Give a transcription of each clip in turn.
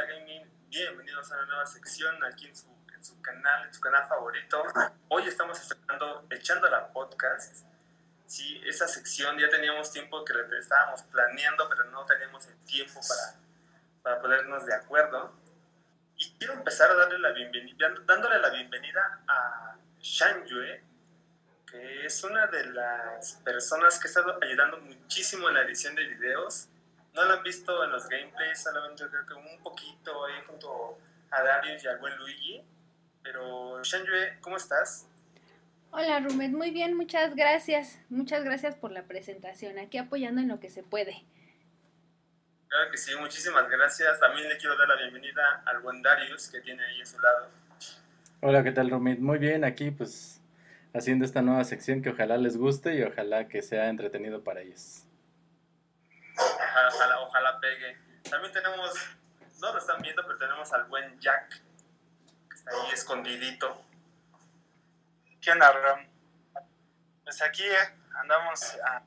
Hola Gaming, bienvenidos a una nueva sección aquí en su, en su canal, en su canal favorito. Hoy estamos estrenando Echando la Podcast. Sí, esa sección ya teníamos tiempo que la estábamos planeando, pero no teníamos el tiempo para, para ponernos de acuerdo. Y quiero empezar a darle la bienvenida, dándole la bienvenida a Shan Yue, que es una de las personas que ha estado ayudando muchísimo en la edición de videos no lo han visto en los gameplays, solamente creo que un poquito ahí junto a Darius y al buen Luigi. Pero Shanjue, ¿cómo estás? Hola Rumet, muy bien, muchas gracias. Muchas gracias por la presentación, aquí apoyando en lo que se puede. Claro que sí, muchísimas gracias. También le quiero dar la bienvenida al buen Darius que tiene ahí a su lado. Hola, ¿qué tal Rumet? Muy bien, aquí pues haciendo esta nueva sección que ojalá les guste y ojalá que sea entretenido para ellos ojalá, ojalá pegue. También tenemos, no lo están viendo, pero tenemos al buen Jack, que está ahí escondidito. ¿Qué onda, Pues aquí eh, andamos ah,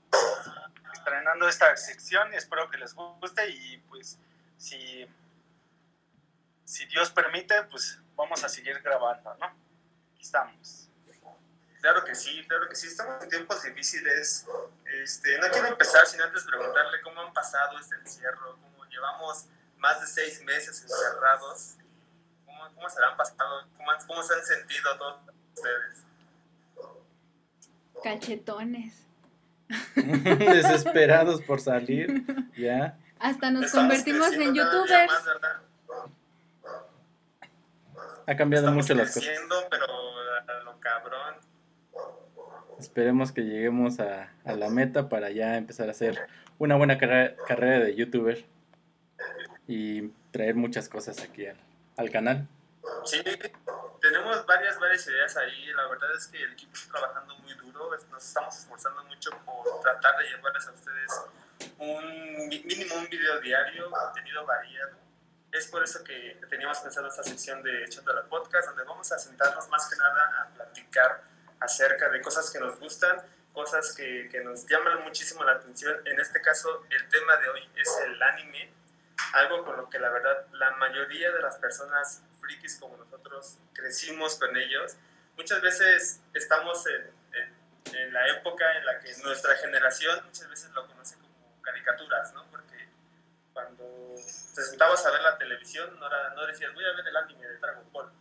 estrenando esta sección y espero que les guste y pues si, si Dios permite, pues vamos a seguir grabando, ¿no? Aquí estamos. Claro que sí, claro que sí. Estamos en tiempos difíciles. Este, no quiero empezar sin antes preguntarle cómo han pasado este encierro, cómo llevamos más de seis meses encerrados. ¿Cómo, cómo se han pasado? ¿Cómo, ¿Cómo, se han sentido todos ustedes? Cachetones. Desesperados por salir, ya. Hasta nos convertimos en youtubers. ha cambiado mucho las cosas. pero a lo cabrón. Esperemos que lleguemos a, la meta para ya empezar a hacer una buena carrera, de youtuber y traer muchas cosas aquí al, canal. Sí, tenemos varias, varias ideas ahí. La verdad es que el equipo está trabajando muy duro. Nos estamos esforzando mucho por tratar de llevarles a ustedes un mínimo un video diario, contenido variado. Es por eso que teníamos pensado esta sección de Echando la Podcast, donde vamos a sentarnos más que nada a platicar acerca de cosas que nos gustan, cosas que, que, nos llaman muchísimo la atención. En este caso, el tema de hoy es el anime, algo con lo que la verdad la mayoría de las personas frikis como nosotros crecimos con ellos. Muchas veces estamos en, la época en la que nuestra generación muchas veces lo conoce como caricaturas, ¿no? Porque cuando te sentabas a ver la televisión no, era, no decías voy a ver el anime de Dragon Ball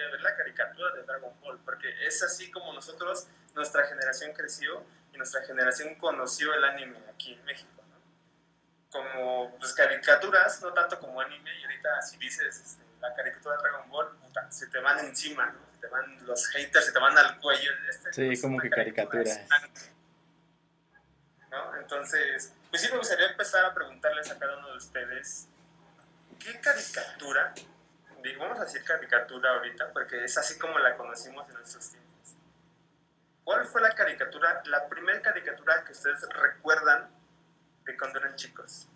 voy a ver la caricatura de Dragon Ball, porque es así como nosotros, nuestra generación creció y nuestra generación conoció el anime aquí en México. Como pues, caricaturas, no tanto como anime, y ahorita si dices este, la caricatura de Dragon Ball, se te van encima, ¿no? Se te van los haters, se te van al cuello. Este, sí, como que caricatura. ¿no? Entonces, pues sí me gustaría empezar a preguntarles a cada uno de ustedes, ¿qué caricatura vamos a decir caricatura ahorita, porque es así como la conocimos en nuestros tiempos. ¿Cuál fue la caricatura, la primera caricatura que ustedes recuerdan de cuando eran chicos?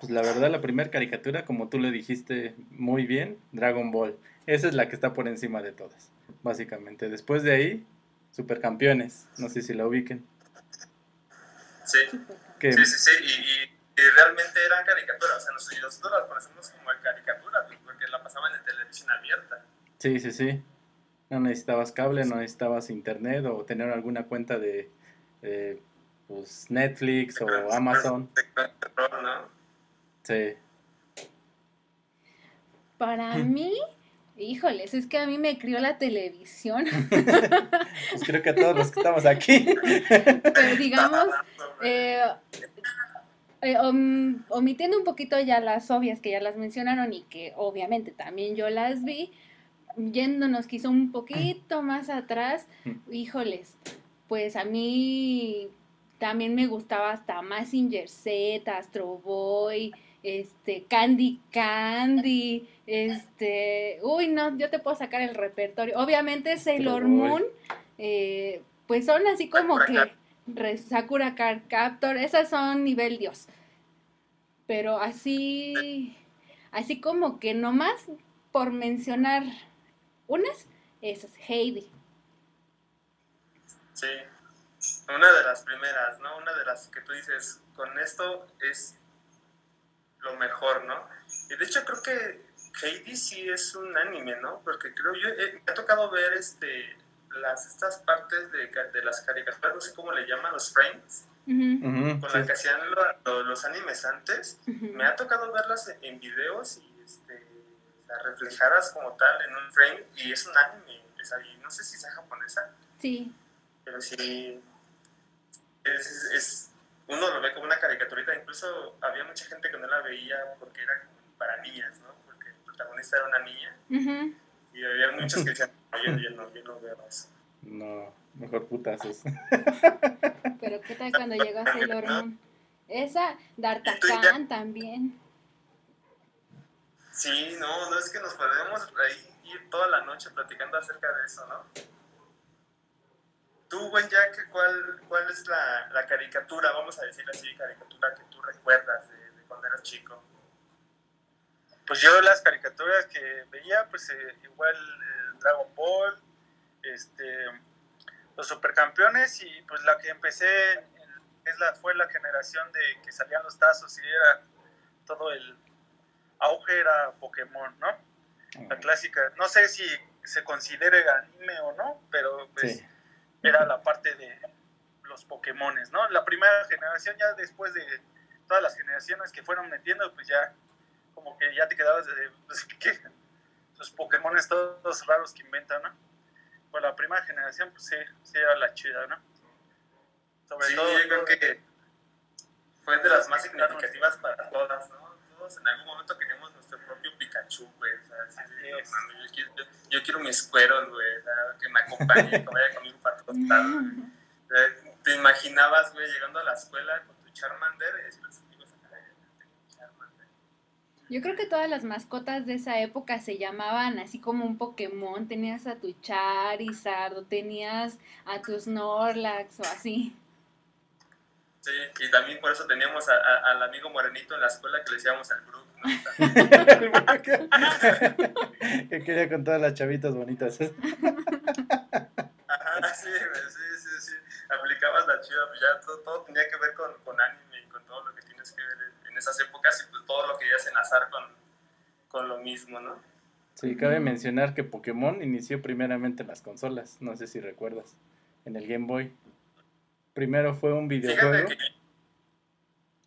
Pues la verdad, la primera caricatura, como tú le dijiste muy bien, Dragon Ball. Esa es la que está por encima de todas, básicamente. Después de ahí, Supercampeones. No sé si la ubiquen. Sí. Sí, sí, sí. y que realmente eran caricaturas. O sea, nosotros las conocemos como caricaturas, pues, porque la pasaban en televisión abierta. Sí, sí, sí. No necesitabas cable, no necesitabas internet o tener alguna cuenta de pues, Netflix o Amazon. Sí. Para mí, híjoles, es que a mí me crió la televisión. pues creo que a todos los que estamos aquí. Pero digamos, eh, eh, omitiendo un poquito ya las obvias que ya las mencionaron y que obviamente también yo las vi, yéndonos quizá un poquito más atrás, híjoles, pues a mí también me gustaba hasta Massinger Z, Astro Boy, este, Candy Candy, este, uy, no, yo te puedo sacar el repertorio. Obviamente Sailor Moon, eh, pues son así como que Sakura Card Captor, esas son nivel Dios. Pero así, así como que nomás por mencionar unas, esas, Heidi. Sí, una de las primeras, ¿no? Una de las que tú dices, con esto es lo mejor, ¿no? Y de hecho creo que Heidi sí es un anime, ¿no? Porque creo yo, eh, me ha tocado ver este, las, estas partes de, de las caricaturas, no sé cómo le llaman, los frames, con sí. la que hacían lo- lo- los animes antes. Me ha tocado verlas en- en videos y este, reflejadas como tal en un frame y es un anime, sea, y no sé si sea japonesa, Sí, pero sí es, es- es- uno lo ve como una caricaturita, incluso había mucha gente que no la veía porque era como para niñas, ¿no? Porque el protagonista era una niña. Y había muchos que decían, "No, yo, yo no, yo no veo eso. No, mejor putazos. pero ¿qué tal cuando llegó Sailor Moon? Esa, D'Artagnan también. Sí, no, no es que nos podemos ahí ir toda la noche platicando acerca de eso, ¿no? Tú, buen Jack, ¿cuál, cuál es la, la caricatura, vamos a decir así, caricatura que tú recuerdas de, de cuando eras chico? Pues yo las caricaturas que veía, pues eh, igual eh, Dragon Ball, este, los supercampeones y pues la que empecé en- es la, fue la generación de que salían los tazos y era todo el auge era Pokémon, ¿no? La clásica, no sé si se considere anime o no, pero pues Sí. era la parte de los Pokémones, ¿no? La primera generación ya después de todas las generaciones que fueron metiendo, pues ya como que ya te quedabas de pues, ¿qué? los Pokémones todos raros que inventan, ¿no? Pues la primera generación, pues sí, sí era la chida, ¿no? Sobre Sí, todo, yo creo que fue de las más significativas para todas, ¿no? Todos en algún momento queríamos nuestro propio Pikachu, güey. O sea. "No yo, quiero, yo, yo quiero mi Squirtle, güey, que me acompañe, que vaya conmigo para todos lados. Te imaginabas, güey, llegando a la escuela con tu Charmander y después ibas a caer, tengo mi Charmander. Yo creo que todas las mascotas de esa época se llamaban así como un Pokémon. Tenías a tu Charizard o tenías a tu Snorlax o así. Sí, y también por eso teníamos a- a- al amigo morenito en la escuela que le decíamos al Brook, ¿no? que quería con todas las chavitas bonitas. Ajá, sí, sí, sí, sí. Aplicabas la chida, pues ya todo, todo tenía que ver con, con anime y con todo lo que tienes que ver en esas épocas y pues todo lo querías enlazar con, con lo mismo, ¿no? Sí, cabe mencionar que Pokémon inició primeramente en las consolas, no sé si recuerdas, en el Game Boy. Primero fue un Fíjate videojuego. que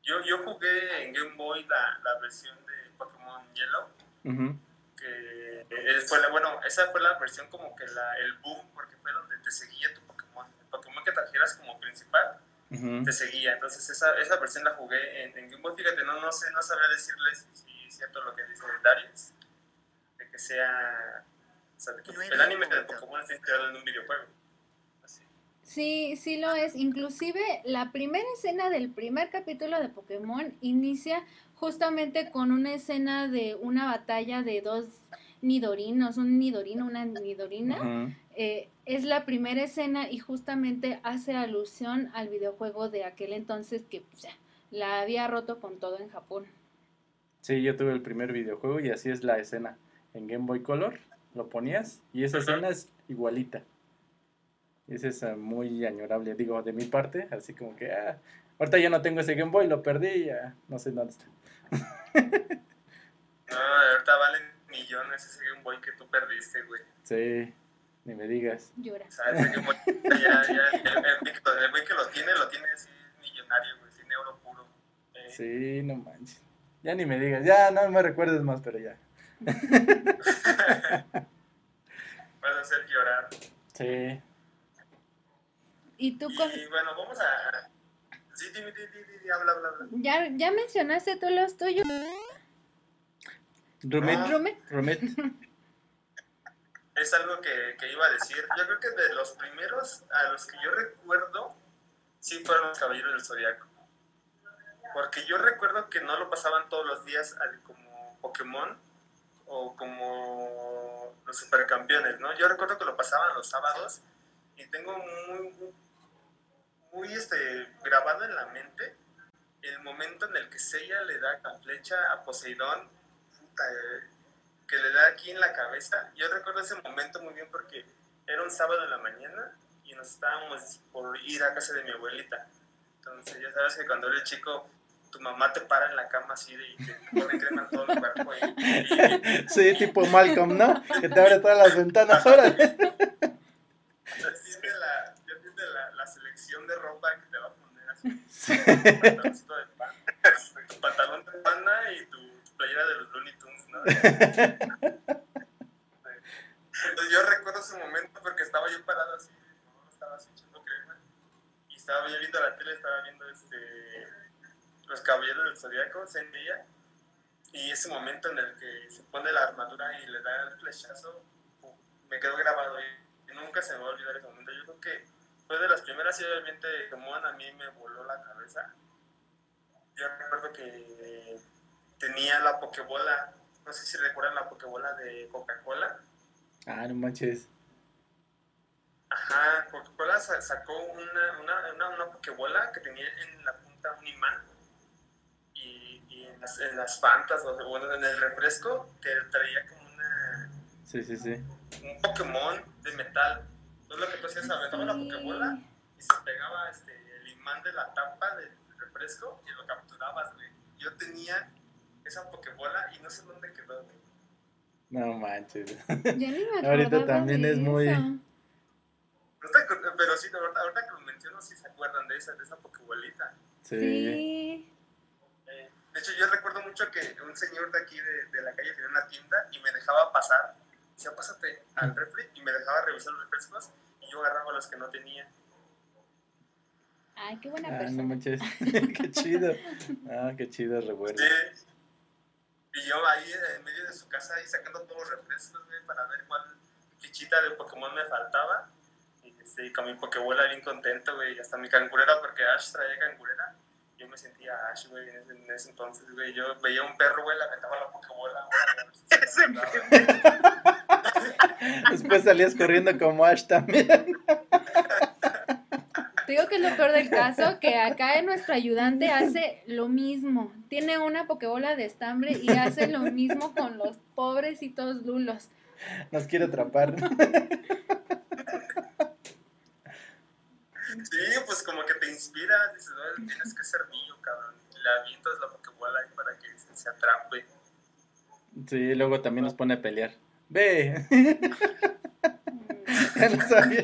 yo, yo jugué en Game Boy la, la versión de Pokémon Yellow, Ujú, que eh, fue la, bueno, esa fue la versión como que la, el boom, porque fue donde te seguía tu Pokémon. El Pokémon que trajeras como principal ujú. te seguía. Entonces esa, esa versión la jugué en, en Game Boy. Fíjate, no, no sé, no sabría decirles si es cierto lo que dice Darius, de que sea... O sea, de que el anime de Pokémon está inspirado en un videojuego. Así. Sí, sí lo es. Inclusive la primera escena del primer capítulo de Pokémon inicia justamente con una escena de una batalla de dos nidorinos, un nidorino, una nidorina. Ujú. Eh, es la primera escena y justamente hace alusión al videojuego de aquel entonces que pues, ya, la había roto con todo en Japón. Sí, yo tuve el primer videojuego y así es la escena. En Game Boy Color lo ponías y esa escena es igualita. Esa es muy añorable, digo, de mi parte, así como que, ah, ahorita ya no tengo ese Game Boy, lo perdí, ya no sé dónde está. No, ahorita valen millones ese Game Boy que tú perdiste, güey. Sí, ni me digas. Llora. Boy ya, ya, el, güey que lo- el güey que lo tiene, lo tiene así millonario, güey, tiene oro puro. Eh, Sí, no manches. Ya ni me digas, ya no me recuerdes más, pero ya. Vas a hacer llorar. Sí. ¿Y tú con... Y bueno, vamos a... Sí, dime, dime, dime, dime, habla, habla, habla. ya, ya mencionaste tú los tuyos, Rumit, No. Rumet? Rumit. Es algo que, que iba a decir. Yo creo que de los primeros a los que yo recuerdo, sí fueron los Caballeros del Zodiaco. Porque yo recuerdo que no lo pasaban todos los días al- como Pokémon o como los supercampeones, ¿no? Yo recuerdo que lo pasaban los sábados y tengo muy, muy este, grabado en la mente el momento en el que Seiya le da la flecha a Poseidón, puta, eh, que le da aquí en la cabeza. Yo recuerdo ese momento muy bien porque era un sábado en la mañana y nos estábamos por ir a casa de mi abuelita. Entonces ya sabes que cuando eres chico tu mamá te para en la cama así de, y te pone crema en todo el cuerpo. Y, y- Sí, tipo Malcolm, ¿no? Que te abre todas las ventanas. Órale. ya tiene la, ya tiene la, la selección de ropa que te va a poner así. Pantaloncito de pan, pantalón de panda y tu, tu playera de los Looney Tunes, ¿no? Entonces yo recuerdo ese momento porque estaba yo parado así, estaba así echando crema y estaba yo viendo la tele, estaba viendo este los caballeros del zodiaco, Zendaya, y ese momento en el que se pone la armadura y le da el flechazo, me quedó grabado y nunca se me va a olvidar ese momento. Yo creo que fue de las primeras y obviamente como a mí me voló la cabeza. Yo recuerdo que tenía la pokebola, no sé si recuerdan la pokebola de Coca-Cola. Ah, no manches. Ajá, Coca-Cola sa- sacó una, una, una, una pokebola que tenía en la punta un imán y, y en, las, en las fantas, o sea, bueno, en el refresco, que traía como una, Sí, sí, sí. un Pokémon de metal. Entonces lo que tú hacías, aventaba la Sí. pokebola y se pegaba este, el imán de la tapa del refresco y lo capturabas, güey. Yo tenía esa pokebola y no sé dónde quedó, güey. No manches. Ya ni me Ahorita también de es muy- eso. No pero sí, ahorita, que lo menciono, sí se acuerdan de esa, de esa pokebolita. Sí. Sí. Eh, De hecho, yo recuerdo mucho que un señor de aquí de, de la calle tenía una tienda y me dejaba pasar. Decía, pásate al refri y me dejaba revisar los refrescos y yo agarraba los que no tenía. Ay, qué buena Ah, no persona. manches. qué chido. Ah, qué chido recuerdo. Sí. Y yo ahí en medio de su casa, ahí sacando todos los refrescos, güey, para ver cuál fichita de Pokémon me faltaba. Y este, con mi Pokébola bien contento, güey, y hasta mi cangurera, porque Ash traía cangurera. Yo me sentía Ash, güey, en ese, en ese entonces, güey. Yo veía un perro, güey, le aventaba la Pokébola, güey. Después salías corriendo como Ash también. Te digo que es lo peor del caso, que acá en nuestro ayudante hace lo mismo. Tiene una pokebola de estambre y hace lo mismo con los pobrecitos lulos. Nos quiere atrapar. Sí, pues como que te inspira, dices, "Ay, tienes que ser niño, cabrón. Le avientas la Pokébola ahí para que se, se atrape. Sí, luego también nos pone a pelear. Ve. Mm, Ya lo sabía.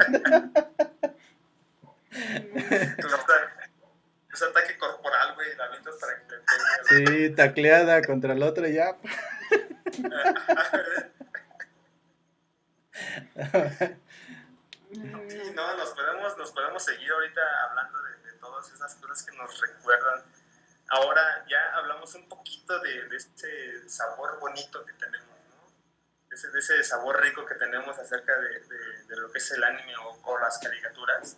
Tus ataque corporal, güey, la avientas para que te pegue. Sí, tacleada contra el otro ya. Sí, no, nos podemos, nos podemos seguir ahorita hablando de, de todas esas cosas que nos recuerdan. Ahora ya hablamos un poquito de, de este sabor bonito que tenemos, ¿no? De ese, de ese sabor rico que tenemos acerca de lo que es el anime o, o las caricaturas.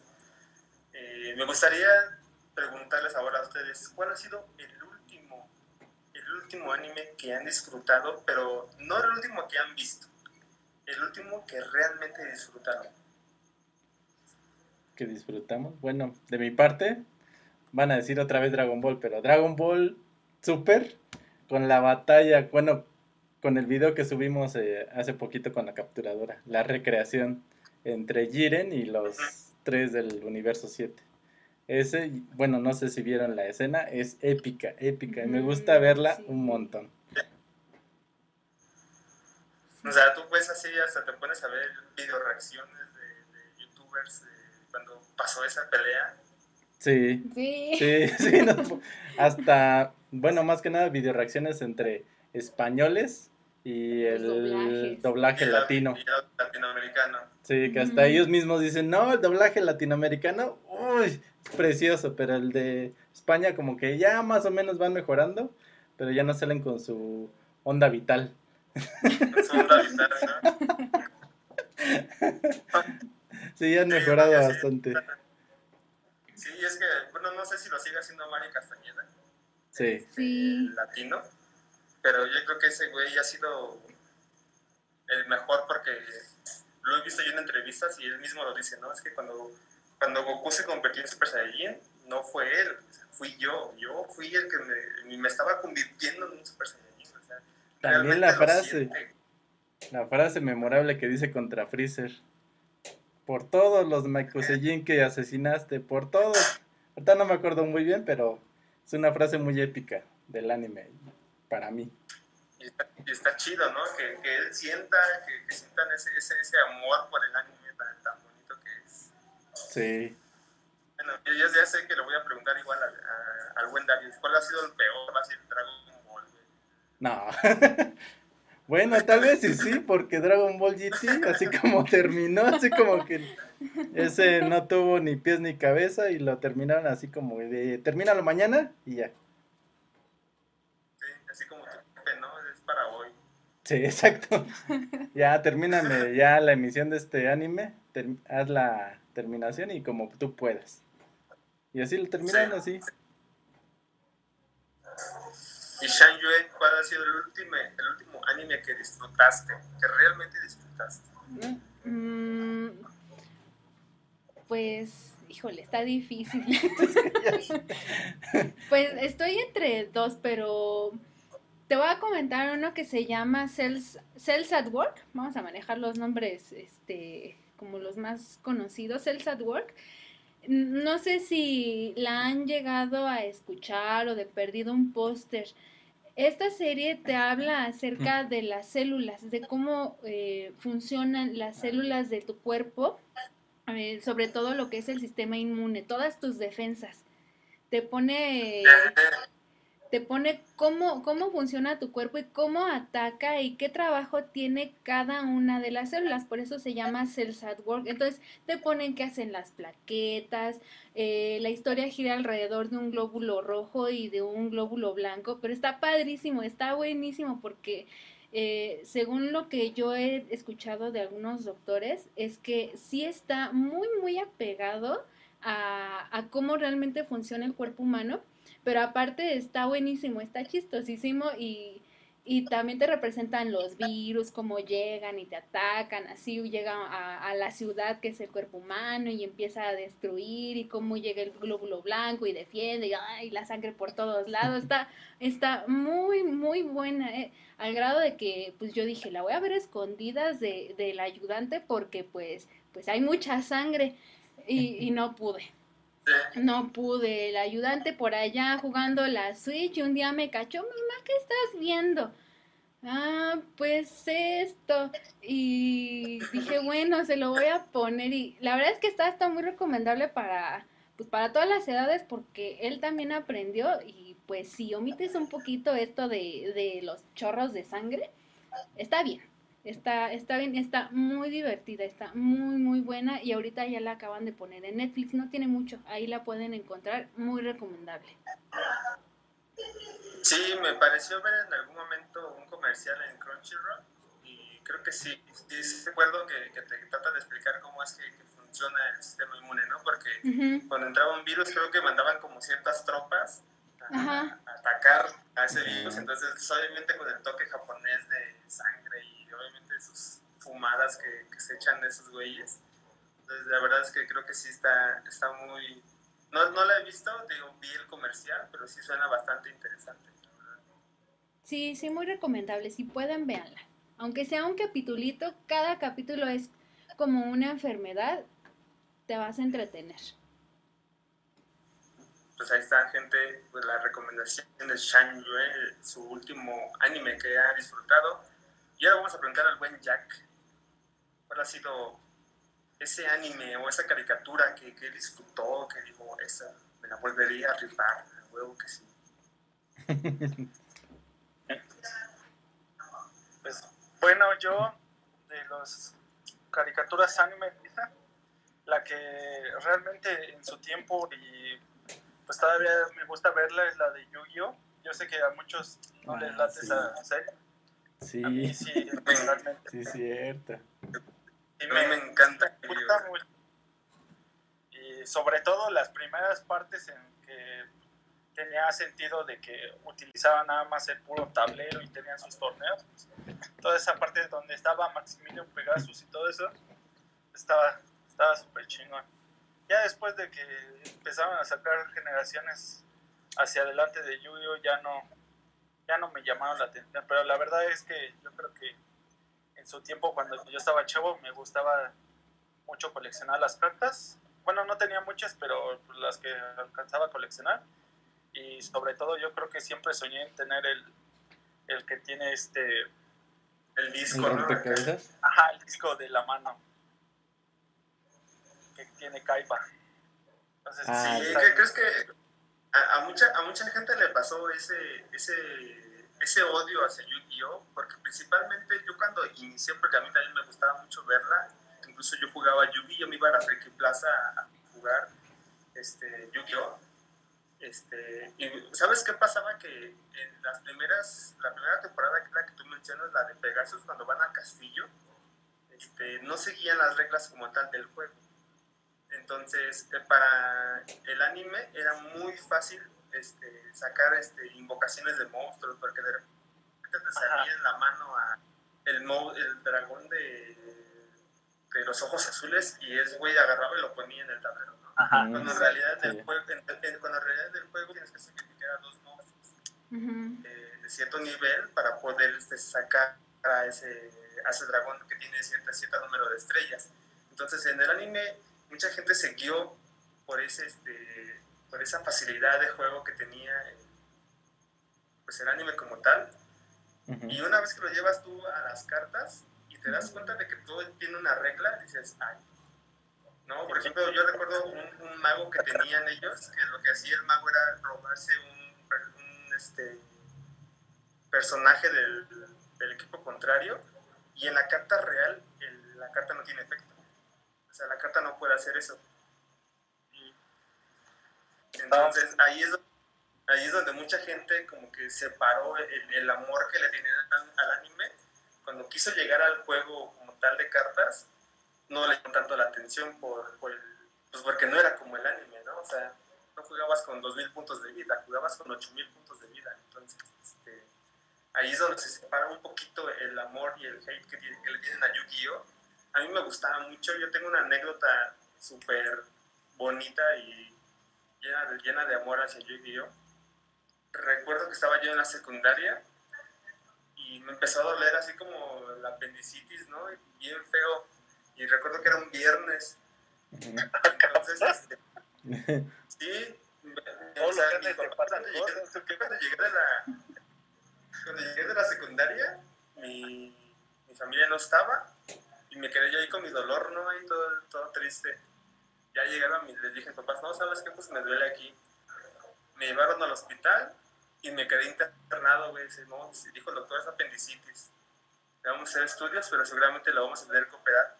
Eh, me gustaría preguntarles ahora a ustedes, ¿cuál ha sido el último, el último anime que han disfrutado, pero no el último que han visto, el último que realmente disfrutaron? Que disfrutamos. Bueno, de mi parte, van a decir otra vez Dragon Ball, pero Dragon Ball Super con la batalla, bueno, con el video que subimos eh, hace poquito con la capturadora, la recreación entre Jiren y los tres del universo 7. Ese, bueno, no sé si vieron la escena, es épica, épica, y me gusta verla sí. un montón. O sea, tú pues así hasta te pones a ver video reacciones de, de youtubers de cuando pasó esa pelea. Sí, Sí. Sí, sí, no, hasta, bueno, más que nada video reacciones entre españoles y el doblajes. doblaje latino. latinoamericano. Sí, que hasta ellos mismos dicen, no, el doblaje latinoamericano, uy, es precioso, pero el de España como que ya más o menos van mejorando, pero ya no salen con su onda vital. Con su onda vital, ¿no? Sí, ya han mejorado sí. bastante. Sí, es que, bueno, no sé si lo sigue haciendo Mario Castañeda, Sí, Sí. el latino, pero yo creo que ese güey ha sido el mejor porque lo he visto yo en entrevistas y él mismo lo dice, ¿no? Es que cuando, cuando Goku se convirtió en Super Saiyajin, no fue él, fui yo, yo fui el que me, me estaba convirtiendo en un Super Saiyajin, o sea, También la frase. la frase memorable que dice contra Freezer. Por todos los Maikusejin que asesinaste, por todos. Ahorita no me acuerdo muy bien, pero Es una frase muy épica del anime, para mí. Y está, chido, ¿no? Que, que él sienta, que, que sientan ese, ese, ese, amor por el anime tan, tan bonito que es. Sí. Bueno, yo ya, sé que le voy a preguntar igual al buen Darius, ¿cuál ha sido el peor? ¿Va a ser Dragon Ball? No. bueno, tal vez sí, sí, porque Dragon Ball GT, así como terminó, así como que ese no tuvo ni pies ni cabeza y lo terminaron así como de, termínalo mañana y ya. Sí, exacto. ya termíname ya la emisión de este anime, haz la terminación y como tú puedas. Y así lo terminaron así. ¿Y Yue, cuál ha sido el último, el último anime que disfrutaste? Que realmente disfrutaste. Mm, pues, híjole, está difícil. pues estoy entre dos, pero te voy a comentar uno que se llama Cells, Cells at Work. Vamos a manejar los nombres este, como los más conocidos. Cells at Work. No sé si la han llegado a escuchar o de perdido un póster. Esta serie te habla acerca de las células, de cómo eh, funcionan las células de tu cuerpo, eh, sobre todo lo que es el sistema inmune, todas tus defensas. Te pone te pone cómo, cómo funciona tu cuerpo y cómo ataca y qué trabajo tiene cada una de las células. Por eso se llama Cells at Work. Entonces te ponen qué hacen las plaquetas. Eh, la historia gira alrededor de un glóbulo rojo y de un glóbulo blanco. Pero está padrísimo, está buenísimo porque... Eh, según lo que yo he escuchado de algunos doctores, es que sí está muy, muy apegado a, a cómo realmente funciona el cuerpo humano pero aparte está buenísimo, está chistosísimo y, y también te representan los virus, cómo llegan y te atacan, así llega a, la ciudad que es el cuerpo humano y empieza a destruir y cómo llega el glóbulo blanco y defiende y ay, la sangre por todos lados, está, está muy, muy buena, eh, al grado de que pues yo dije, la voy a ver escondidas de, del ayudante porque pues, pues hay mucha sangre y, y no pude. No pude, el ayudante por allá jugando la Switch y un día me cachó, mamá, ¿qué estás viendo? Ah, pues esto. Y dije, bueno, se lo voy a poner. Y la verdad es que está, está muy recomendable para, pues para todas las edades porque él también aprendió y pues si omites un poquito esto de, de los chorros de sangre, está bien. Está, está bien, está muy divertida, está muy, muy buena y ahorita ya la acaban de poner en Netflix, no tiene mucho, ahí la pueden encontrar, muy recomendable. Sí, me pareció ver en algún momento un comercial en Crunchyroll y creo que sí, sí recuerdo que, que te trata de explicar cómo es que, funciona el sistema inmune, ¿no? Porque cuando entraba un virus creo que mandaban como ciertas tropas a, atacar a ese virus, entonces obviamente con el toque japonés de sangre obviamente sus fumadas que, se echan de esos güeyes. Entonces, la verdad es que creo que sí está, está muy... No, no la he visto, digo, vi el comercial, pero sí suena bastante interesante. Sí, sí, muy recomendable. Si pueden, véanla. Aunque sea un capitulito, cada capítulo es como una enfermedad, te vas a entretener. Pues ahí está, gente, pues la recomendación de Shang Yue, su último anime que ha disfrutado. Y ahora vamos a preguntar al buen Jack, ¿cuál ha sido ese anime o esa caricatura que, que disfrutó, que dijo, esa me la volvería a rifar, huevo que sí? pues, bueno, yo de las caricaturas anime, la que realmente en su tiempo y pues todavía me gusta verla es la de Yu-Gi-Oh! Yo sé que a muchos no les ah, late esa serie Sí, sí, sí, cierto. Y me, me encanta. Y sobre todo las primeras partes en que tenía sentido de que utilizaban nada más el puro tablero y tenían sus torneos. toda esa parte donde estaba Maximilian Pegasus y todo eso, estaba estaba súper chingón. Ya después de que empezaron a sacar generaciones hacia adelante de Yu-Gi-Oh! ya no, ya no me llamaron la atención, pero la verdad es que yo creo que en su tiempo cuando yo estaba chavo me gustaba mucho coleccionar las cartas. Bueno, no tenía muchas, pero las que alcanzaba a coleccionar. y sobre todo yo creo que siempre soñé en tener el, el que tiene este El disco, ¿El ¿no? ajá el disco de la mano que tiene Kaiba entonces Ah, Sí, está- ¿qué crees que a, a mucha, a mucha gente le pasó ese, ese, ese odio hacia Yu-Gi-Oh? Porque principalmente yo cuando inicié, porque a mí también me gustaba mucho verla, incluso yo jugaba Yu-Gi, yo me iba a la Plaza a, jugar este, Yu-Gi-Oh! Este, y ¿sabes qué pasaba? Que en las primeras, la primera temporada, que la que tú mencionas, la de Pegasus, cuando van al castillo, este, no seguían las reglas como tal del juego. Entonces, eh, para el anime era muy fácil este, sacar este, invocaciones de monstruos, porque de repente te salía Ajá. en la mano a el, mo- el dragón de, de los ojos azules y ese güey agarraba y lo ponía en el tablero. ¿no? ajá Cuando en realidad, sí. del juego, en- en- cuando en realidad del juego tienes que sacrificar a dos monstruos Ujú. eh, de cierto nivel para poder este, sacar a ese, a ese dragón que tiene cierta, cierto número de estrellas. Entonces en el anime mucha gente se guió por, ese, este, por esa facilidad de juego que tenía el, pues el anime como tal. Y una vez que lo llevas tú a las cartas y te das cuenta de que todo tiene una regla, dices, ay. No, por ejemplo, yo recuerdo un, un mago que tenían ellos, que lo que hacía el mago era robarse un, un, este, personaje del, del equipo contrario y en la carta real el- la carta no tiene efecto. O sea, la carta no puede hacer eso. Entonces, ahí es, ahí es donde mucha gente como que separó el, el amor que le tenían al, anime. Cuando quiso llegar al juego como tal de cartas, no le dio tanto la atención por, por el- pues porque no era como el anime, ¿no? O sea, no jugabas con 2.000 puntos de vida, jugabas con 8.000 puntos de vida. Entonces, este, ahí es donde se separa un poquito el amor y el hate que, tiene- que le tienen a Yu-Gi-Oh! A mí me gustaba mucho, yo tengo una anécdota súper bonita y llena de, llena de amor hacia Yu-Gi-Oh! Recuerdo que estaba yo en la secundaria y me empezó a doler así como la apendicitis, ¿no? Bien feo. Y recuerdo que era un viernes. Entonces, este, sí. O sea, pasan cuando llegué, cuando llegué de la, cuando llegué de la secundaria, mi, mi familia no estaba y me quedé yo ahí con mi dolor, ¿no? Ahí todo, todo triste. Ya llegaron, y les dije, papás, no, ¿sabes qué? Pues me duele aquí. Me llevaron al hospital y me quedé internado, güey. Dice, no, dijo el doctor, es apendicitis. Le vamos a hacer estudios, pero seguramente lo vamos a tener que operar.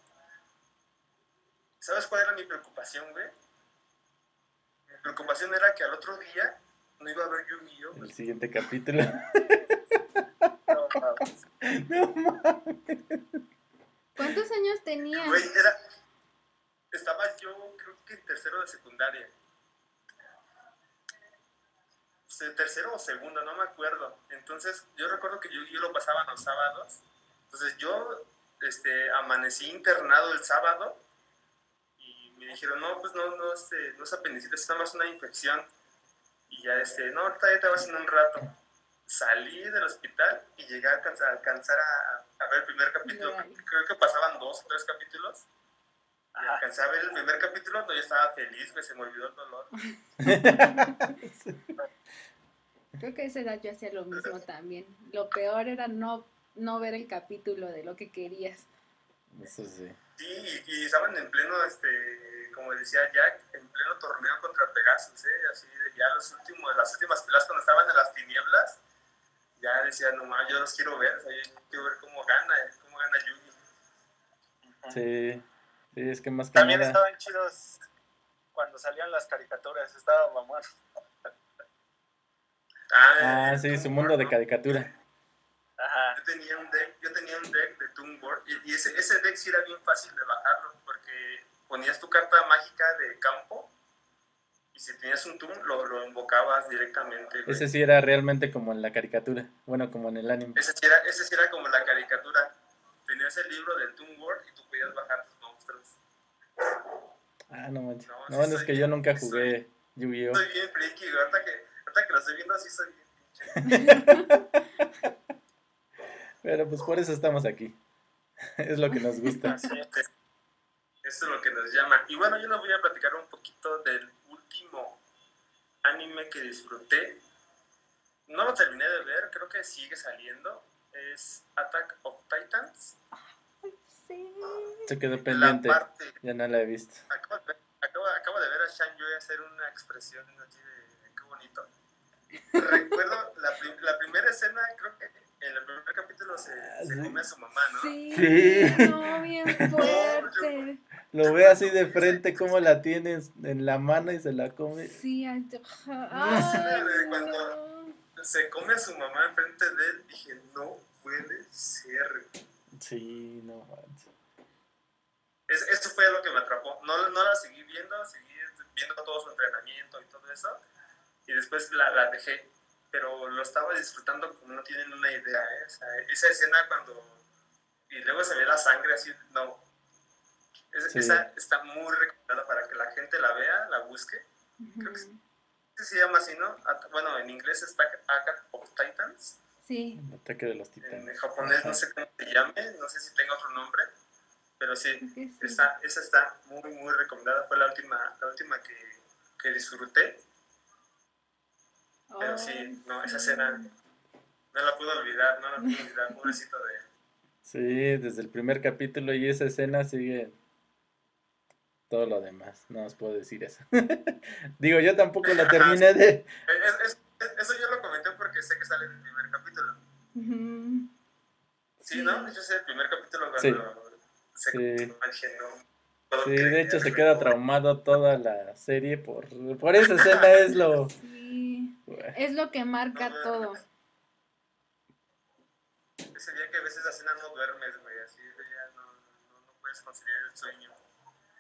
¿Sabes cuál era mi preocupación, güey? Mi preocupación era que al otro día no iba a haber Yu-Gi-Oh! El siguiente capítulo. No, no. No mames. ¿Cuántos años tenías? Güey, era. Estaba yo, creo que en tercero de secundaria. Se- Tercero o segundo, no me acuerdo. Entonces, yo recuerdo que yo, yo lo pasaba los sábados. Entonces, yo este, amanecí internado el sábado y me dijeron, no, pues no, no, este, no es apendicitis, es nada más una infección. Y ya, este, no, ahorita ya te vas en un rato. Salí del hospital y llegué a alcanzar, a, alcanzar a, a ver el primer capítulo. Creo que pasaban dos o tres capítulos. Y alcancé a ver el primer capítulo, no, yo estaba feliz, güey, se me olvidó el dolor. Creo que a esa edad yo hacía lo mismo también. Lo peor era no, no ver el capítulo de lo que querías. Eso sí. Sí, y, y estaban en pleno, este, como decía Jack, en pleno torneo contra Pegasus, ¿eh? Así de ya los últimos, las últimas peleas cuando estaban en las tinieblas, ya decía, no más, yo los quiero ver, o sea, yo quiero ver cómo gana, cómo gana Yugi. Sí. Sí, es que más que También nada. estaban chidos cuando salían las caricaturas, estaba mamón. Ah, sí, su mundo de caricatura. Ajá. Yo tenía un deck, yo tenía un deck de Toon World y, y ese, ese deck sí era bien fácil de bajarlo porque ponías tu carta mágica de campo y si tenías un Toon lo, lo invocabas directamente. güey. Ese sí era realmente como en la caricatura. Bueno, como en el anime. Ese sí, era, ese sí era como la caricatura. Tenías el libro del Toon World y tú podías bajar. Ah, no manches. No, No, sí es que bien- yo nunca jugué Yu-Gi-Oh! Soy bien friki, ahorita que, ahorita que lo estoy viendo así soy bien pinche. Pero pues por eso estamos aquí. Es lo que nos gusta. Así es. Eso es lo que nos llama. Y bueno, yo les voy a platicar un poquito del último anime que disfruté, no lo terminé de ver, creo que sigue saliendo, es Attack of Titans. Sí. Se quedó pendiente. parte, Ya no la he visto. acabo, de, acabo, acabo de ver a Shan Yue hacer una expresión así de qué bonito. Recuerdo la, pri- la primera escena, creo que en el primer capítulo se, se Sí. come a su mamá, ¿no? Sí. Sí. No, bien fuerte. Lo ve así de frente como la tienes en la mano y se la come. Sí, ay, cuando- no. Se come a su mamá enfrente de él, dije, no puede ser. Sí, no manches. Es, eso fue lo que me atrapó. No, no la seguí viendo, seguí viendo todo su entrenamiento y todo eso. Y después la, la dejé. Pero lo estaba disfrutando como no tienen una idea. ¿eh? O sea, esa escena cuando... Y luego se ve la sangre así, no. Es- Sí. Esa está muy recomendada para que la gente la vea, la busque. Creo que. Se llama así, ¿no? Bueno, en inglés es Attack Attack of Titans. Sí. El ataque de los En titanes. japonés no sé cómo se llame, no sé si tenga otro nombre. Pero sí, esa, esa está muy, muy recomendada. Fue la última, la última que, que disfruté. Pero sí, no, esa sí. escena no la pude olvidar, no la pude olvidar, pobrecito de él. Sí, desde el primer capítulo y esa escena sigue todo lo demás. No os puedo decir eso. Digo, yo tampoco la terminé de. Es- es- es- eso yo lo porque sé que sale en el primer capítulo. Ujú. Sí, ¿no? Yo sé el primer capítulo cuando Sí. se Sí. no puedo Sí, de hecho se queda traumado toda la serie por, por esa escena es lo... Sí. Es lo que marca todo. Ese día que a veces la cena no duermes, güey, así de ya no, no, no puedes conciliar el sueño.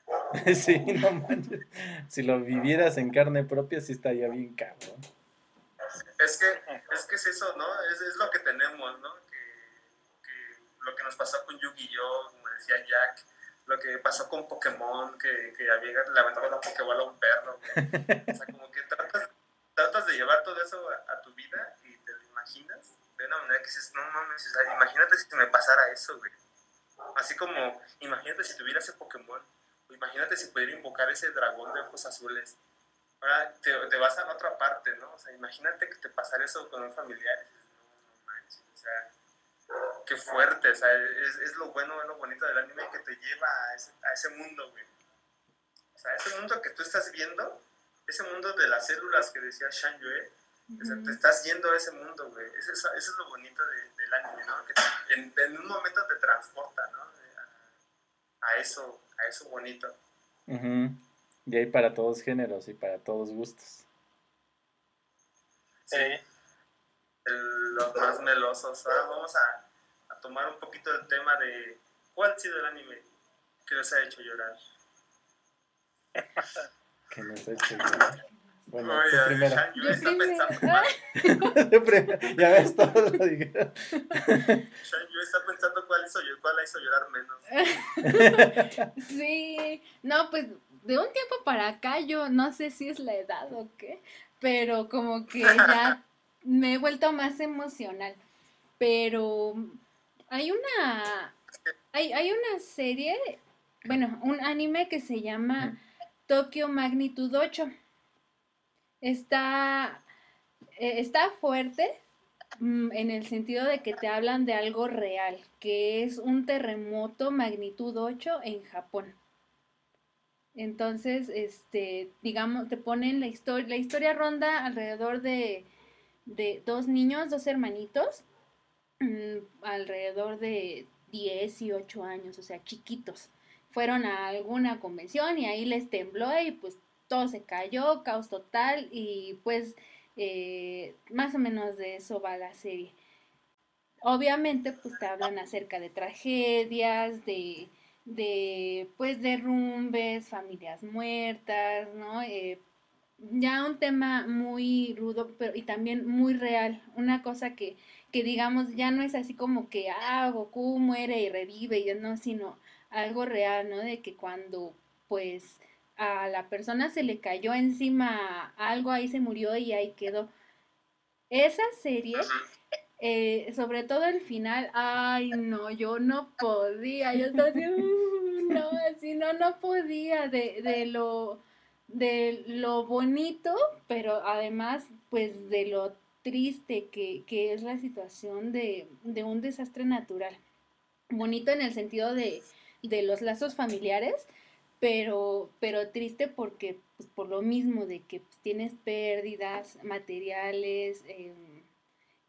Sí, no manches. Si lo vivieras en carne propia sí estaría bien cabrón. Es que, es que es eso, ¿no? Es, es lo que tenemos, ¿no? Que, que lo que nos pasó con Yu-Gi-Oh, como decía Jack, lo que pasó con Pokémon, que, que había le aventaba la Pokébola a un perro. O sea, como que tratas, tratas de llevar todo eso a, a tu vida y te lo imaginas de una manera que dices, no mames, o sea, imagínate si me pasara eso, güey. Así como, imagínate si tuviera ese Pokémon, o imagínate si pudiera invocar ese dragón de ojos azules. Ahora te, te vas a la otra parte, ¿no? O sea, imagínate que te pasara eso con un familiar. y dices, No, no manches, o sea, qué fuerte, o sea, es, es lo bueno, es lo bonito del anime que te lleva a ese, a ese mundo, güey. O sea, ese mundo que tú estás viendo, ese mundo de las células que decía Shan Yue, o sea, te estás yendo a ese mundo, güey. Eso, eso- eso es lo bonito de- del anime, ¿no? Que te- en, en un momento te transporta, ¿no? A, a eso, a eso bonito. Ujú. Y hay para todos géneros y para todos gustos. Sí. el- los más melosos. Ahora vamos a, a tomar un poquito el tema de cuál ha sido el anime que les ha hecho llorar. Que nos ha hecho llorar. Bueno, Oye, tú primero. Yue Yo está primero. pensando, Ah, primero. Ya ves, todo lo dijeron. Shan Yue está pensando cuál, hizo, cuál la hizo llorar menos. Sí, no, pues de un tiempo para acá yo no sé si es la edad o qué, pero como que ya me he vuelto más emocional. Pero hay una, hay, hay una serie, bueno, un anime que se llama Tokyo Magnitude 8. Está, eh, está fuerte mm, en el sentido de que te hablan de algo real, que es un terremoto magnitud 8 en Japón. Entonces, este, digamos, te ponen la historia, la historia ronda alrededor de, de dos niños, dos hermanitos, mm, alrededor de 10 y 8 años, o sea, chiquitos. Fueron a alguna convención y ahí les tembló y pues todo se cayó, caos total y pues eh, más o menos de eso va la serie. Obviamente pues te hablan acerca de tragedias, de, de pues derrumbes, familias muertas, ¿no? Eh, ya un tema muy rudo pero, y también muy real, una cosa que, que digamos ya no es así como que, ah, Goku muere y revive, y no, sino algo real, ¿no? De que cuando pues a la persona se le cayó encima algo, ahí se murió y ahí quedó. Esa serie. Eh, sobre todo el final, ay no, yo no podía, yo estaba así, "Uh, no, así no, no podía de, de lo, de lo bonito, pero además, pues de lo triste que, que es la situación de, de, un desastre natural. Bonito en el sentido de, de los lazos familiares, pero, pero triste porque, pues, por lo mismo de que pues, tienes pérdidas materiales em,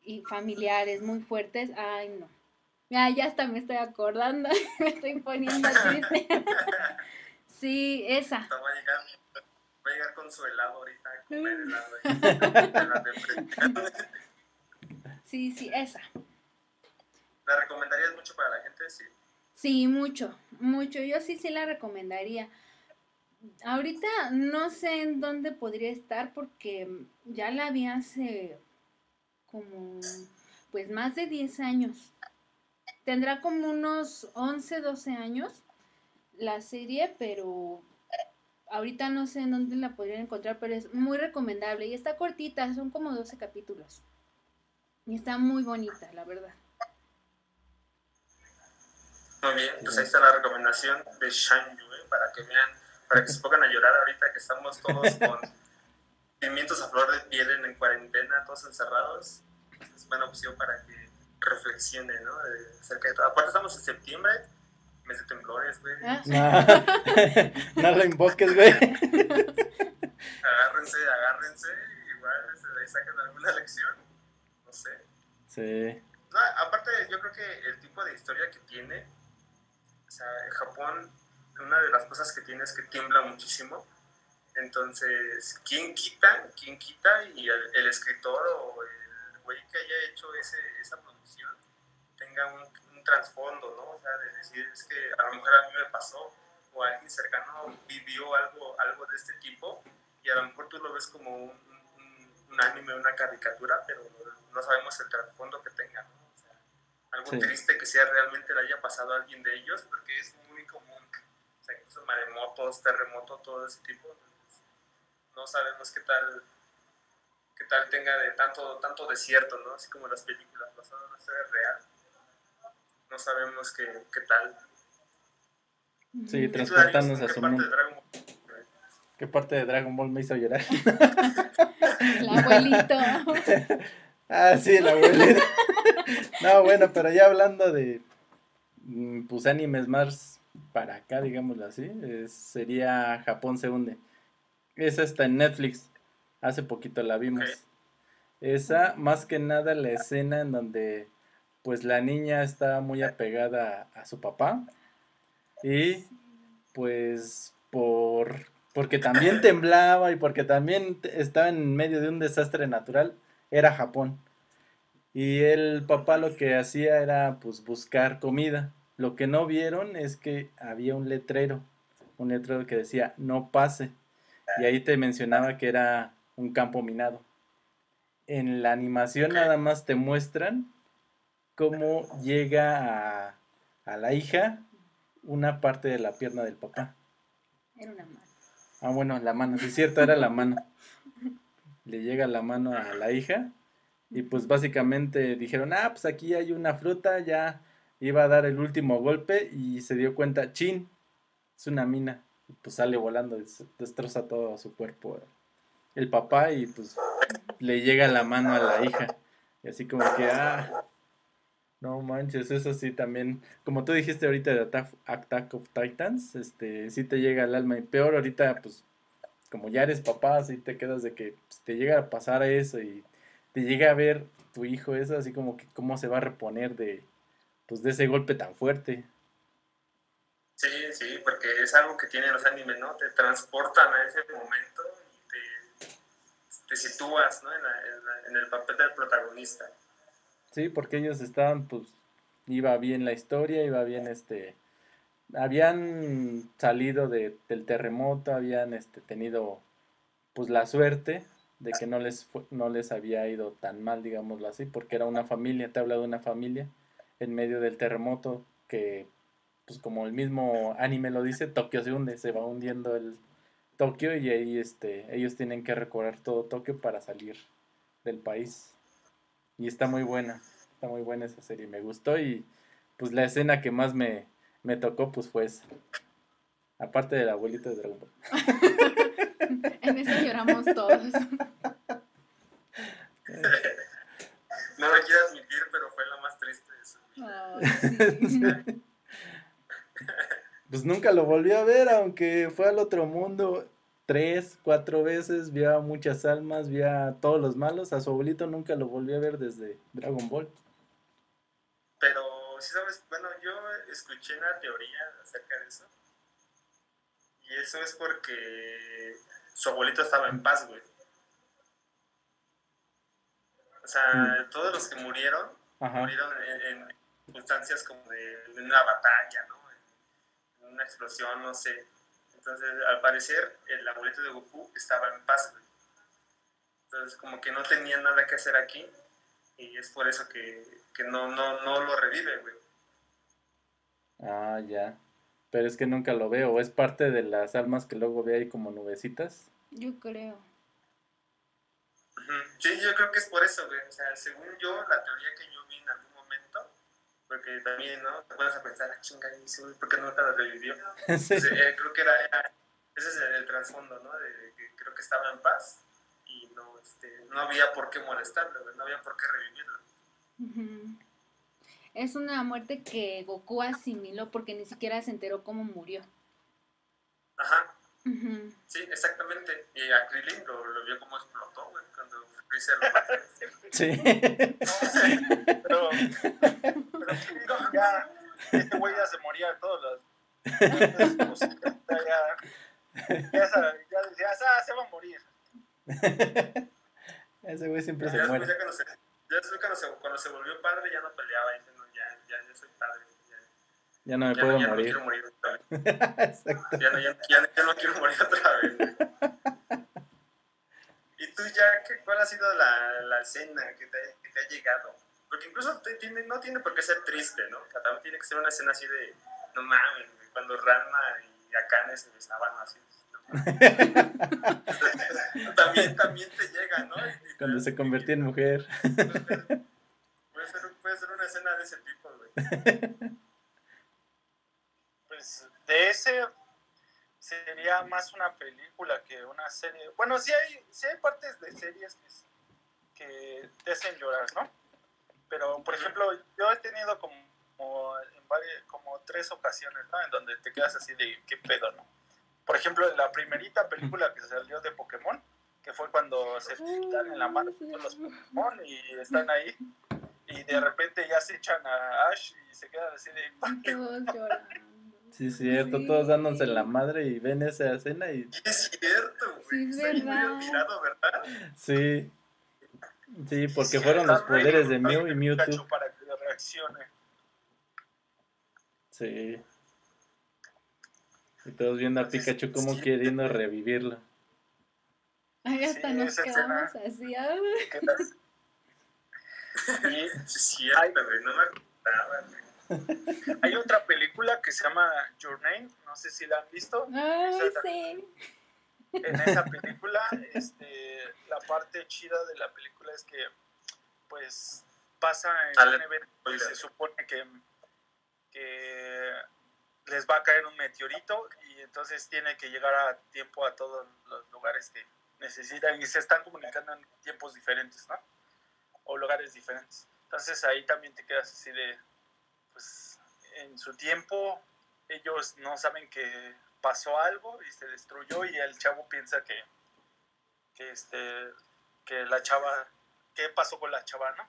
y familiares muy fuertes, ay no. Ya, ya hasta me estoy acordando, me estoy poniendo triste. sí, esa. Va a, llegar, va a llegar con su helado ahorita, helado. sí, sí, esa. ¿La recomendarías mucho para la gente? Sí. Sí, mucho, mucho. Yo sí, sí la recomendaría. Ahorita no sé en dónde podría estar porque ya la vi hace como, pues más de 10 años. Tendrá como unos 11, 12 años la serie, pero ahorita no sé en dónde la podrían encontrar, pero es muy recomendable y está cortita, son como 12 capítulos. Y está muy bonita, la verdad. Muy bien, pues ahí está la recomendación de Shan Yue para que vean, para que se pongan a llorar ahorita que estamos todos con sentimientos a flor de piel en, cuarentena, todos encerrados. Es buena opción para que reflexione, ¿no? De, acerca de todo. Aparte estamos en septiembre, mes de temblores, güey. Ah. No, no lo invoques, güey. agárrense, agárrense, igual este, ahí sacan alguna lección, no sé. Sí. No, aparte, yo creo que el tipo de historia que tiene o sea, en Japón, una de las cosas que tiene es que tiembla muchísimo. Entonces, ¿quién quita? ¿Quién quita? Y el, escritor o el güey que haya hecho ese, esa producción tenga un, un trasfondo, ¿no? O sea, de decir, es que a lo mejor a mí me pasó o alguien cercano vivió algo, algo de este tipo y a lo mejor tú lo ves como un, un, un anime, una caricatura, pero no sabemos el trasfondo que tenga, ¿no? algo triste que sea realmente le haya pasado a alguien de ellos, porque es muy común. O sea, incluso maremotos, terremotos, todo ese tipo. No sabemos qué tal qué tal tenga de tanto tanto desierto, ¿no? Así como las películas basadas en una historia real. No sabemos qué, qué tal. Sí, transportarnos a su mundo. ¿Qué parte de Dragon Ball me hizo llorar? El abuelito. ah, sí, el abuelito. no, bueno, pero ya hablando de mm, pues animes más para acá, digámoslo así, sería Japón se hunde. Esa está en Netflix. Hace poquito la vimos. Esa, más que nada la escena en donde pues la niña está muy apegada a, su papá y pues por porque también temblaba y porque también estaba en medio de un desastre natural, era Japón. Y el papá lo que hacía era pues buscar comida. Lo que no vieron es que había un letrero, un letrero que decía no pase. Y ahí te mencionaba que era un campo minado. En la animación nada más te muestran cómo llega a, a la hija una parte de la pierna del papá. Era una mano. Ah, bueno, la mano, sí es cierto, era la mano. Le llega la mano a la hija y pues básicamente dijeron, ah, pues aquí hay una fruta, ya iba a dar el último golpe y se dio cuenta, chin, es una mina. Pues sale volando, destroza todo su cuerpo el papá y pues le llega la mano a la hija. Y así como que, ah, no manches, eso sí también, como tú dijiste ahorita de Attack, of Titans, este, sí te llega al alma y peor ahorita, pues, como ya eres papá, así te quedas de que pues, te llega a pasar eso y te llega a ver tu hijo eso, así como que cómo se va a reponer de, pues, de ese golpe tan fuerte. Sí, sí, porque es algo que tienen los animes, ¿no? Te transportan a ese momento y te, sitúas, ¿no? En, el papel del protagonista. Sí, porque ellos estaban, pues, iba bien la historia, iba bien este... Habían salido de, del terremoto, habían este, tenido pues la suerte de que no les, no les había ido tan mal, digámoslo así, porque era una familia, te habla de una familia en medio del terremoto que, pues como el mismo anime lo dice, Tokio se hunde, se va hundiendo el Tokio y ahí este, ellos tienen que recorrer todo Tokio para salir del país. Y está muy buena, está muy buena esa serie, me gustó y pues la escena que más me, me tocó pues fue esa. Aparte de la abuelita de Dragon Ball. En eso lloramos todos. No lo quiero admitir, pero fue la más triste de su vida. Ay, sí. Pues nunca lo volví a ver, aunque fue al otro mundo tres, cuatro veces, vio a muchas almas, vio a todos los malos, a su abuelito nunca lo volví a ver desde Dragon Ball. Pero, sí sabes, bueno, yo escuché una teoría acerca de eso. Y eso es porque su abuelito estaba en paz, güey. O sea, todos los que murieron, Ajá. murieron en, en circunstancias como de, de una batalla, ¿no? Una explosión, no sé. Entonces, al parecer, el abuelito de Goku estaba en paz, güey. Entonces, como que no tenía nada que hacer aquí. Y es por eso que, que no, no, no lo revive, güey. Ah, ya. Pero es que nunca lo veo, es parte de las almas que luego ve ahí como nubecitas. Yo creo. Sí, yo creo que es por eso, güey. O sea, según yo, la teoría que yo vi en algún momento, porque también, ¿no? Te pones a pensar, ah, chinga, ¿por qué nunca lo revivió? Sí. Entonces, eh, creo que era, era- ese es el, el trasfondo, ¿no? De que creo que estaba en paz y no, este, no había por qué molestarlo, no había por qué revivirlo. Es una muerte que Goku asimiló porque ni siquiera se enteró cómo murió. Ajá, Sí, exactamente. Y a Krillin lo, lo vio como explotó, güey, cuando Freezer lo mató. Sí. Pero, pero sí, ya, este güey ya se moría de todos los. pues, ya, ya, ah, se va a morir. Ese güey siempre Ya se muere. ya cuando se, ya después cuando se, cuando se volvió padre, ya no peleaba, diciendo, ya, ya, ya soy padre. Ya, no me ya puedo no, ya no morir. quiero morir otra vez. Ya no, ya, ya- no quiero morir otra vez. ¿Y tú ya qué, cuál ha sido la, la escena que te, que te ha llegado? Porque incluso te- tiene, no tiene por qué ser triste, ¿no? También tiene que ser una escena así de, no mames, cuando Ranma y Akane se besaban así. no también, también te llega, ¿no? Y- y Cuando te- se convertía en mujer. Puede ser, puede ser una escena de ese tipo, güey. Pues de ese sería más una película que una serie. Bueno, sí hay, sí hay partes de series que, te hacen llorar, ¿no? Pero, por ejemplo, yo he tenido como, como en varias, como tres ocasiones, ¿no? En donde te quedas así de qué pedo, ¿no? Por ejemplo, la primerita película que salió de Pokémon, que fue cuando se quitan en la mano todos los Pokémon y están ahí, y de repente ya se echan a Ash y se quedan así de... Todos llorando. Sí, cierto, Sí. todos dándose la madre y ven esa escena y es cierto, güey. Sí, es verdad. sí. Sí, porque Sí, fueron los poderes de Mew y a Mewtwo. Pikachu Para que reaccione. Sí. Y todos viendo a Pikachu como sí. queriendo revivirlo. Ay, hasta Sí, nos quedamos así. Sí, es cierto, güey. No me acordaba, güey. hay otra película que se llama Your Name, no sé si la han visto. Ay, Esa sí. En esa película, este, la parte chida de la película es que, pues, pasa en Ale- un evento y se supone que, que les va a caer un meteorito y entonces tiene que llegar a tiempo a todos los lugares que necesitan y se están comunicando en tiempos diferentes, ¿no? O lugares diferentes. Entonces ahí también te quedas así de, pues, en su tiempo ellos no saben que pasó algo y se destruyó y el chavo piensa que, que este, que la chava, ¿qué pasó con la chava, no?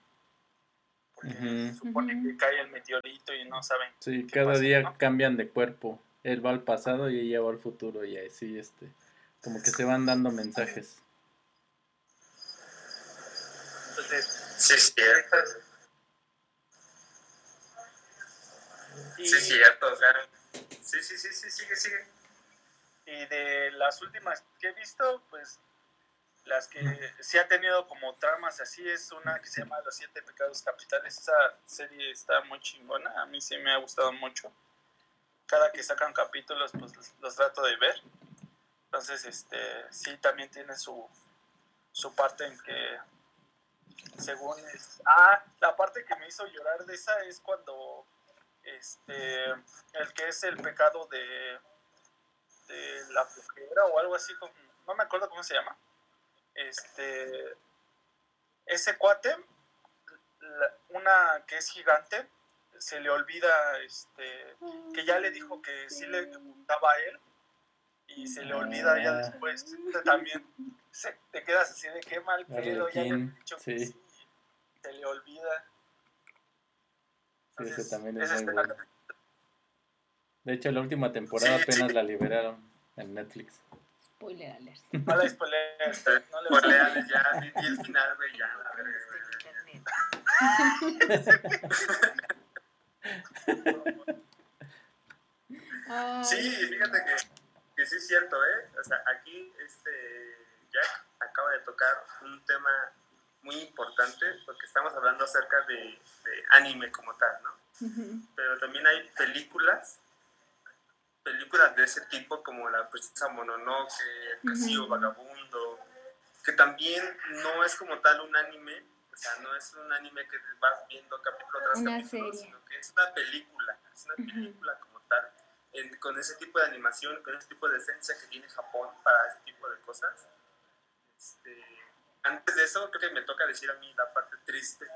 Porque se supone que cae el meteorito y no saben. Sí, ¿Qué cada pasó, día no? cambian de cuerpo. Él va al pasado y ella va al futuro y así, este, como que se van dando mensajes. Entonces, Sí, es cierto. Y, Sí, cierto. O sea, sí, sí, sí, sí, sigue, sigue. y de las últimas que he visto, pues las que sí ha tenido como tramas así es una que se llama Los Siete Pecados Capitales. Esa serie está muy chingona, a mí sí me ha gustado mucho. Cada que sacan capítulos, pues los, los trato de ver. Entonces, este, sí, también tiene su, su parte en que, según... es- ah, la parte que me hizo llorar de esa es cuando, este, el que es el pecado de, de la flojera o algo así, como, no me acuerdo cómo se llama, este, ese cuate, una que es gigante, se le olvida este, que ya le dijo que sí le gustaba a él y se le olvida ya ah. después. También se, te quedas así de qué mal pedo, ya le dicho que sí, se le olvida. Sí, ese también es, muy bueno. De hecho, la última temporada apenas la liberaron en Netflix. Spoiler alert. No la spoiler, no le spoiler, ya, y el final, güey, ya, la Sí, fíjate que, que, sí es cierto, ¿eh? O sea, aquí este Jack acaba de tocar un tema muy importante porque estamos hablando acerca de, de anime como tal, ¿no? Pero también hay películas, películas de ese tipo como La Princesa Mononoke, El Castillo Vagabundo, que también no es como tal un anime, o sea, no es un anime que vas viendo capítulo tras una capítulo, sino que es una película, es una película como tal, con ese tipo de animación, con ese tipo de esencia que tiene Japón para ese tipo de cosas. Este, antes de eso, creo que me toca decir a mí la parte triste,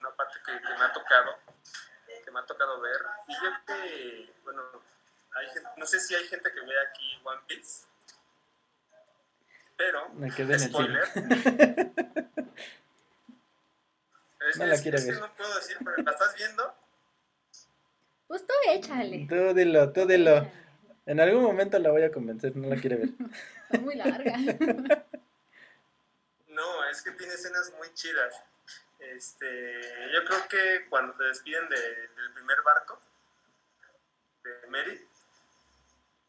una parte que, me ha tocado, que me ha tocado ver. Y yo que, bueno, hay, no sé si hay gente que ve aquí One Piece, pero, me quedé spoiler. Es, no la quiero ver. no puedo decir, pero ¿la estás viendo? Pues tú échale. Tú dilo, tú dilo. En algún momento la voy a convencer, no la quiere ver. Está muy larga. Es que tiene escenas muy chidas. Este, yo creo que cuando te despiden de, del primer barco, de Mary,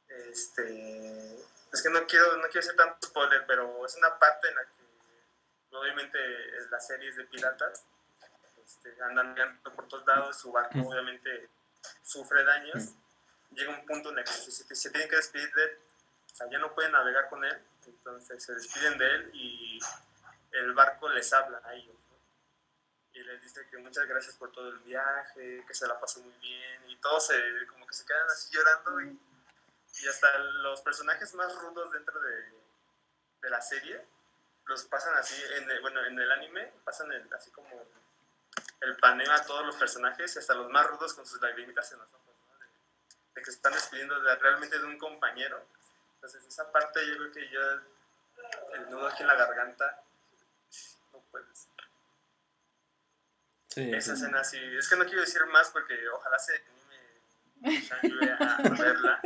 este, es que no quiero, no quiero hacer tanto spoiler, pero es una parte en la que obviamente la serie es de piratas este, andan por todos lados, su barco obviamente sufre daños, llega un punto en el que se, tienen que despedir de él, o sea, ya no pueden navegar con él, entonces se despiden de él y el barco les habla a ellos. Y les dice que muchas gracias por todo el viaje, que se la pasó muy bien, y todos se, como que se quedan así llorando y, y hasta los personajes más rudos dentro de, de la serie los pasan así, en el, bueno, en el anime pasan así como el paneo a todos los personajes, hasta los más rudos con sus lagrimitas en los ojos, de, que se están despidiendo de, realmente de un compañero. Entonces esa parte yo creo que ya el nudo aquí en la garganta no puedes. Sí, esa escena sí, es que no quiero decir más porque ojalá se me ayude a verla.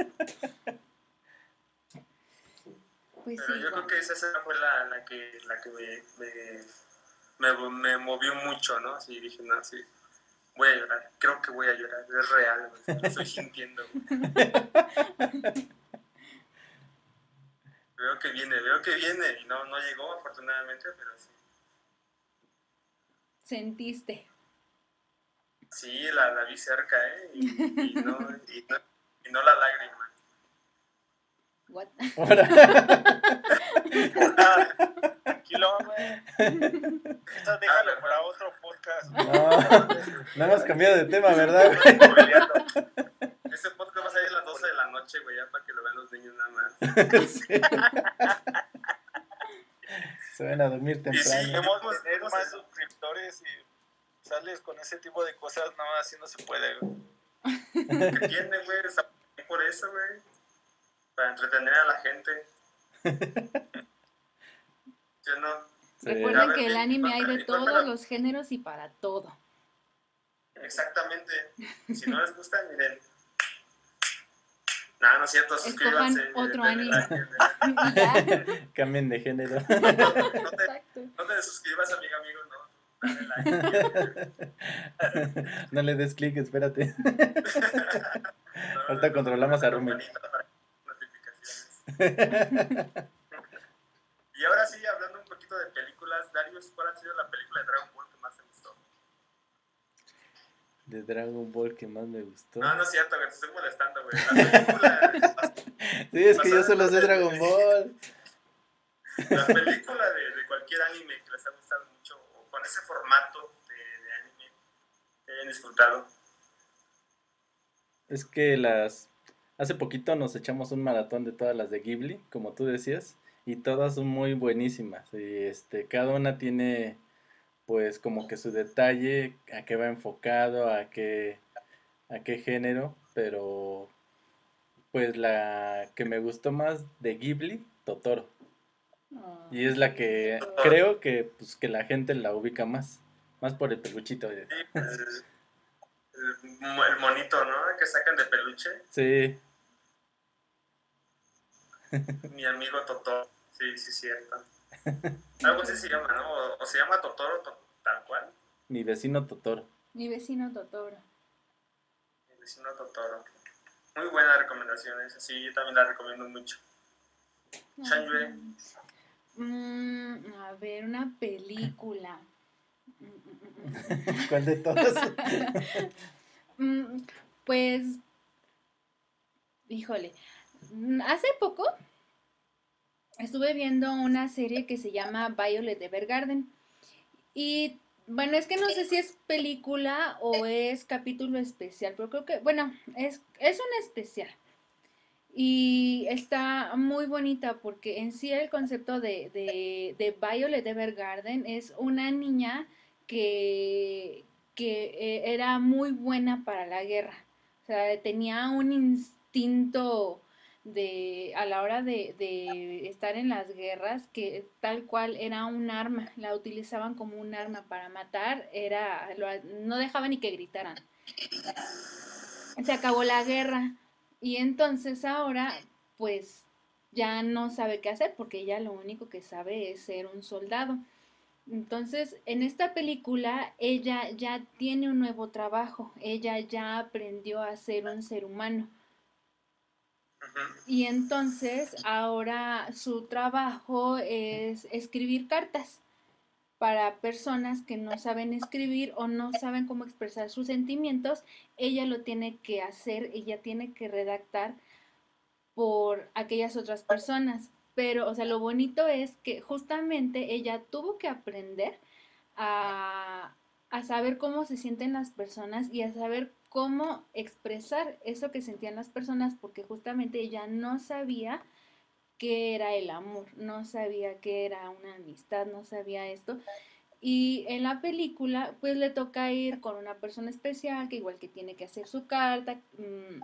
Pues Pero yo creo que esa escena fue la, la que, la que me me, me movió mucho, ¿no? Así dije, no, sí, voy a llorar, creo que voy a llorar, es real, lo estoy sintiendo. veo que viene, veo que viene, y no, no llegó afortunadamente, pero sí. ¿Sentiste? Sí, la, la vi cerca, ¿eh? Y, no, y, no, y no la lágrima. What? Tranquilo, güey. Esto déjalo para otro podcast. No, no hemos cambiado de tema, ¿verdad? Este podcast va a salir a las 12 de la noche, güey, ya para que lo vean los niños nada más. Se van a dormir temprano. Y si queremos tener más suscriptores y sales con ese tipo de cosas, no, así no se puede, güey. ¿Qué tiene, güey? Por eso, güey para entretener a la gente. Yo no. Recuerden que el anime hay de todos los géneros y para todo. Exactamente. Si no les gusta, miren. No, no es cierto, suscríbanse. otro anime. Cambien de género. No, te, no te suscribas, amigo, amigo, no. Dale like. no le des clic, espérate. Ahorita controlamos a Rumi. y ahora sí, hablando un poquito de películas, Darius, ¿cuál ha sido la película de Dragon Ball que más te gustó? De Dragon Ball que más me gustó. No, no es cierto, que te estoy molestando, güey. La sí, es que yo solo sé Dragon Ball. La película de, de, cualquier anime que les ha gustado mucho, o con ese formato de, de anime que hayan disfrutado. Es que las Hace poquito nos echamos un maratón de todas las de Ghibli, como tú decías, y todas son muy buenísimas. Y este, cada una tiene pues como que su detalle, a qué va enfocado, a qué, a qué género, pero pues la que me gustó más de Ghibli, Totoro. Y es la que creo que pues que la gente la ubica más, más por el peluchito. Sí, pues, el, monito, ¿no? Que sacan de peluche. Sí. Mi amigo Totoro. Sí, sí, cierto. Algo así se llama, ¿no? O, se llama Totoro tal cual. Mi vecino Totoro. Mi vecino Totoro. Mi vecino Totoro. Muy buenas recomendaciones, así yo también la recomiendo mucho. Changyue. Mm, a ver, una película. ¿Cuál de todas? Mm, pues, híjole, hace poco estuve viendo una serie que se llama Violet Evergarden. Y bueno, es que no sé si es película o es capítulo especial, pero creo que, bueno, es, es un especial. Y está muy bonita porque en sí el concepto de, de, de Violet Evergarden es una niña que, que eh, era muy buena para la guerra. O sea, tenía un instinto de a la hora de, de, estar en las guerras que tal cual era un arma, la utilizaban como un arma para matar, era no dejaban ni que gritaran. Se acabó la guerra y entonces ahora pues ya no sabe qué hacer porque ella lo único que sabe es ser un soldado. Entonces, en esta película ella ya tiene un nuevo trabajo, ella ya aprendió a ser un ser humano y entonces ahora su trabajo es escribir cartas para personas que no saben escribir o no saben cómo expresar sus sentimientos. Ella lo tiene que hacer, ella tiene que redactar por aquellas otras personas. Pero, o sea, lo bonito es que justamente ella tuvo que aprender a, a saber cómo se sienten las personas y a saber cómo expresar eso que sentían las personas porque justamente ella no sabía qué era el amor, no sabía qué era una amistad, no sabía esto. Y en la película, pues le toca ir con una persona especial que igual que tiene que hacer su carta, mm,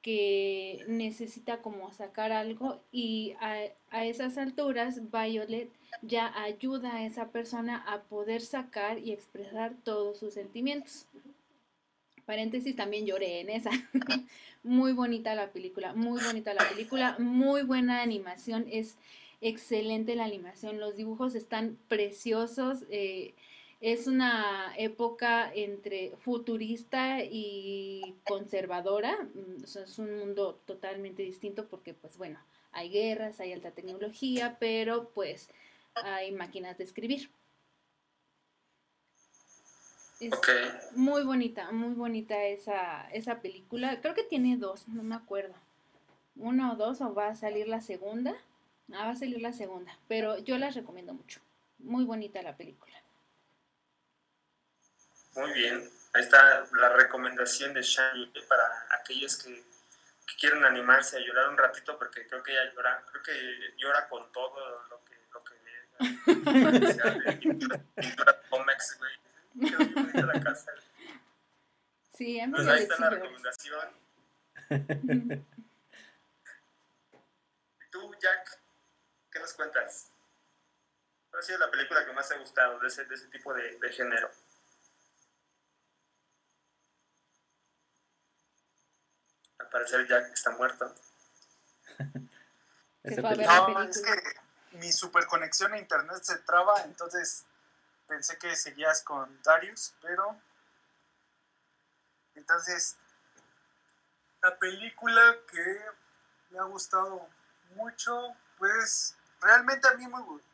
que necesita como sacar algo y a, a, esas alturas Violet ya ayuda a esa persona a poder sacar y expresar todos sus sentimientos. Paréntesis, también lloré en esa. muy bonita la película, muy bonita la película, muy buena animación, es excelente la animación, los dibujos están preciosos. Eh, es una época entre futurista y conservadora, mm, es un mundo totalmente distinto porque pues bueno, hay guerras, hay alta tecnología, pero pues hay máquinas de escribir. Muy bonita, muy bonita esa, esa película. Creo que tiene dos, no me acuerdo. Uno o dos, o va a salir la segunda. Ah, va a salir la segunda, pero yo las recomiendo mucho. Muy bonita la película. Muy bien, ahí está la recomendación de Shani para aquellos que, que, quieren animarse a llorar un ratito, porque creo que ella llora, creo que llora con todo lo que, lo que ve. pintura, güey la casa. Sí, a pues ahí está la recomendación. ¿Y tú, Jack? ¿Qué nos cuentas? ¿Cuál ha sido la película que más te ha gustado de ese, de ese tipo de, de género? Al parecer Jack está muerto. no, es que mi superconexión a internet se traba, entonces pensé que seguías con Darius, pero entonces la película que me ha gustado mucho, pues realmente a mí,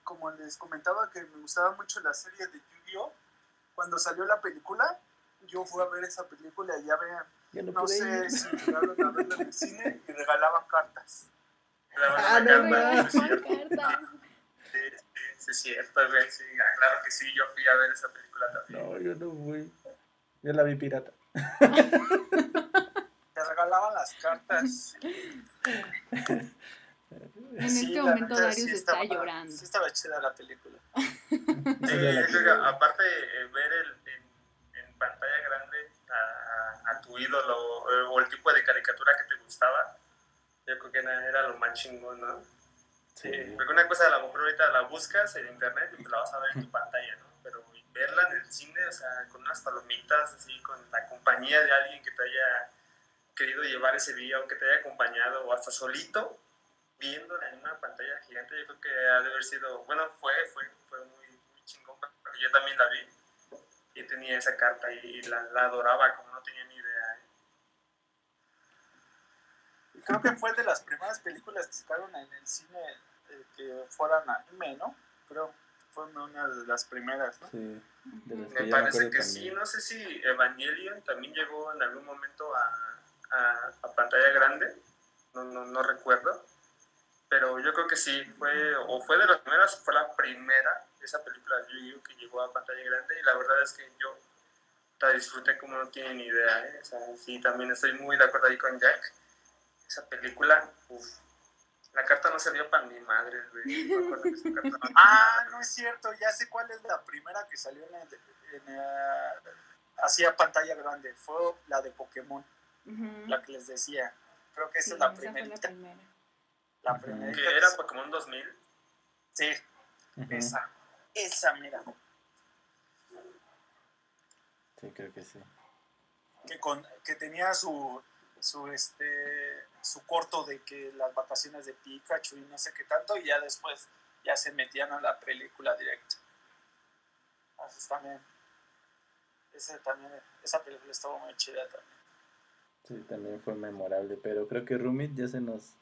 como les comentaba, que me gustaba mucho la serie de Yu-Gi-Oh! Cuando salió la película, yo fui a ver esa película y ya vean, no, sé si llegaron a verla en el cine y regalaban cartas. Ah, no, cartas. Sí, es cierto, güey. Sí, ah, claro que sí, yo fui a ver esa película también. No, yo no fui. Yo la vi pirata. Te regalaban las cartas. En Sí, este la momento neta, Darius sí está estaba- llorando. Sí estaba chida la película. Sí, yo creo que aparte eh, ver el, en, en pantalla grande a, a tu ídolo eh, o el tipo de caricatura que te gustaba, yo creo que era lo más chingón, ¿no? Sí. Porque una cosa a lo mejor ahorita la buscas en internet y te la vas a ver en tu pantalla, ¿no? Pero verla en el cine, o sea, con unas palomitas, así, con la compañía de alguien que te haya querido llevar ese día o que te haya acompañado o hasta solito, viéndola en una pantalla gigante, yo creo que ha de haber sido, bueno, fue, fue, fue muy, muy chingón, porque yo también la vi y tenía esa carta y la, la adoraba como no tenía ni idea. ¿eh? Y creo que fue de las primeras películas que sacaron en el cine eh, que fueran anime, ¿no? Creo fue una de las primeras, ¿no? Sí, de las que Me parece que sí, no sé si Evangelion también llegó en algún momento a, a- a pantalla grande, no, no, no recuerdo, pero yo creo que sí, fue, o fue de las primeras, fue la primera, esa película de Yu-Gi-Oh! que llegó a pantalla grande, y la verdad es que yo la disfruté como no tienen ni idea, ¿eh? o sea, sí, también estoy muy de acuerdo ahí con Jack, esa película, uff, la carta no servía para mi madre, güey, me acuerdo que esa carta no- Ah, no es cierto, ya sé cuál es la primera que salió en, el, en hacía pantalla grande, fue la de Pokémon, la que les decía. Creo que esa Sí, es la esa fue la primera. La Ujú. primerita. que era Pokémon 2000, Sí, Ujú. esa. Esa, mira. Sí, creo que sí. Que, con, que tenía su, su, este, su corto de que las vacaciones de Pikachu y no sé qué tanto, y ya después ya se metían a la película directa. Así también. Ese también. Esa película estuvo muy chida también. Sí, también fue memorable, pero creo que Rumit ya se nos,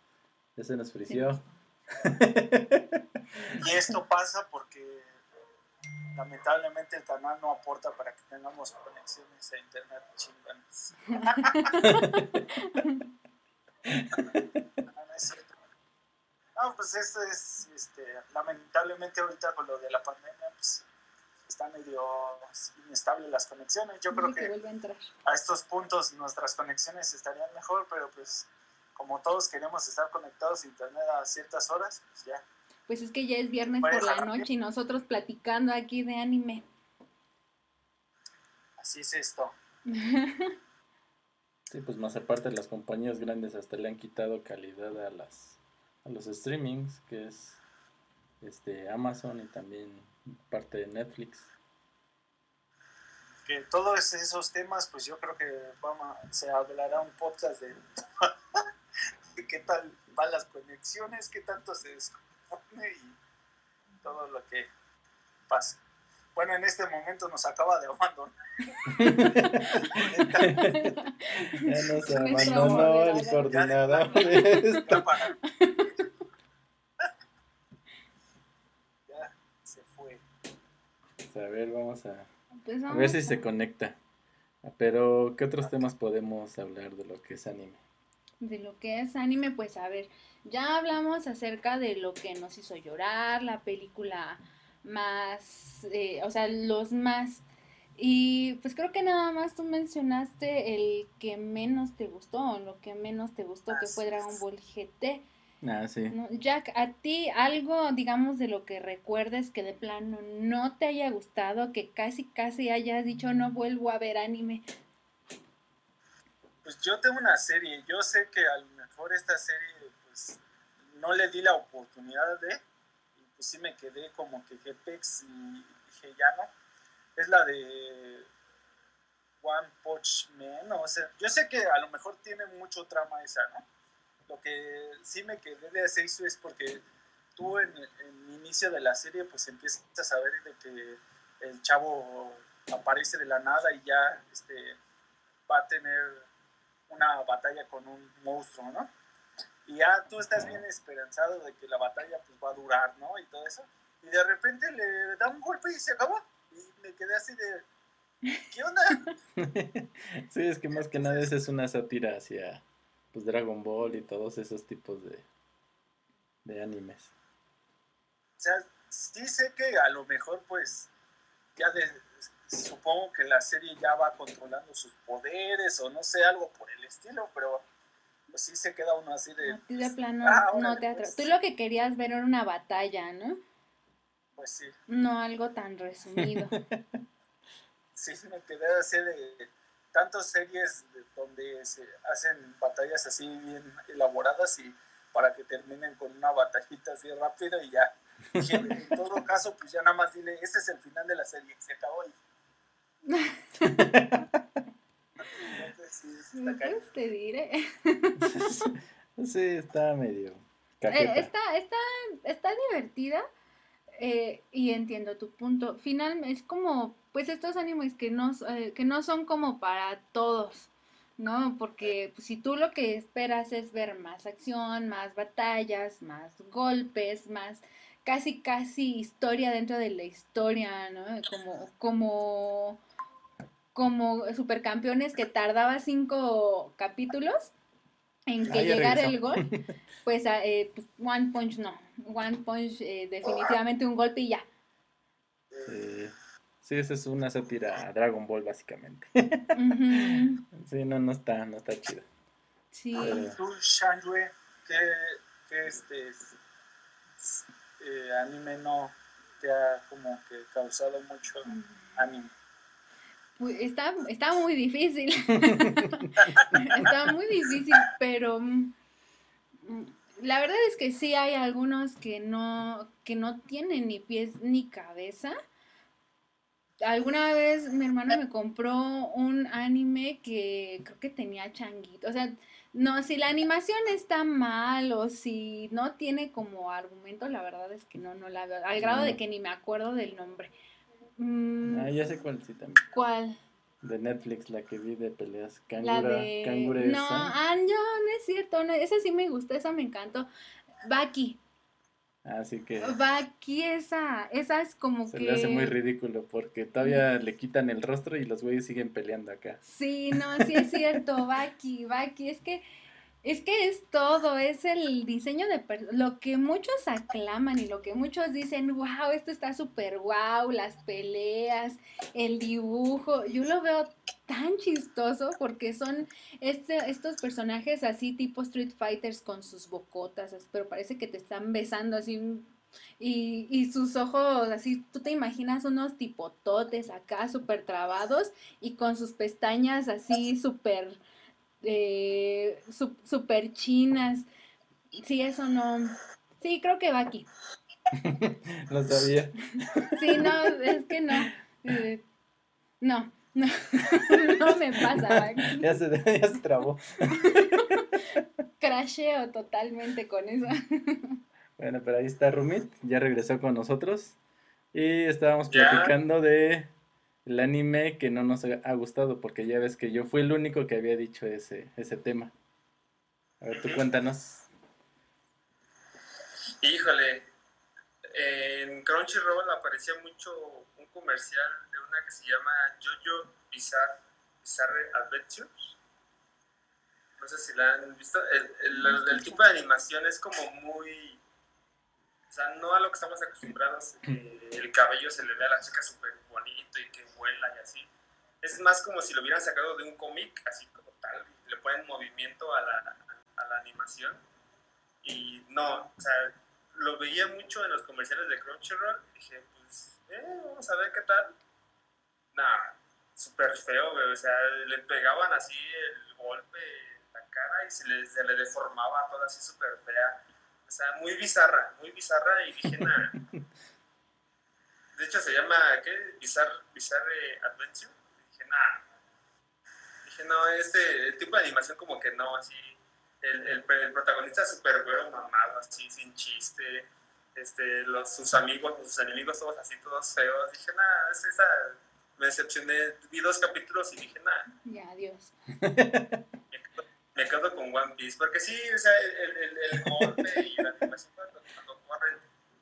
ya se nos frició. Y esto pasa porque lamentablemente el canal no aporta para que tengamos conexiones a internet chingones. No, no es cierto. No, pues esto es, este, lamentablemente ahorita con lo de la pandemia, pues están medio inestables las conexiones. Yo creo que a estos puntos nuestras conexiones estarían mejor, pero pues como todos queremos estar conectados a internet a ciertas horas, pues ya. Pues es que ya es viernes Puede por la noche y nosotros platicando aquí de anime. Así es esto. Sí, pues más aparte las compañías grandes hasta le han quitado calidad a las a los streamings, que es este Amazon y también parte de Netflix. que todos esos temas, pues yo creo que vamos, se hablará un podcast de, de qué tal van las conexiones, qué tanto se descompone y todo lo que pasa. Bueno, en este momento nos acaba de abandonar. Ya nos abandonó el coordinador de esto. Ya se fue. Pues, A ver, vamos a, Pues a ver si se conecta. Pero, ¿qué otros temas podemos hablar de lo que es anime? De lo que es anime, pues a ver, ya hablamos acerca de lo que nos hizo llorar, la película más, eh, o sea, los más. Y pues creo que nada más tú mencionaste el que menos te gustó, o lo que menos te gustó, que fue Dragon Ball GT. Ah, sí. ¿no? Jack, ¿a ti algo, digamos, de lo que recuerdes que de plano no te haya gustado, que casi, casi hayas dicho no vuelvo a ver anime? Pues yo tengo una serie, yo sé que a lo mejor esta serie pues no le di la oportunidad de, pues sí me quedé como que Gepex y dije ya no, es la de One Punch Man, o sea, yo sé que a lo mejor tiene mucho trama esa, ¿no? Lo que sí me quedé de ese es porque tú en, en el inicio de la serie pues empiezas a ver de que el chavo aparece de la nada y ya este, va a tener una batalla con un monstruo, ¿no? Y ya tú estás bien esperanzado de que la batalla pues va a durar, ¿no? Y todo eso. Y de repente le da un golpe y se acabó. Y me quedé así de, ¿qué onda? Sí, es que más que nada esa es una sátira hacia pues Dragon Ball y todos esos tipos de, de animes. O sea, sí sé que a lo mejor pues ya de, supongo que la serie ya va controlando sus poderes o no sé, algo por el estilo, pero pues sí se queda uno así de... A ti de plano Ah, no te pues. Tú lo que querías ver era una batalla, ¿no? Pues sí, No algo tan resumido. sí me quedé así de tantas series de- donde se hacen batallas así bien elaboradas y para que terminen con una batallita así rápido y ya. En todo caso, pues ya nada más dile, este es el final de la serie, se acabó sí, sí está cañón. Pues te diré. sí, está medio Eh, está, está, está divertida eh, y entiendo tu punto. Final es como, pues estos animes que no, eh, que no son como para todos, ¿no? Porque pues, si tú lo que esperas es ver más acción, más batallas, más golpes, más casi casi historia dentro de la historia, ¿no? Como, como, como supercampeones que tardaba cinco capítulos en que Ah, ya llegara el gol, pues, ah, eh, pues, One Punch no. One Punch eh, definitivamente un golpe y ya. Sí. Sí, esa es una sátira a Dragon Ball, básicamente. Ujú, Sí, no, no está, no está chido. Sí. Pero- Tú, Shanjue, ¿qué, qué este, eh, anime no te ha como que causado mucho ánimo? Pues, está, está muy difícil. está muy difícil, pero mm, la verdad es que sí hay algunos que no, que no tienen ni pies ni cabeza. Alguna vez mi hermano me compró un anime que creo que tenía changuito. O sea, no, si la animación está mal o si no tiene como argumento, la verdad es que no, no la veo. Al grado de que ni me acuerdo del nombre. Mm, Ah, ya sé cuál sí también. ¿Cuál? De Netflix, la que vi de peleas. La Cangura, de... No, ah, no, no es cierto. No, esa sí me gustó, esa me encantó. Baki. Así que Baki, esa, esa es como se que... le hace muy ridículo porque todavía le quitan el rostro y los güeyes siguen peleando acá. Sí, no, sí es cierto, Baki, Baki, es que es que es todo, es el diseño de lo que muchos aclaman y lo que muchos dicen, wow, esto está súper wow, las peleas, el dibujo, yo lo veo tan chistoso porque son este, estos personajes así tipo Street Fighters con sus bocotas, as- pero parece que te están besando así y, y sus ojos así, tú te imaginas unos tipototes acá súper trabados y con sus pestañas así súper eh, su- súper chinas. Sí, eso no. Sí, creo que va aquí. No sabía. Sí, no, es que no. Eh, no, no, no me pasa, va aquí. Ya se, ya se trabó. Crasheo totalmente con eso. Bueno, pero ahí está Rumit, ya regresó con nosotros. Y estábamos Ya. platicando de el anime que no nos ha gustado, porque ya ves que yo fui el único que había dicho ese, ese tema. A ver, tú cuéntanos. Híjole, en Crunchyroll aparecía mucho un comercial de una que se llama Jojo Bizarre, Bizarre Adventures. No sé si la han visto. El, el- el tipo de animación es como muy. O sea, no a lo que estamos acostumbrados. que el cabello se le ve a la chica súper bonito y que vuela y así. Es más como si lo hubieran sacado de un cómic, así como tal. Le ponen movimiento a la, a la animación. Y no, o sea, lo veía mucho en los comerciales de Crunchyroll. Dije, pues, eh, vamos a ver qué tal. Nah, súper feo, güey. O sea, le pegaban así el golpe en la cara y se le, se le deformaba toda así súper fea. O sea, muy bizarra, muy bizarra. Y dije, nah. De hecho, se llama, ¿qué? Bizarre, Bizarre Adventure. Dije, nah. Dije, no, este el tipo de animación como que no, así el, el, el protagonista súper güero mamado, así, sin chiste, este, los, sus amigos, sus enemigos, todos así, todos feos. Dije, nada, es esa. Me decepcioné, vi dos capítulos y dije, nada, Ya, adiós. me quedo con One Piece. Porque sí, o sea, el, el, el golpe y la animación cuando, cuando corren.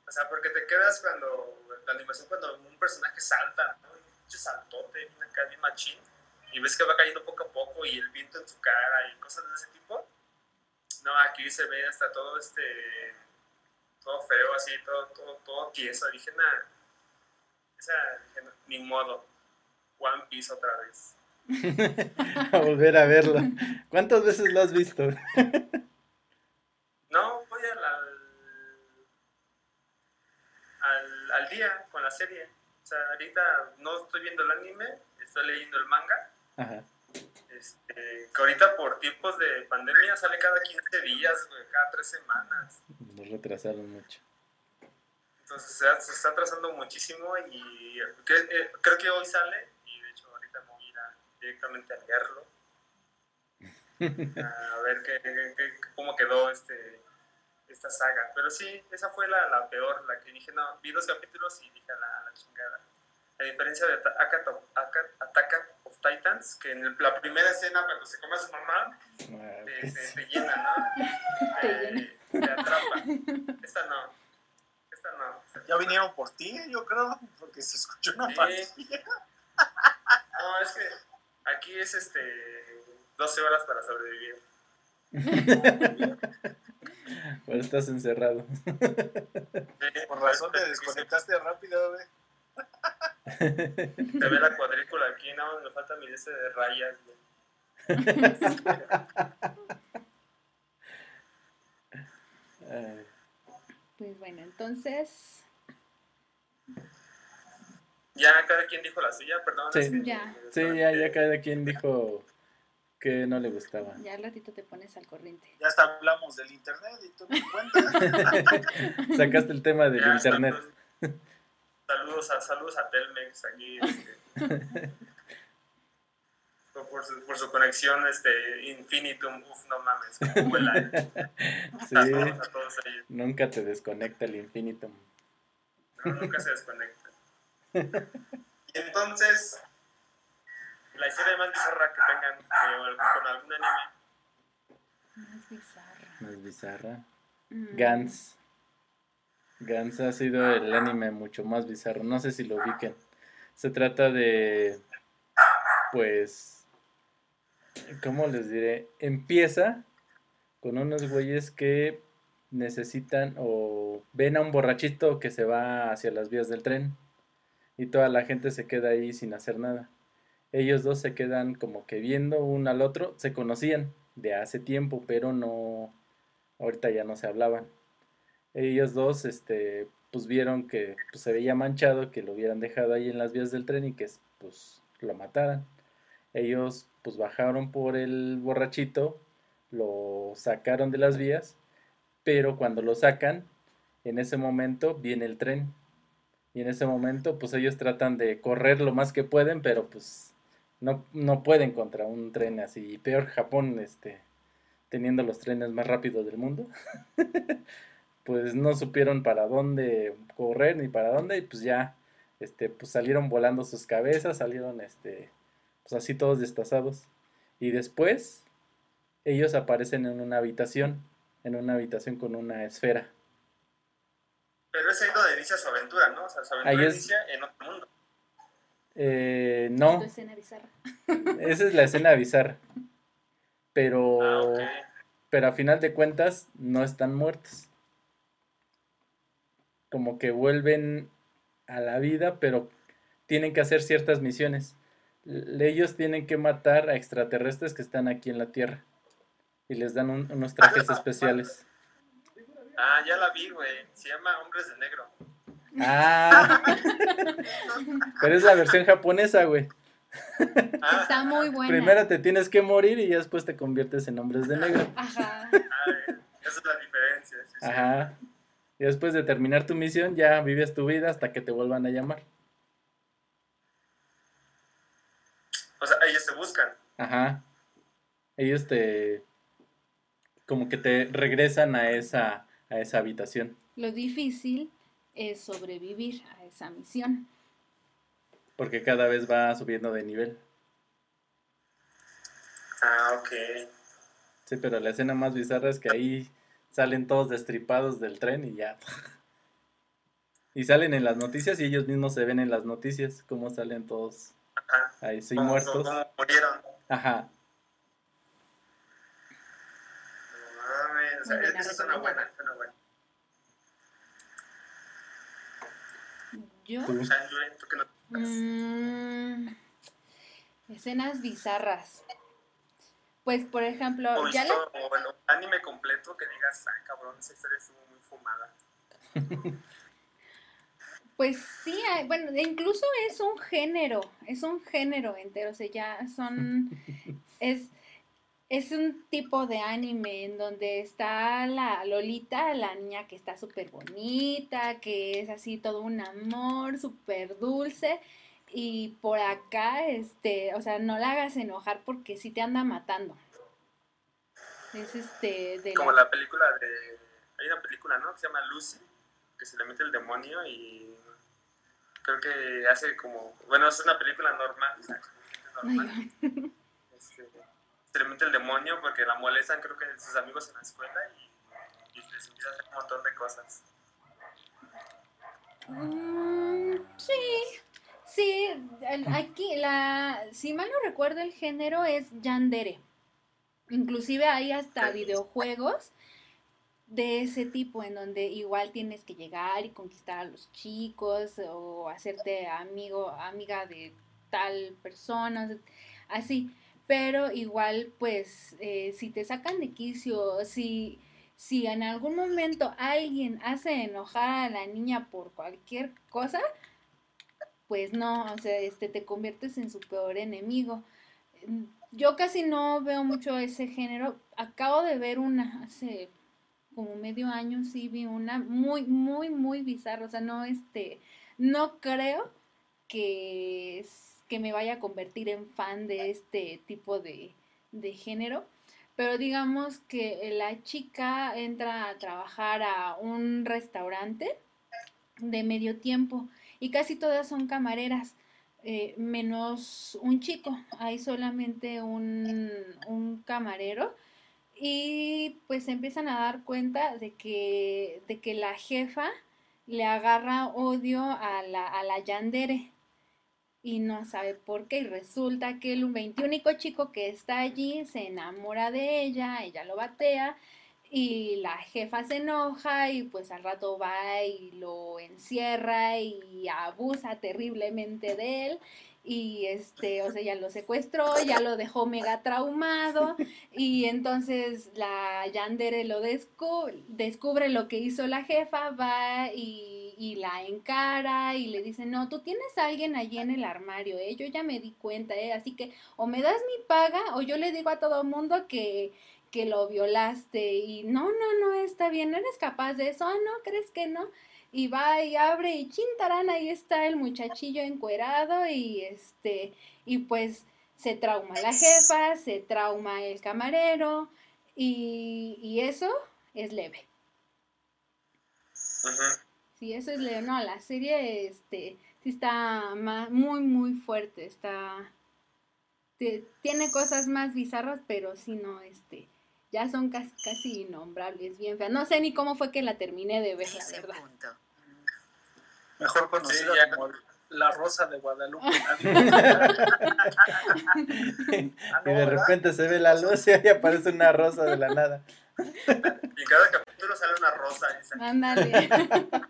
O sea, porque te quedas cuando. La animación cuando un personaje salta, ¿no? Un saltote, bien acá, bien machín. Y ves que va cayendo poco a poco y el viento en su cara y cosas de ese tipo. No, aquí se ve hasta todo este. Todo feo, así, todo, todo, todo tieso. Dije, nada. Esa, dije, no, ni modo. One Piece otra vez. a volver a verlo. ¿Cuántas veces lo has visto? No, voy al, al, al día con la serie. O sea, ahorita no estoy viendo el anime, estoy leyendo el manga. Ajá. Este, que ahorita por tiempos de pandemia sale cada 15 días, güey, cada 3 semanas. Lo retrasaron mucho. Entonces se, se está atrasando muchísimo y cre- eh, creo que hoy sale y de hecho ahorita me voy a ir a- directamente a leerlo. a ver qué, qué- qué- cómo quedó este, esta saga. Pero sí, esa fue la, la peor, la que dije, no, vi dos capítulos y dije a la, la chingada. A diferencia de Attack of, Attack- Attack of Titans, que en el- la primera escena cuando se come a su mamá, Ah, te, pues, te- te llena, ¿no? Te atrapa. Esta no. Esta no. Ya vinieron por ti, yo creo, porque se escuchó una Sí. No, es que aquí es este 12 horas para sobrevivir. Pero estás encerrado. Por razón te desconectaste rápido, güey. Se ve la cuadrícula aquí, no, me falta mi ese de rayas. güey. Pues bueno, entonces, Ya cada quien dijo la suya, perdón. Sí. es que- Ya. Sí, ya, ya cada quien dijo que no le gustaba. ya al ratito te pones al corriente. Ya hasta hablamos del internet y tú me cuentas. Sacaste el tema del Ya, internet. Saludos, saludos a, saludos a Telmex aquí. este. por, su, por su conexión este, Infinitum, uf, no mames. eh. Sí, Saludos a todos ellos. nunca te desconecta el infinitum. No, nunca se desconecta. Y entonces, la historia más bizarra que tengan eh, con algún anime. Más bizarra. Es bizarra. Mm, Gans. Gans ha sido el anime mucho más bizarro. No sé si lo ubiquen. Se trata de. Pues. ¿Cómo les diré? Empieza con unos güeyes que necesitan o ven a un borrachito que se va hacia las vías del tren y toda la gente se queda ahí sin hacer nada. Ellos dos se quedan como que viendo uno al otro, se conocían de hace tiempo, pero no, ahorita ya no se hablaban. Ellos dos, este, pues vieron que pues, se veía manchado, que lo hubieran dejado ahí en las vías del tren y que pues lo mataran. Ellos pues bajaron por el borrachito, lo sacaron de las vías, pero cuando lo sacan, en ese momento viene el tren. Y en ese momento, pues ellos tratan de correr lo más que pueden, pero pues no, no pueden contra un tren así. Y peor Japón, este, teniendo los trenes más rápidos del mundo. pues no supieron para dónde correr ni para dónde. Y pues ya, este, pues salieron volando sus cabezas, salieron, este, pues así todos destazados. Y después, ellos aparecen en una habitación, en una habitación con una esfera. Pero es ahí donde inicia su aventura, ¿no? O sea, su aventura Ahí es- inicia en otro mundo. Eh, Tu no, escena bizarra. esa es la escena bizarra. Pero, Ah, pero a final de cuentas no están muertos. Como que vuelven a la vida, pero tienen que hacer ciertas misiones. Ellos tienen que matar a extraterrestres que están aquí en la Tierra. Y les dan un- unos trajes especiales. Ah, ya la vi, güey. Se llama Hombres de Negro. Ah, pero es la versión japonesa, güey. Ah, Está muy buena. Primero te tienes que morir y ya después te conviertes en hombres de negro. Ajá. esa es la diferencia. sí, sí. Ajá. Y después de terminar tu misión, ya vives tu vida hasta que te vuelvan a llamar. O sea, ellos se buscan. Ajá. Ellos te. como que te regresan a esa, a esa habitación. Lo difícil es sobrevivir a esa misión. Porque cada vez va subiendo de nivel. Ah, ok. Sí, pero la escena más bizarra es que ahí salen todos destripados del tren y ya. Y salen en las noticias y ellos mismos se ven en las noticias cómo salen todos Ajá. ahí sí ¿Cómo- muertos. cómo murieron? Ajá. No mames, o sea, Muy buena suena recomendada. buena, suena buena. Yo. Tú. Shanjue, ¿tú qué no- mm, Escenas bizarras. Pues, por ejemplo, O, ya visto, la- o bueno, anime completo que digas, ah, cabrón, esa historia estuvo muy fumada. Pues sí, hay- bueno, e incluso es un género, es un género entero, o sea, ya son, es, es un tipo de anime en donde está la Lolita, la niña que está súper bonita, que es así todo un amor, súper dulce, y por acá, este, o sea, no la hagas enojar porque sí te anda matando. Es este, de Como la- la película de. Hay una película, ¿no? Que se llama Lucy, que se le mete el demonio y. Creo que hace como. Bueno, es una película normal. o sea, normal. Se le mete el demonio porque la molestan, creo que sus amigos en la escuela y, y les empieza a hacer un montón de cosas. Mm, sí, sí, aquí la, si mal no recuerdo el género es yandere. Inclusive hay hasta videojuegos de ese tipo en donde igual tienes que llegar y conquistar a los chicos o hacerte amigo, amiga de tal persona, así. Pero igual, pues, eh, si te sacan de quicio, si, si en algún momento alguien hace enojar a la niña por cualquier cosa, pues no, o sea, este, te conviertes en su peor enemigo. Mm, Yo casi no veo mucho ese género. Acabo de ver una hace como medio año, sí vi una muy, muy, muy bizarra. O sea, no, este, no creo que, es- que me vaya a convertir en fan de este tipo de, de género. Pero digamos que la chica entra a trabajar a un restaurante de medio tiempo y casi todas son camareras, eh, menos un chico, hay solamente un, un camarero y pues se empiezan a dar cuenta de que, de que la jefa le agarra odio a la, a la yandere y no sabe por qué y resulta que el veintiúnico chico que está allí se enamora de ella, ella lo batea y la jefa se enoja y pues al rato va y lo encierra y abusa terriblemente de él y este, o sea, ya lo secuestró, ya lo dejó mega traumado y entonces la Yandere lo descu- descubre lo que hizo la jefa, va y, y la encara y le dice, no, tú tienes a alguien allí en el armario, ¿eh? yo ya me di cuenta, ¿eh? así que o me das mi paga o yo le digo a todo mundo que, que lo violaste y no, no, no, está bien, no eres capaz de eso, ah, no, ¿crees que no? Y va y abre y chintarán, ahí está el muchachillo encuerado y este, y pues se trauma la jefa, se trauma el camarero y, y eso es leve. Sí, eso es leve. No, la serie este, sí está ma- muy, muy fuerte, está... tiene cosas más bizarras, pero sí no, este, ya son casi, casi innombrables, bien feas. No sé ni cómo fue que la terminé de ver, la Ese verdad. punto. Mejor conocida Sí, ya. como la Rosa de Guadalupe. Ah, Y de ¿verdad? repente se ve la luz y ahí aparece una rosa de la nada. Y en cada capítulo sale una rosa. Ándale.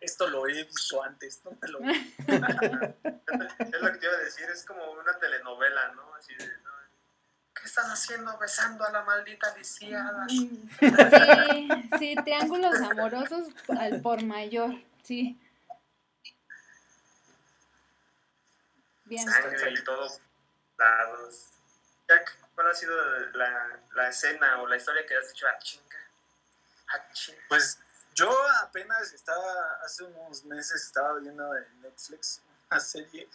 Esto lo he visto antes, no me lo Es lo que te iba a decir, es como una telenovela, ¿no? Así de, ¿no? ¿qué están haciendo besando a la maldita lisiada? Sí, sí, triángulos amorosos al por mayor, sí. Bien. Sangre y todos lados. Jack, ¿cuál ha sido la, la escena o la historia que has dicho? Ah, chinga. Ah, chinga. Pues yo apenas estaba, hace unos meses estaba viendo en Netflix una serie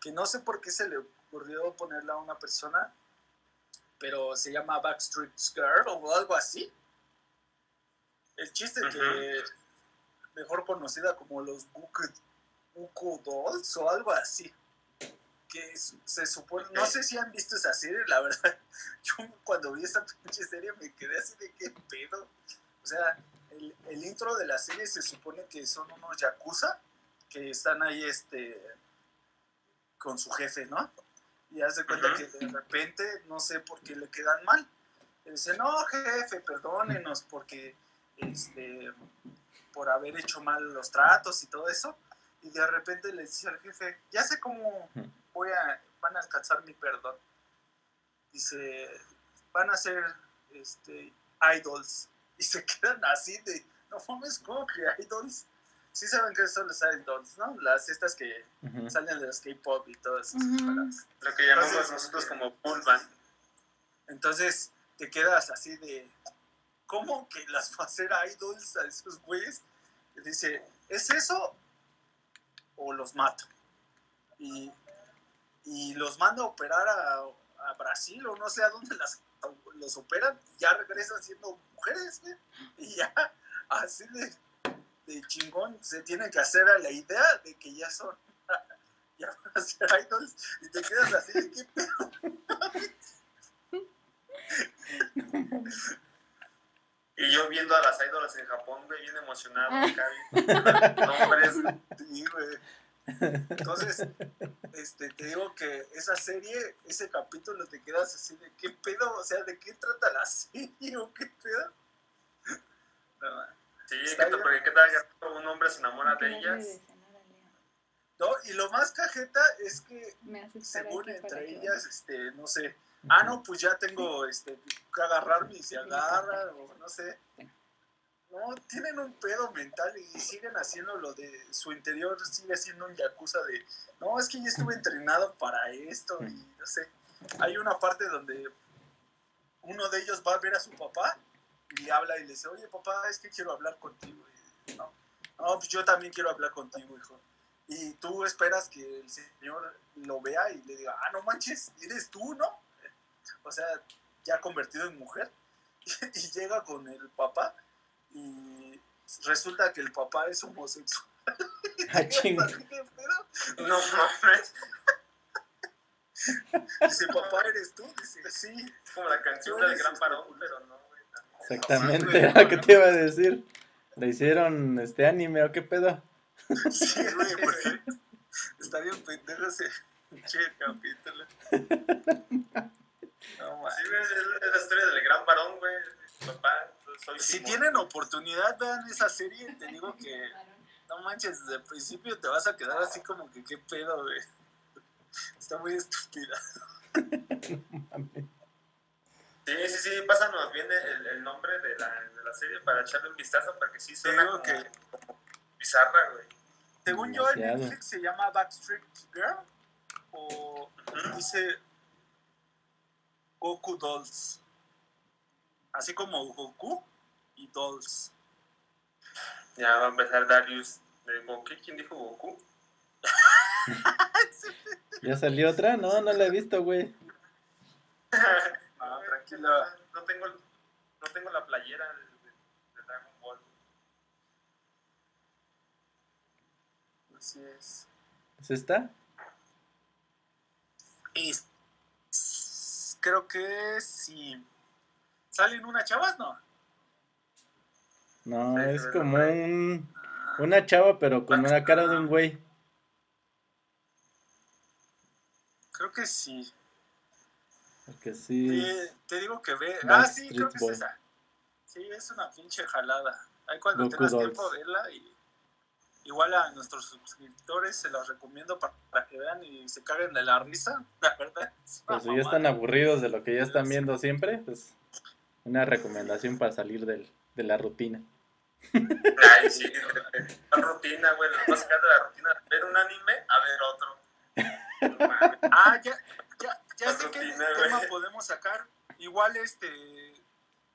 que no sé por qué se le ocurrió ponerla a una persona, pero se llama Backstreet Girl o algo así. El chiste que mejor conocida como los Buku Dolls o algo así. Que se supone, no sé si han visto esa serie, la verdad. Yo cuando vi esa pinche serie me quedé así de qué pedo. O sea, el, el intro de la serie se supone que son unos yakuza que están ahí este con su jefe, ¿no? Y haz de cuenta que de repente no sé por qué le quedan mal. Y dice, no, jefe, perdónenos porque este por haber hecho mal los tratos y todo eso. Y de repente le dice al jefe, ya sé cómo voy a a alcanzar mi perdón. Dice, van a ser este, idols. Y se quedan así de, no mames, ¿cómo que idols? Sí saben que son los idols, ¿no? Las estas que salen de los K-pop y todas esas cosas. Lo que llamamos Entonces, nosotros como band. Entonces te quedas así de, ¿cómo que las va a hacer idols a esos güeyes? Dice, ¿es eso o los mato? Y, y los manda a operar a, Brasil o no sé a dónde las, los operan y ya regresan siendo mujeres, güey. Y ya así de, chingón se tienen que hacer a la idea de que ya son, ya van a ser idols y te quedas así de, ¿qué pedo? Y yo viendo a las ídolas en Japón, güey, bien emocionado. Ah. nombres. Sí, güey. Entonces, este, te digo que esa serie, ese capítulo te quedas así de qué pedo, o sea, de qué trata la serie o qué pedo. No, Sí, Está que, porque qué tal que un hombre se enamora de ellas. no, y lo más cajeta es que según entre ellas, este, no sé, ah, no, pues ya tengo este, que agarrarme y se agarran, o no sé. No, tienen un pedo mental y siguen haciendo lo de su interior, sigue siendo un yakuza de, no, es que yo estuve entrenado para esto y no sé. Hay una parte donde uno de ellos va a ver a su papá y habla y le dice, oye papá, es que quiero hablar contigo. Y, no, no, pues yo también quiero hablar contigo, hijo. Y tú esperas que el señor lo vea y le diga, ah, no manches, eres tú, ¿no? O sea, ya convertido en mujer. Y llega con el papá y resulta que el papá es homosexual. Ah, chinga. ¿Qué pedo? No mames. Dice, papá, ¿eres tú? Dice, sí. Como la canción del gran varón, pero no, güey. Exactamente, era lo que te iba a decir. ¿Le hicieron este anime o qué pedo? Sí, güey, porque está bien pendejo ese pinche capítulo. No, Sí, man. güey, es la historia del gran varón, güey. Papá, soy Si Simón. tienen oportunidad, vean esa serie. Te digo que, no manches, desde el principio te vas a quedar así como que, ¿qué pedo, güey? Está muy estúpida. Sí, sí, sí, pásanos bien el, el nombre de la, de la serie para echarle un vistazo, porque sí suena como, que- como bizarra, güey. Según yo, en. Netflix se llama Backstreet Girl o dice Goku Dolls. Así como Goku y Dolls. Ya va a empezar Darius de Goku. ¿Quién dijo Goku? ¿Ya salió otra? No, no la he visto, güey. Ah, tranquila. No tengo, no tengo la playera de, de- de Dragon Ball. Así es. ¿Es esta? Creo que si salen unas chavas, ¿no? No, Sí, es como un, una chava, pero con una cara de un güey. Creo que sí. Porque sí. Te, te digo que ve. Ah, sí, creo que es esa. Sí, es una pinche jalada. Ahí cuando Goku tengas Dolls. tiempo, verla y igual a nuestros suscriptores se los recomiendo pa- para, que vean y se caguen de la risa. La verdad. es Pues si ya están aburridos de lo que ya están viendo siempre, pues una recomendación para salir del, de la rutina. Ay, sí, la rutina, güey. Nos va a sacar de la rutina. Ver un anime a ver otro. Ah, ya, ya, ya sé qué rutina, tema podemos sacar. Igual este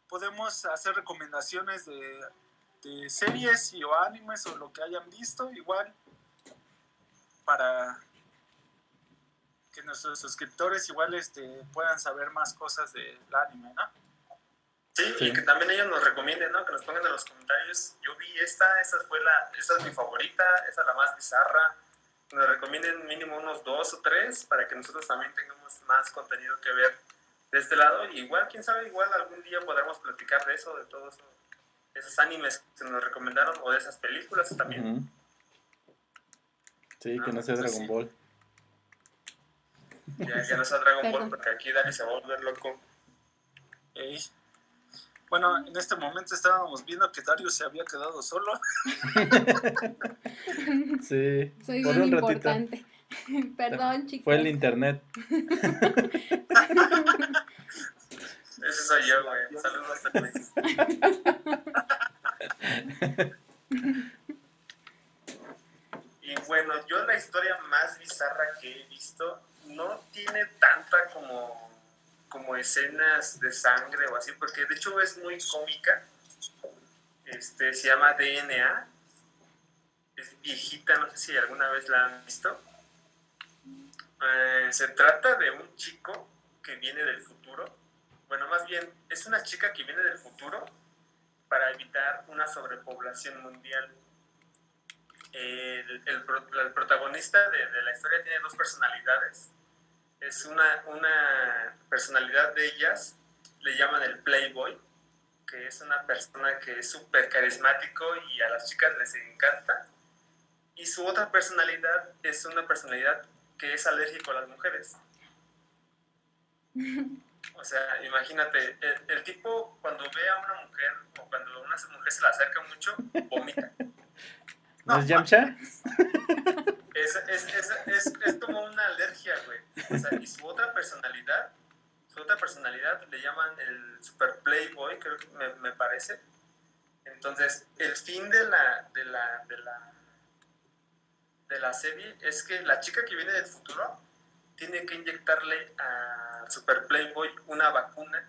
podemos hacer recomendaciones de, de series y o animes o lo que hayan visto, igual para que nuestros suscriptores igual este puedan saber más cosas del anime, ¿no? Sí, Sí. y que también ellos nos recomienden, ¿no? Que nos pongan en los comentarios. Yo vi esta, esa fue la, esa es mi favorita, esa es la más bizarra. Nos recomienden mínimo unos dos o tres para que nosotros también tengamos más contenido que ver de este lado. Y igual, quién sabe, igual algún día podremos platicar de eso, de todos eso- esos animes que nos recomendaron o de esas películas también. Ujú. Sí, que no Ah, sea pues Dragon sí. Ball. Ya, ya no sea Dragon Ball porque aquí Dani se va a volver loco. Ey. Bueno, en este momento estábamos viendo que Dario se había quedado solo. Sí, Soy por bien un ratito. importante. Perdón, chicos. Fue el internet. Ese soy yo, güey. Saludos a Luis. Y bueno, yo la historia más bizarra que he visto no tiene tanta como, como escenas de sangre o así, porque de hecho es muy cómica. Este, se llama DNA. Es viejita, no sé si alguna vez la han visto. Eh, se trata de un chico que viene del futuro. Bueno, más bien, es una chica que viene del futuro para evitar una sobrepoblación mundial. El, el pro- el protagonista de, de la historia tiene dos personalidades. Es una, una personalidad de ellas, le llaman el Playboy, que es una persona que es súper carismático y a las chicas les encanta. Y su otra personalidad es una personalidad que es alérgico a las mujeres. O sea, imagínate, el, el tipo cuando ve a una mujer o cuando una mujer se le acerca mucho, vomita. ¿No es Yamcha? Es, es, es, es, es como una alergia, güey. O sea, y su otra personalidad, su otra personalidad le llaman el super playboy, creo que me, me parece. Entonces, el fin de la, de la, de la, de la serie es que la chica que viene del futuro tiene que inyectarle a Super Playboy una vacuna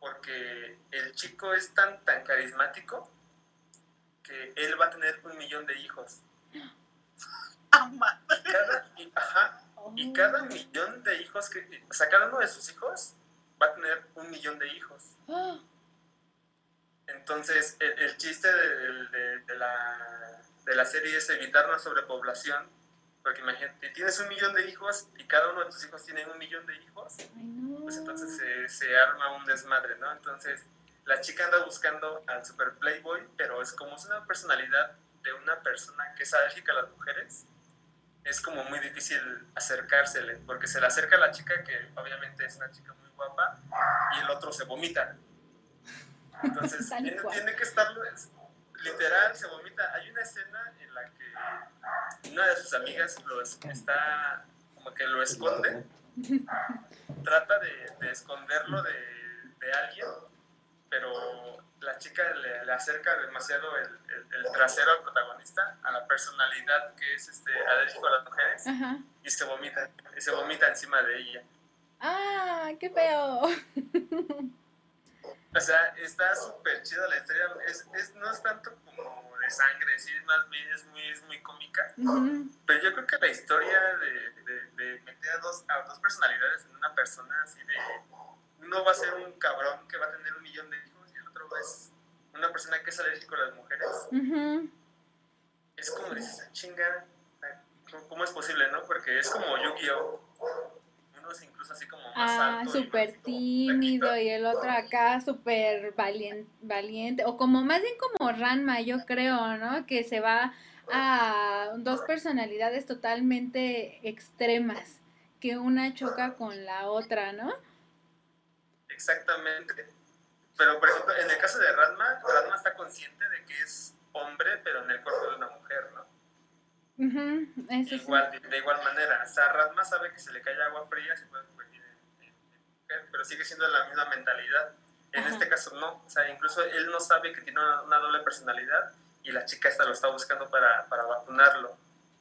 porque el chico es tan, tan carismático que él va a tener un millón de hijos. Y cada, y- ajá, y cada millón de hijos que, o sea, cada uno de sus hijos va a tener un millón de hijos. Ah, Entonces, el, el chiste de, de- de la, de la serie es evitar una sobrepoblación, porque imagínate, tienes un millón de hijos y cada uno de tus hijos tiene un millón de hijos, Ay, no. pues entonces se, se arma un desmadre, ¿no? Entonces, la chica anda buscando al super playboy, pero es como es una personalidad de una persona que es alérgica a las mujeres, es como muy difícil acercársele, porque se le acerca a la chica que obviamente es una chica muy guapa y el otro se vomita. Entonces, tiene, tiene que estar, es- literal, se vomita. Hay una escena en la que una de sus amigas lo es- está como que lo esconde trata de, de esconderlo de, de alguien, pero la chica le, le acerca demasiado el, el- el trasero al protagonista, a la personalidad que es este alérgico a las mujeres, Ajá. y se vomita, y se vomita encima de ella. Ah, qué feo. O sea, está súper chida la historia, es, es- no es tanto como de sangre, sí, es más bien es muy, es muy cómica, Ujú. pero yo creo que la historia de, de- de meter a dos, a dos personalidades en una persona así de uno va a ser un cabrón que va a tener un millón de hijos y el otro es una persona que es alérgico a las mujeres. Ujú. Es como dices, "Ah, chinga, ¿cómo- ¿cómo es posible, no? Porque es como Yu-Gi-Oh! Uno es incluso así como más Ah, alto. súper como tímido y el otro acá súper valien- valiente, o como más bien como Ranma, yo creo, ¿no? Que se va a dos personalidades totalmente extremas, que una choca con la otra, ¿no? Exactamente. Pero, por ejemplo, en el caso de Ranma, Ranma está consciente de que es hombre, pero en el cuerpo de una mujer, ¿no? Eso sí. Igual, de, de igual manera. O sea, Ranma sabe que si le cae agua fría se puede convertir en, en- en mujer, pero sigue siendo la misma mentalidad. En Ajá. este caso no. O sea, incluso él no sabe que tiene una, una doble personalidad y la chica esta lo está buscando para, para vacunarlo,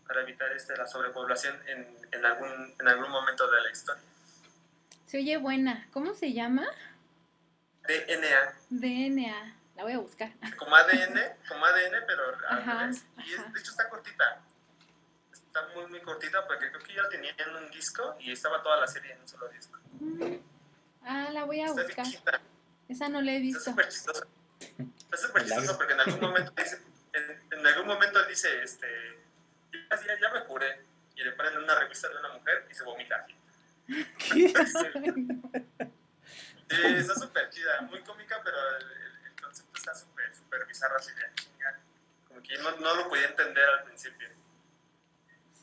para evitar este, la sobrepoblación en, en, algún, en algún momento de la historia. Se oye buena. ¿Cómo se llama? DNA, DNA. La voy a buscar. como ADN, como ADN, pero al Ajá, revés. Y es- de hecho está cortita. Está muy, muy cortita porque creo que ya la tenía en un disco y estaba toda la serie en un solo disco. Mm. Ah, la voy a Está buscar. Esa no la he Está visto. súper chistoso. Está súper chistoso porque en algún momento dice, en, en algún momento él dice, este, ya, ya, ya me curé. Y le ponen una revista de una mujer y se vomita. Sí, está súper chida, muy cómica, pero el, el- el concepto está súper, súper bizarro así de chinga. Como que yo no, no lo podía entender al principio.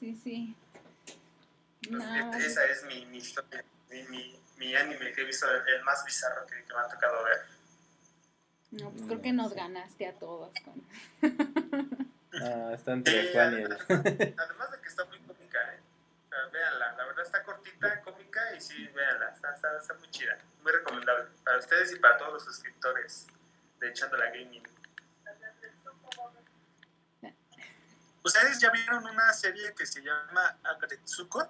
Sí, sí. Entonces, No, esa es mi, mi historia, mi, mi, mi anime que he visto, el, el más bizarro que, que me ha tocado ver. no, pues creo que nos ganaste a todos. Con... Ah, está entre Juan y el. Además de que está muy cómica, ¿eh? véanla. La verdad está cortita, cómica y sí, véanla. Está, está, está muy chida. Muy recomendable. Para ustedes y para todos los suscriptores de Echando la Gaming. ¿Ustedes ya vieron una serie que se llama Agretsuko?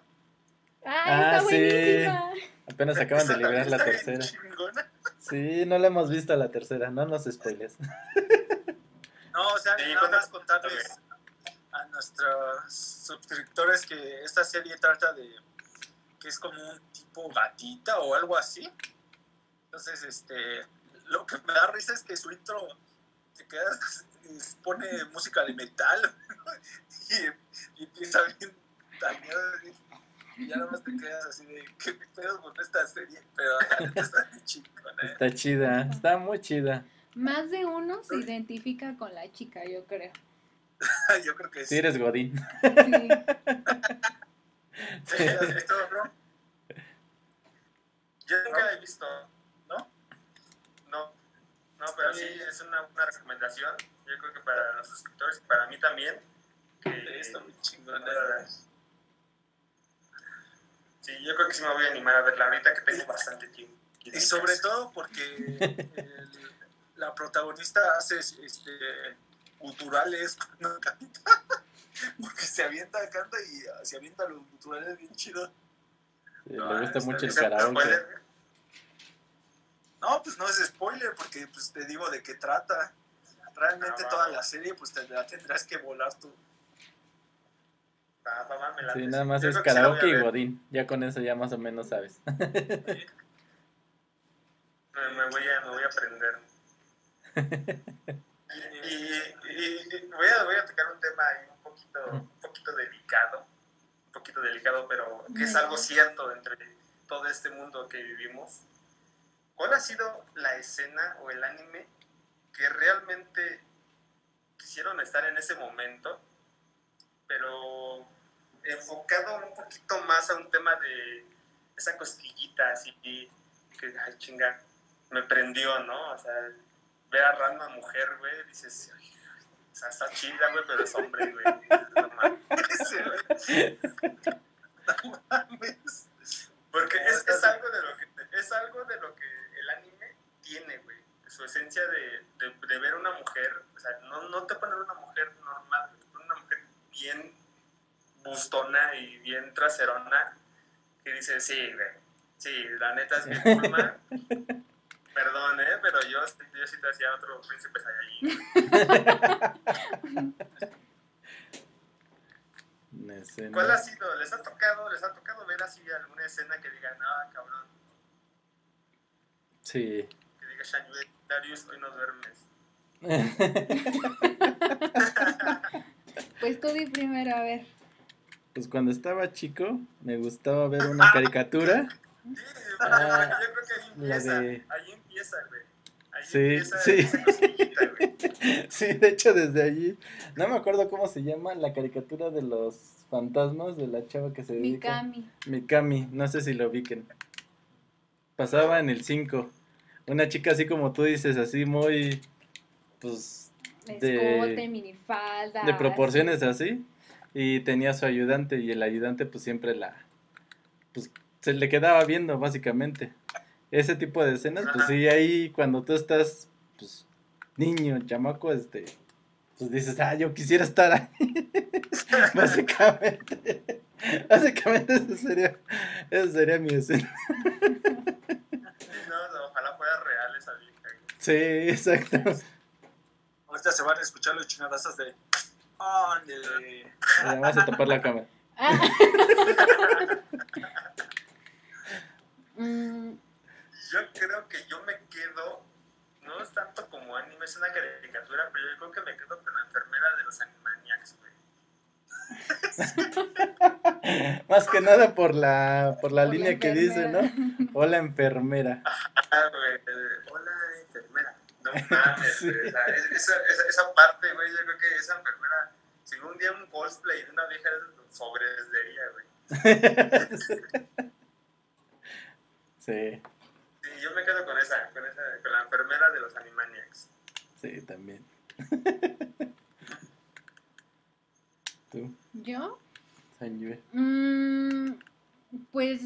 ¡Ay, Ah, está sí. buenísima! Apenas acaban de liberar la tercera. Sí, no la hemos visto la tercera, no nos spoiles. No, o sea, Sí, nada más contarles a nuestros suscriptores que esta serie trata de que es como un tipo gatita o algo así. Entonces, este, lo que me da risa es que su intro te quedas, pone música de metal y, y empieza bien dañado y ya nada más te quedas así de qué pedo con esta serie, pero está bien chingona. ¿eh? Está chida, está muy chida. Más de uno se identifica con la chica, yo creo. Yo creo que Si sí. eres Godín. Sí. ¿Sí? ¿Has visto, bro? Yo nunca la he visto. ¿No? Pero sí es una, una recomendación. Yo creo que para los suscriptores y para mí también. Que Está muy chingona. Sí, yo creo que sí me voy a animar a verla ahorita que tengo bastante tiempo. Y sobre todo porque el- la protagonista hace este, culturales cuando canta. Porque se avienta, canta y se avienta los culturales bien chido. Sí, le gusta mucho el ¿Ese karaoke. No, pues no es spoiler porque pues te digo de qué trata. Realmente Ah, toda la serie pues te la tendrás que volar tú. Va, me late. Sí, nada más Yo es la karaoke y. Godín. Ya con eso ya más o menos sabes. Me, me voy a, me voy a aprender. Y, y- y voy, a, voy a tocar un tema ahí un poquito, un poquito delicado, un poquito delicado, pero que es algo cierto entre todo este mundo que vivimos. ¿Cuál ha sido la escena o el anime que realmente quisieron estar en ese momento, pero enfocado un poquito más a un tema de esa cosquillita así que, ay, chinga, me prendió, ¿no? O sea, ver a Ranma mujer, güey, dices, o sea, está chida, güey, pero es hombre, güey. No mames. No mames. Porque es, es algo de lo que es algo de lo que tiene, güey. Su esencia de, de, de ver una mujer, o sea, no, no te ponen una mujer normal, te ponen una mujer bien bustona y bien traserona, que dice, sí, güey, sí, la neta es bien culma. Perdón, ¿eh? Pero yo, yo sí te hacía otro príncipe Saiyajin. Escena. ¿Cuál ha sido? ¿Les ha tocado, les ha tocado ver así alguna escena que digan, ah, cabrón, Sí. Que Darius, hoy no duermes? Pues tú di primero, a ver. Pues cuando estaba chico me gustaba ver una caricatura. Sí, Ah, yo creo que ahí la empieza, de- ahí empieza, güey. Ahí Sí, empieza sí. esa cosquillita, güey. Sí, de hecho desde allí. No me acuerdo cómo se llama la caricatura de los fantasmas de la chava que se dedica. Mikami. Mikami, no sé si lo ubiquen. Pasaba en el 5. Una chica así como tú dices, así muy, pues, Escote, de, minifalda. de proporciones así. Y tenía su ayudante y el ayudante pues siempre la, pues se le quedaba viendo básicamente. Ese tipo de escenas, pues sí, ahí cuando tú estás, pues, niño, chamaco, este, pues dices, ah, yo quisiera estar ahí. básicamente. Básicamente eso sería, eso sería mi escena. Sí, exacto. Ahorita se van a escuchar los chingadazos de. ¡Ándele! Vamos a tapar la cámara. Mm, Yo creo que yo me quedo, no es tanto como anime, es una caricatura, pero yo creo que me quedo con la enfermera de los Animaniacs, güey. Más que nada por la, por la Por la línea que dice, ¿no? enfermera. Hola enfermera. Güey, enfermera. No mames, Sí. güey, o sea, es- esa, esa, esa parte, güey, yo creo que esa enfermera, si un día un cosplay de una vieja sobresdería, güey. Sí, Sí, yo me quedo con esa, con esa, con la enfermera de los Animaniacs. sí, también. ¿Tú? ¿Yo? Mm, pues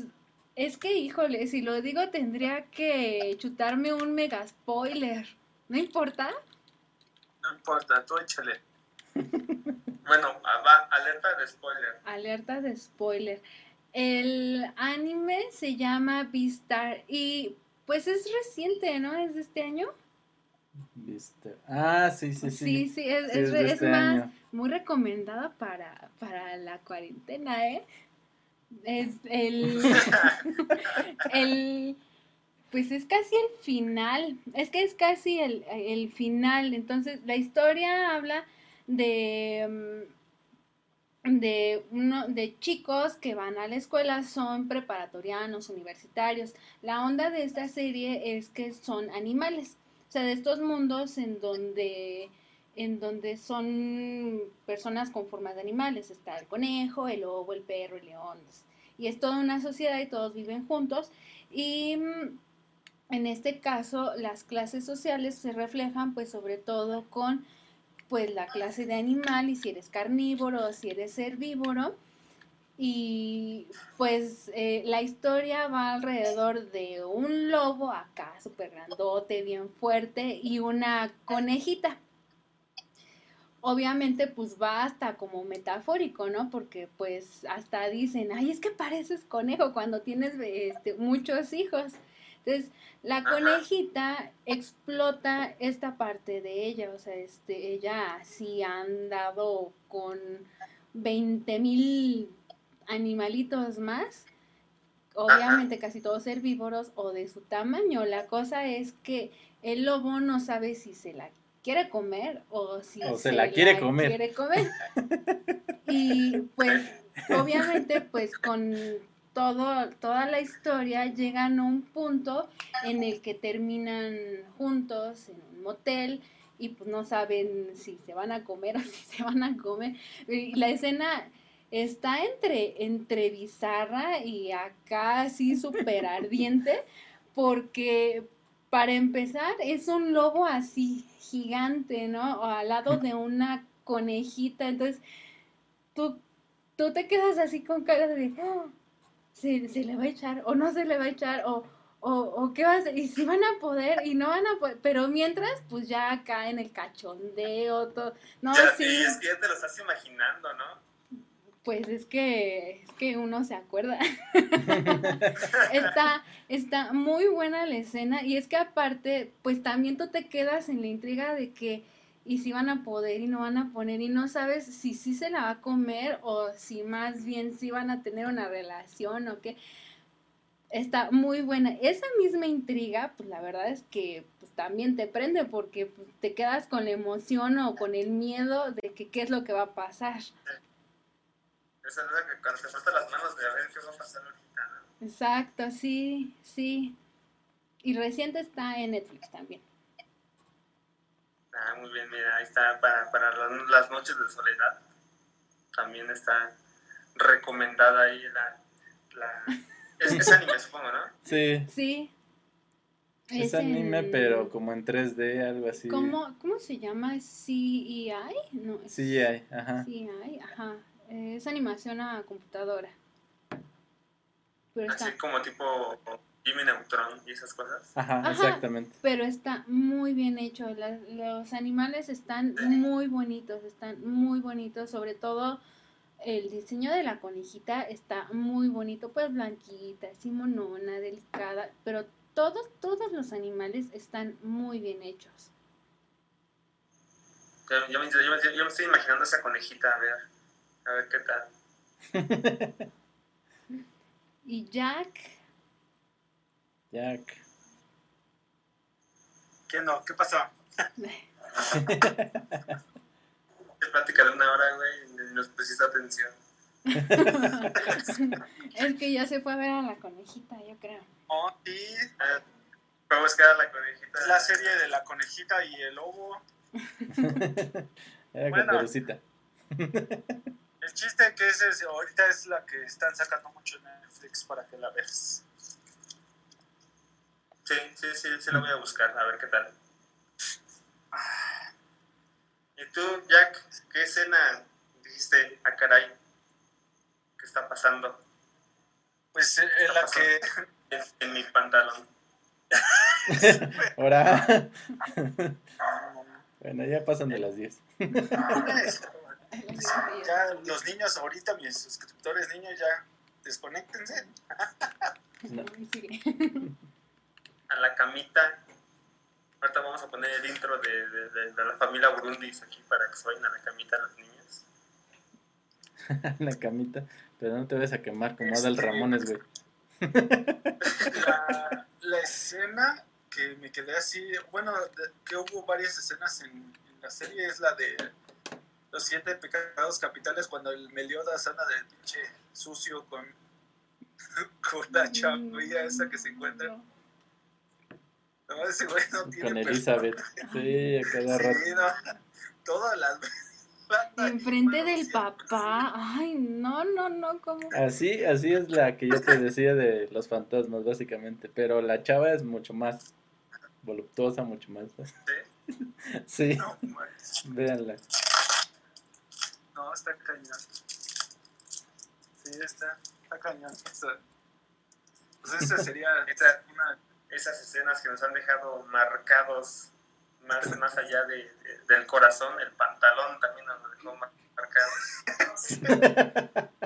es que, híjole, si lo digo tendría que chutarme un mega spoiler. ¿No importa? No importa, tú échale. bueno, va, alerta de spoiler. Alerta de spoiler. El anime se llama Beastar y pues es reciente, ¿no? ¿Es de este año? Beastar. Ah, sí, sí, sí. Sí, sí, es, es, este más muy recomendada para, para la cuarentena, ¿eh? Es el, el, pues es casi el final, es que es casi el, el final, entonces la historia habla de, mm, de, uno, de chicos que van a la escuela, son preparatorianos, universitarios. La onda de esta serie es que son animales, o sea, de estos mundos en donde en donde son personas con formas de animales. Está el conejo, el lobo, el perro, el león. Y es toda una sociedad y todos viven juntos. Y mm, en este caso, las clases sociales se reflejan pues sobre todo con pues la clase de animal y si eres carnívoro o si eres herbívoro. Y pues eh, la historia va alrededor de un lobo acá, súper grandote, bien fuerte, y una conejita obviamente pues va hasta como metafórico, ¿no? Porque pues hasta dicen, ay, es que pareces conejo cuando tienes este, muchos hijos. Entonces, la conejita explota esta parte de ella, o sea, este, ella sí ha andado con 20 mil animalitos más, obviamente casi todos herbívoros o de su tamaño. La cosa es que el lobo no sabe si se la quiere comer o si se, la, quiere, comer. quiere comer. Y pues obviamente pues con toda la historia llegan a un punto en el que terminan juntos en un motel y pues no saben si se van a comer o si se van a comer. Y la escena está entre, entre bizarra y acá así súper ardiente porque para empezar es un lobo así gigante, ¿no? O al lado de una conejita. Entonces, tú, tú te quedas así con cara de, oh, ¿se, le va a echar o no se le va a echar o, o, o qué va a hacer. Y si van a poder y no van a poder. Pero mientras, pues ya cae en el cachondeo, todo. No, sí. es que ya te lo estás imaginando, ¿no? Pues es que, es que uno se acuerda. está, está muy buena la escena y es que aparte, pues también tú te quedas en la intriga de que y si van a poder y no van a poner y no sabes si sí se la va a comer o si más bien si van a tener una relación o qué. Está muy buena. Esa misma intriga, pues la verdad es que pues, también te prende porque pues, te quedas con la emoción o con el miedo de que qué es lo que va a pasar. Esa es que cuando te faltan las manos de a ver qué va a pasar ahorita. Exacto, sí, sí. Y reciente está en Netflix también. Ah, muy bien, mira, ahí está para, para las noches de soledad. También está recomendada ahí la... la... Es, anime, supongo, ¿no? Sí. Sí. Es, anime, pero como en 3D, algo así. ¿Cómo, cómo se llama? CEI? No, CEI, ajá. CEI, ajá. Es animación a computadora. Pero Así como tipo Jimmy Neutron y esas cosas. Ajá, exactamente. Pero está muy bien hecho. los animales están muy bonitos, están muy bonitos. Sobre todo el diseño de la conejita está muy bonito. Pues blanquita, así monona, delicada. Pero todos, todos los animales están muy bien hechos. Yo, me, yo me estoy imaginando esa conejita, a ver. A ver qué tal. ¿Y Jack? Jack. ¿Qué no? ¿Qué pasó? plática de una hora, güey, y nos pusiste atención. es que ya se fue a ver a la conejita, yo creo. Oh, sí. Ah, fue a buscar a la conejita. La serie de la conejita y el lobo. Era bueno, el chiste que es, ahorita es la que están sacando mucho en Netflix para que la veas. Sí, sí, sí, sí la voy a buscar, a ver qué tal. ¿Y tú, Jack, qué escena dijiste a ah, caray? ¿Qué está pasando? Pues eh, en la que... En, en mi pantalón. Ahora. bueno, ya pasan de las 10. ya los niños ahorita, mis suscriptores niños, ya desconectense. No. A la camita. Ahorita vamos a poner el intro de, de, de- de la familia Burundis aquí para que se vayan a la camita los niños. la camita. Pero no te ves a quemar como Adal Ramones, güey. La, la escena que me quedé así, bueno, de- que hubo varias escenas en, en la serie es la de los siete pecados capitales cuando el Meliodas anda de pinche sucio con, con la chavilla esa que se encuentra. No, ese güey no tiene Con Elizabeth. Sí, a cada rato. Sí, no, todas las Enfrente del sí, papá. Ay, no, no, no, ¿cómo? Así, así es la que yo te decía de los fantasmas, básicamente. Pero la chava es mucho más voluptuosa, mucho más. Sí, No, manches. véanla. no, está cañón. Sí, está, está cañón. Esa- pues esa sería Esa- una Esas escenas que nos han dejado marcados más, más allá de, de- del corazón, el pantalón también nos dejó mar- marcados.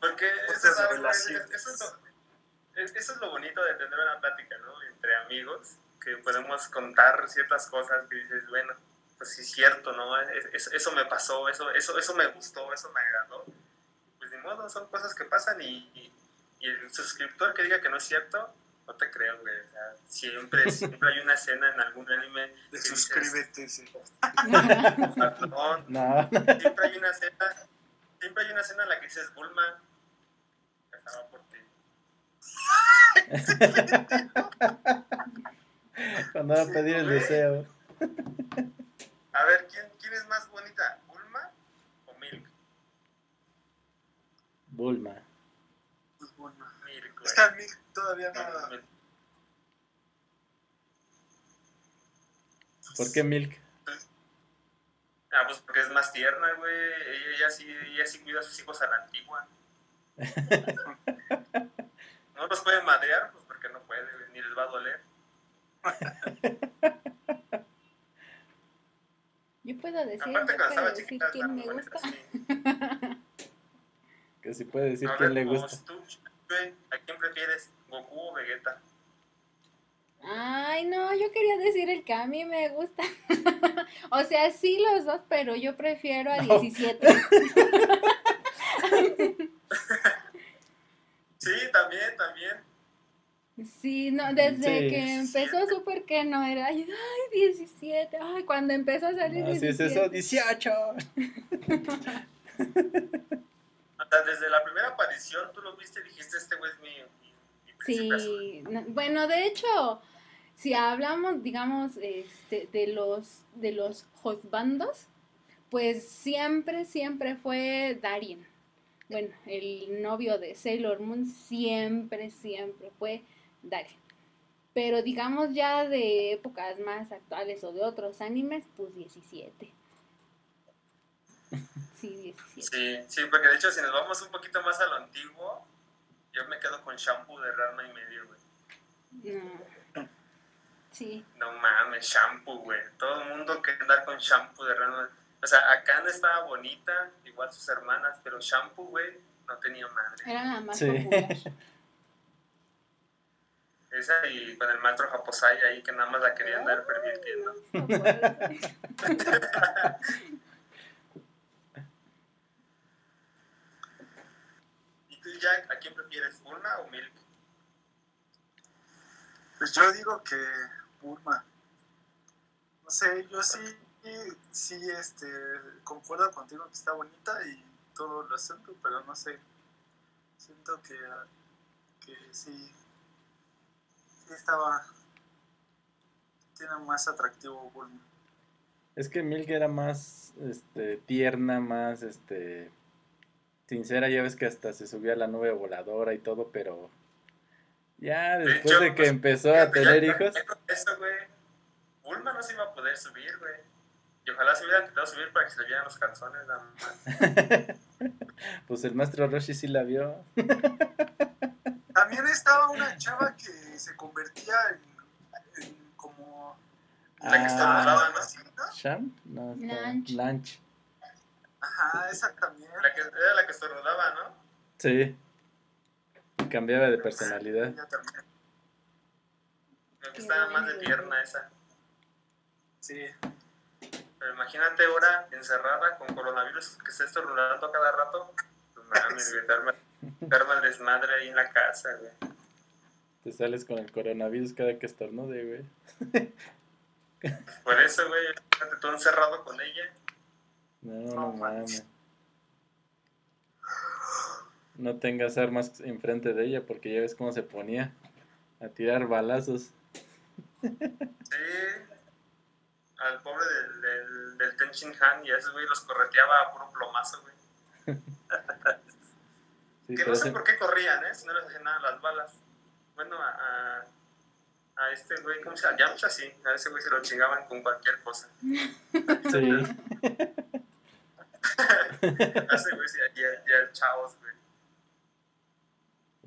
Porque eso, eso, es lo, es- eso es lo bonito de tener una plática, ¿no? Entre amigos, que podemos contar ciertas cosas que dices, bueno, pues sí es cierto, ¿no? Es- eso me pasó, eso, eso, eso me gustó, eso me agradó. Pues ni modo, son cosas que pasan y, y, y el suscriptor que diga que no es cierto, no te creo, güey. O sea, siempre, siempre hay una escena en algún anime de dices, suscríbete. sí. "Perdón", No, siempre hay una escena, siempre hay una escena en la que dices, Bulma, estaba por ti. cuando va a pedir el deseo. A ver, ¿quién, quién es más bonita, Bulma o Milk? Bulma. Pues bueno. Milk, güey. Mí todavía no. Milk. ¿Por qué Milk? Ah, pues porque es más tierna, güey. Ella, ella sí, ella sí cuida a sus hijos a la antigua. No los puede madrear, pues porque no puede, ni les va a doler. Yo puedo decir, Aparte, yo puedo decir quién me gusta. Que si puede decir A quién ver, le gusta. tú, ¿a quién prefieres? ¿Goku o Vegeta? Ay, no, yo quería decir el que a mí me gusta. o sea, sí los dos, pero yo prefiero a No. 17. Sí, también, también. Sí, no, desde Sí. que empezó Super que no era, ay, 17, ay, cuando empezó a salir Así es 17. eso, 18. O sea, desde la primera aparición tú lo viste y dijiste, este güey es mi, mi, mi príncipe azul. Sí, no, bueno, de hecho, si hablamos, digamos, este, de los de los husbandos, pues siempre, siempre fue Darien. Bueno, el novio de Sailor Moon siempre, siempre fue Darien. Pero digamos ya de épocas más actuales o de otros animes, pues 17. Sí, 17. Sí, sí, porque de hecho si nos vamos un poquito más a lo antiguo, yo me quedo con shampoo de Rama y medio, güey. No. Sí. No mames, shampoo, güey. Todo el mundo quiere andar con shampoo de Rama. O sea, Akane estaba bonita, igual sus hermanas, pero shampoo, güey, no tenía madre. Era la más Sí. popular. Esa y con el maestro Japosai ahí que nada más la quería andar pervirtiendo. No puede ser. ¿Y tú, Jack, a quién prefieres, Bulma o Milk? Pues yo digo que Bulma. No sé, yo sí, sí, este, concuerdo contigo que está bonita y todo lo asunto, pero no sé. Siento que, que sí, sí estaba, tiene más atractivo Bulma. Es que Milk era más este, tierna, más este, sincera. Ya ves que hasta se subía a la nube voladora y todo, pero ya después hecho, de que pues, empezó a tener ya- hijos, Eso, güey. Bulma no se iba a poder subir, güey. Y ojalá se hubieran intentado subir para que se le vieran los calzones nada más. Pues el maestro Roshi sí la vio. También estaba una chava que se convertía en, en como... La que Ah. ¿no? así, ¿no? ¿Sham? No, está- Lunch. Ajá, esa también. La que, era la que estornudaba, ¿no? Sí. Cambiaba de personalidad. Ella también. Qué estaba más de pierna esa. Sí. Pero imagínate ahora encerrada con coronavirus que esté estornudando a cada rato. Pues mames, arma el desmadre ahí en la casa, güey. Te sales con el coronavirus cada que estornude, güey. Por eso, güey, tú encerrado con ella. No, No mames. No tengas armas enfrente de ella porque ya ves cómo se ponía a tirar balazos. Sí. Al pobre del, del, del Ten Shin Han y a esos, güey, los correteaba a puro plomazo, güey. Sí, que no sé ese- por qué corrían, ¿eh? Si no les hacían nada las balas. Bueno, a, a, a este güey, ¿cómo se llama? Yamcha, sí. A ese güey se lo chingaban con cualquier cosa. Sí. Ese güey sí, y, a- y al chavos, güey.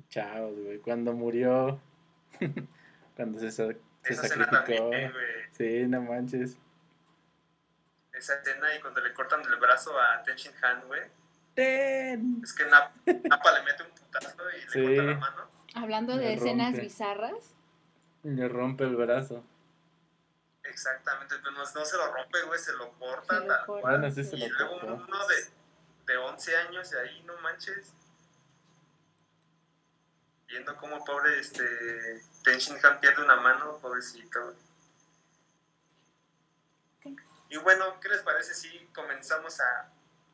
Chavos, güey. Cuando murió. Cuando se, se Esa sacrificó. también, güey. Sí, no manches. Esa escena y cuando le cortan el brazo a Ten Shin Han, güey. Ten. Es que Nap- Nappa le mete un putazo y le Sí. corta la mano. Hablando de escenas rompe. bizarras, Le rompe el brazo. Exactamente, pero no, no se lo rompe, güey, se lo corta. Se lo tal corta. cual. Bueno, sí se y lo luego cortó. uno de, de 11 años de ahí, no manches. Viendo cómo pobre este, Ten Shin Han pierde una mano, pobrecito. güey. Y bueno, ¿qué les parece si comenzamos a,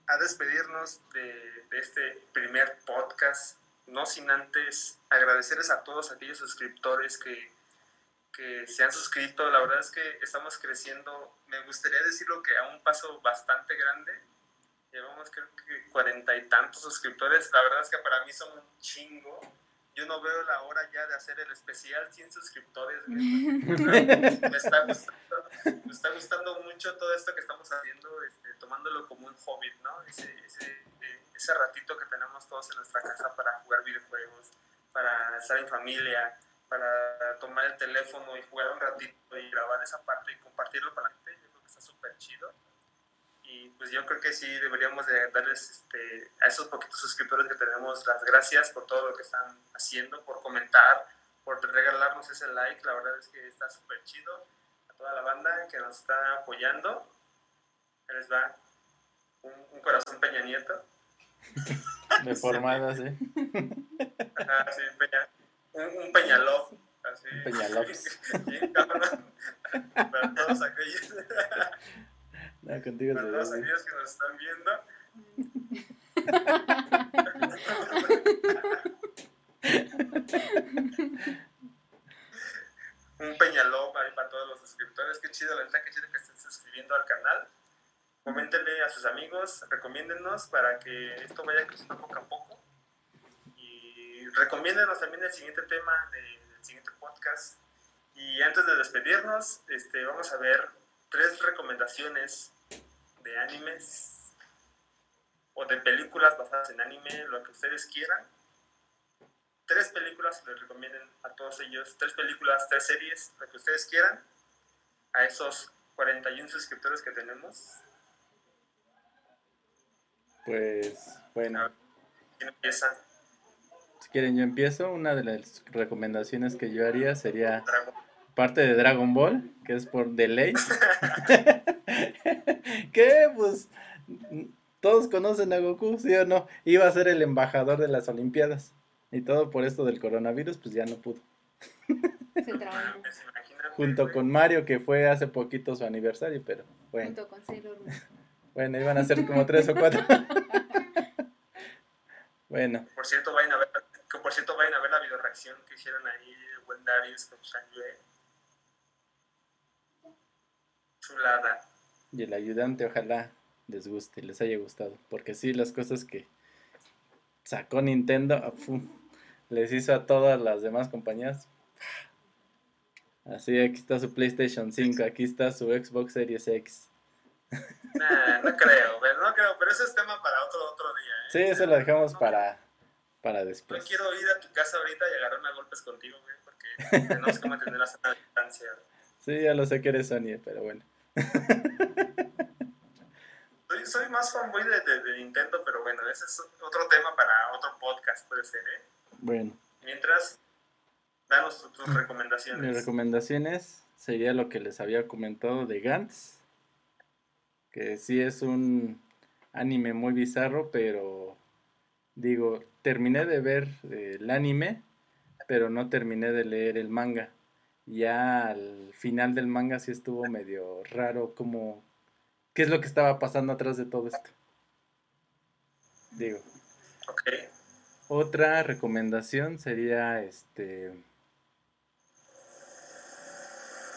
a despedirnos de, de este primer podcast? No sin antes agradecerles a todos aquellos suscriptores que, que se han suscrito. La verdad es que estamos creciendo. Me gustaría decirlo que a un paso bastante grande. Llevamos creo que cuarenta y tantos suscriptores. La verdad es que para mí son un chingo. Yo no veo la hora ya de hacer el especial 100 suscriptores. me, está gustando, me está gustando mucho todo esto que estamos haciendo, este, tomándolo como un hobby, ¿no? Ese, ese, eh, ese ratito que tenemos todos en nuestra casa para jugar videojuegos, para estar en familia, para tomar el teléfono y jugar un ratito y grabar esa parte y compartirlo con la gente. Yo creo que está súper chido. Y pues yo creo que sí deberíamos de darles este, a esos poquitos suscriptores que tenemos las gracias por todo lo que están haciendo, por comentar, por regalarnos ese like. La verdad es que está súper chido. A toda la banda que nos está apoyando. Ahí les va un, un corazón Peña Nieto. Deformadas, ¿eh? Ajá, sí, Peña, un, un Peñaló. Así. Peñalops. Bien, cabrón. Para todos aquellos, No, contigo para todos aquellos que nos están viendo. un Peñaló ahí para todos los suscriptores. Qué chido, la neta, qué chido que estén suscribiendo al canal. Coméntenle a sus amigos, recomiéndennos para que esto vaya creciendo poco a poco. Y recomiéndenos también el siguiente tema de- del siguiente podcast. Y antes de despedirnos, este, vamos a ver tres recomendaciones de animes o de películas basadas en anime, lo que ustedes quieran. Tres películas les recomienden a todos ellos, tres películas, tres series, lo que ustedes quieran, a esos 41 suscriptores que tenemos. Pues, bueno. ¿Quién empieza? Quieren, yo empiezo. Una de las recomendaciones que yo haría sería parte de Dragon Ball, que es por Late. que pues todos conocen a Goku, ¿sí o no? Iba a ser el embajador de las Olimpiadas. Y todo por esto del coronavirus, pues ya no pudo. se. Pues, Junto güey. con Mario, que fue hace poquito su aniversario, pero bueno. Junto con Sailor Moon. Bueno, iban a ser como tres o cuatro. bueno, Por cierto, vayan a ver, que por cierto, vayan a ver la videoreacción que hicieron ahí el buen Darius con Shangye. Chulada. y el ayudante, ojalá les guste, les haya gustado. Porque sí, las cosas que sacó Nintendo, les hizo a todas las demás compañías. Así, aquí está su PlayStation 5, aquí está su Xbox Series X. Nah, no creo, pero no creo, pero ese es tema para otro, otro día. ¿eh? Sí, eso lo dejamos No, para, para No después. quiero ir a tu casa ahorita y agarrarme a golpes contigo, güey, porque tenemos que mantener la sana distancia. Sí, ya lo sé que eres Sony, pero bueno. Soy, soy más fanboy de, de, de Nintendo, pero bueno, ese es otro tema para otro podcast, puede ser, ¿eh? Bueno, Mientras, danos tu- tus mis recomendaciones. recomendaciones sería lo que les había comentado de Gantz, que sí es un anime muy bizarro, pero digo, terminé de ver eh, el anime, pero no terminé de leer el manga. Ya al final del manga sí estuvo medio raro como qué es lo que estaba pasando atrás de todo esto. Digo, Ok. otra recomendación sería este.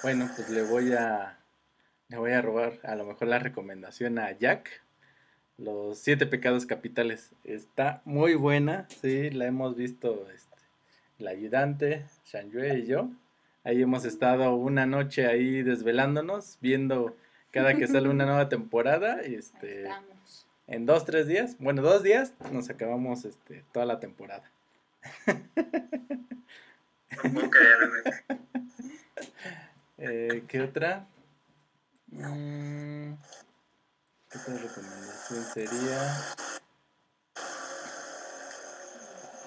Bueno, pues le voy a. Le voy a robar a lo mejor la recomendación a Jack. Los siete pecados capitales. Está muy buena. Sí, la hemos visto este, el ayudante, Shanjue y yo. Ahí hemos estado una noche ahí desvelándonos, viendo cada que sale una nueva temporada. Este estamos. en dos, tres días, bueno, dos días, nos acabamos este, toda la temporada. Eh, ¿Qué otra? Mm, ¿Qué otra recomendación sería?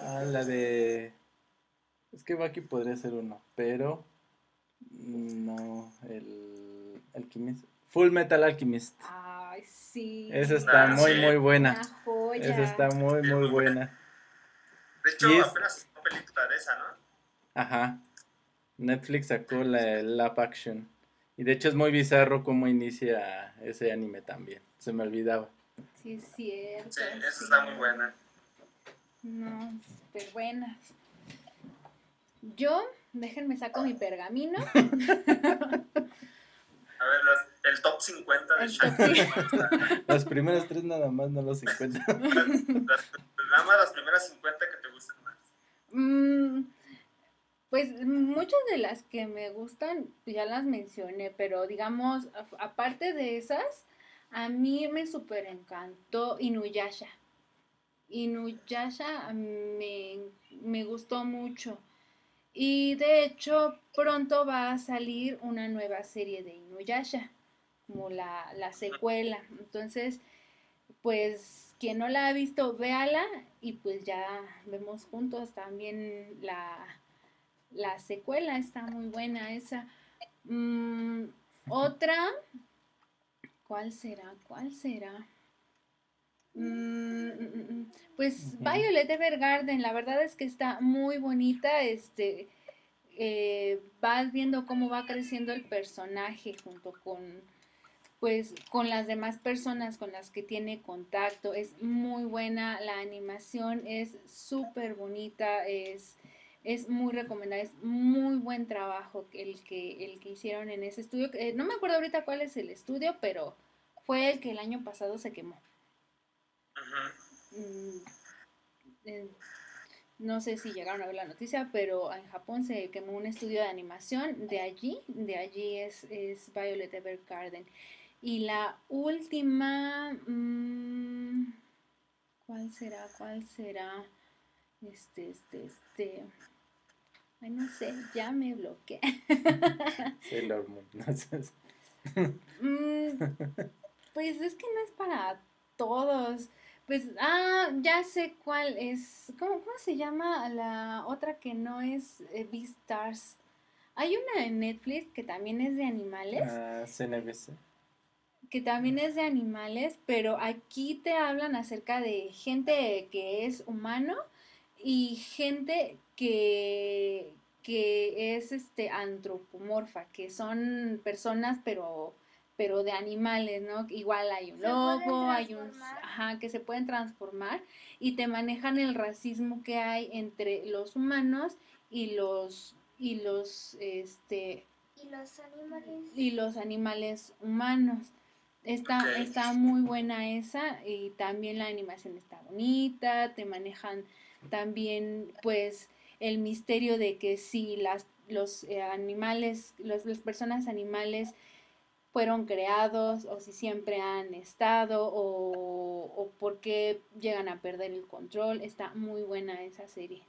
Ah, la de... Es que Baki podría ser uno, pero... No, el... Alchemist. Full Metal Alchemist. Ay, sí. Esa está Ah, muy, sí. muy buena. Una joya. Esa está muy, muy buena. De hecho, es- apenas es una película de esa, ¿no? Ajá. Netflix sacó la Lap Action. Y de hecho es muy bizarro cómo inicia ese anime también. Se me olvidaba. Sí, es cierto. Sí, esa sí. está muy buena. No, súper buenas. Yo, déjenme saco mi pergamino. A ver, las- el top 50 de El Shang top Las primeras tres nada más no los encuentro. Nada más las primeras 50 que te gusten más. Mm, pues muchas de las que me gustan ya las mencioné, pero digamos, aparte de esas, a mí me súper encantó Inuyasha. Inuyasha me, me gustó mucho. Y de hecho, pronto va a salir una nueva serie de Inuyasha, como la, la secuela. Entonces, pues quien no la ha visto, véala y pues ya vemos juntos también la, la secuela, está muy buena esa. Mm, otra, ¿cuál será? ¿Cuál será? Mm, mm, pues Ujú. Violet Evergarden, la verdad es que está muy bonita, este, eh, vas viendo cómo va creciendo el personaje junto con, pues, con las demás personas con las que tiene contacto. Es muy buena, la animación es súper bonita, es, es muy recomendable, es muy buen trabajo el que, el que hicieron en ese estudio. Eh, no me acuerdo ahorita cuál es el estudio, pero fue el que el año pasado se quemó. Ujú. Mm, eh, no sé si llegaron a ver la noticia, pero en Japón se quemó un estudio de animación. De allí, de allí es, es Violet Evergarden. Y la última, mm, ¿cuál será? ¿Cuál será? Este, este, este. Ay, no sé, ya me bloqueé. Sailor Moon. no sé. Mm, pues es que no es para todos. Pues, ah, ya sé cuál es. ¿Cómo, cómo se llama la otra que no es eh, Beastars? Hay una en Netflix que también es de animales, Ah, CNBC. que también es de animales, pero aquí te hablan acerca de gente que es humano y gente que, que es este antropomorfa, que son personas pero pero de animales, ¿no? Igual hay un lobo, hay un ajá, que se pueden transformar y te manejan el racismo que hay entre los humanos y los y los este Y los animales. y los animales humanos. Está, está muy buena esa y también la animación está bonita, te manejan también pues el misterio de que si las, los eh, animales, los- las personas animales fueron creados o si siempre han estado o, o por qué llegan a perder el control. Está muy buena esa serie.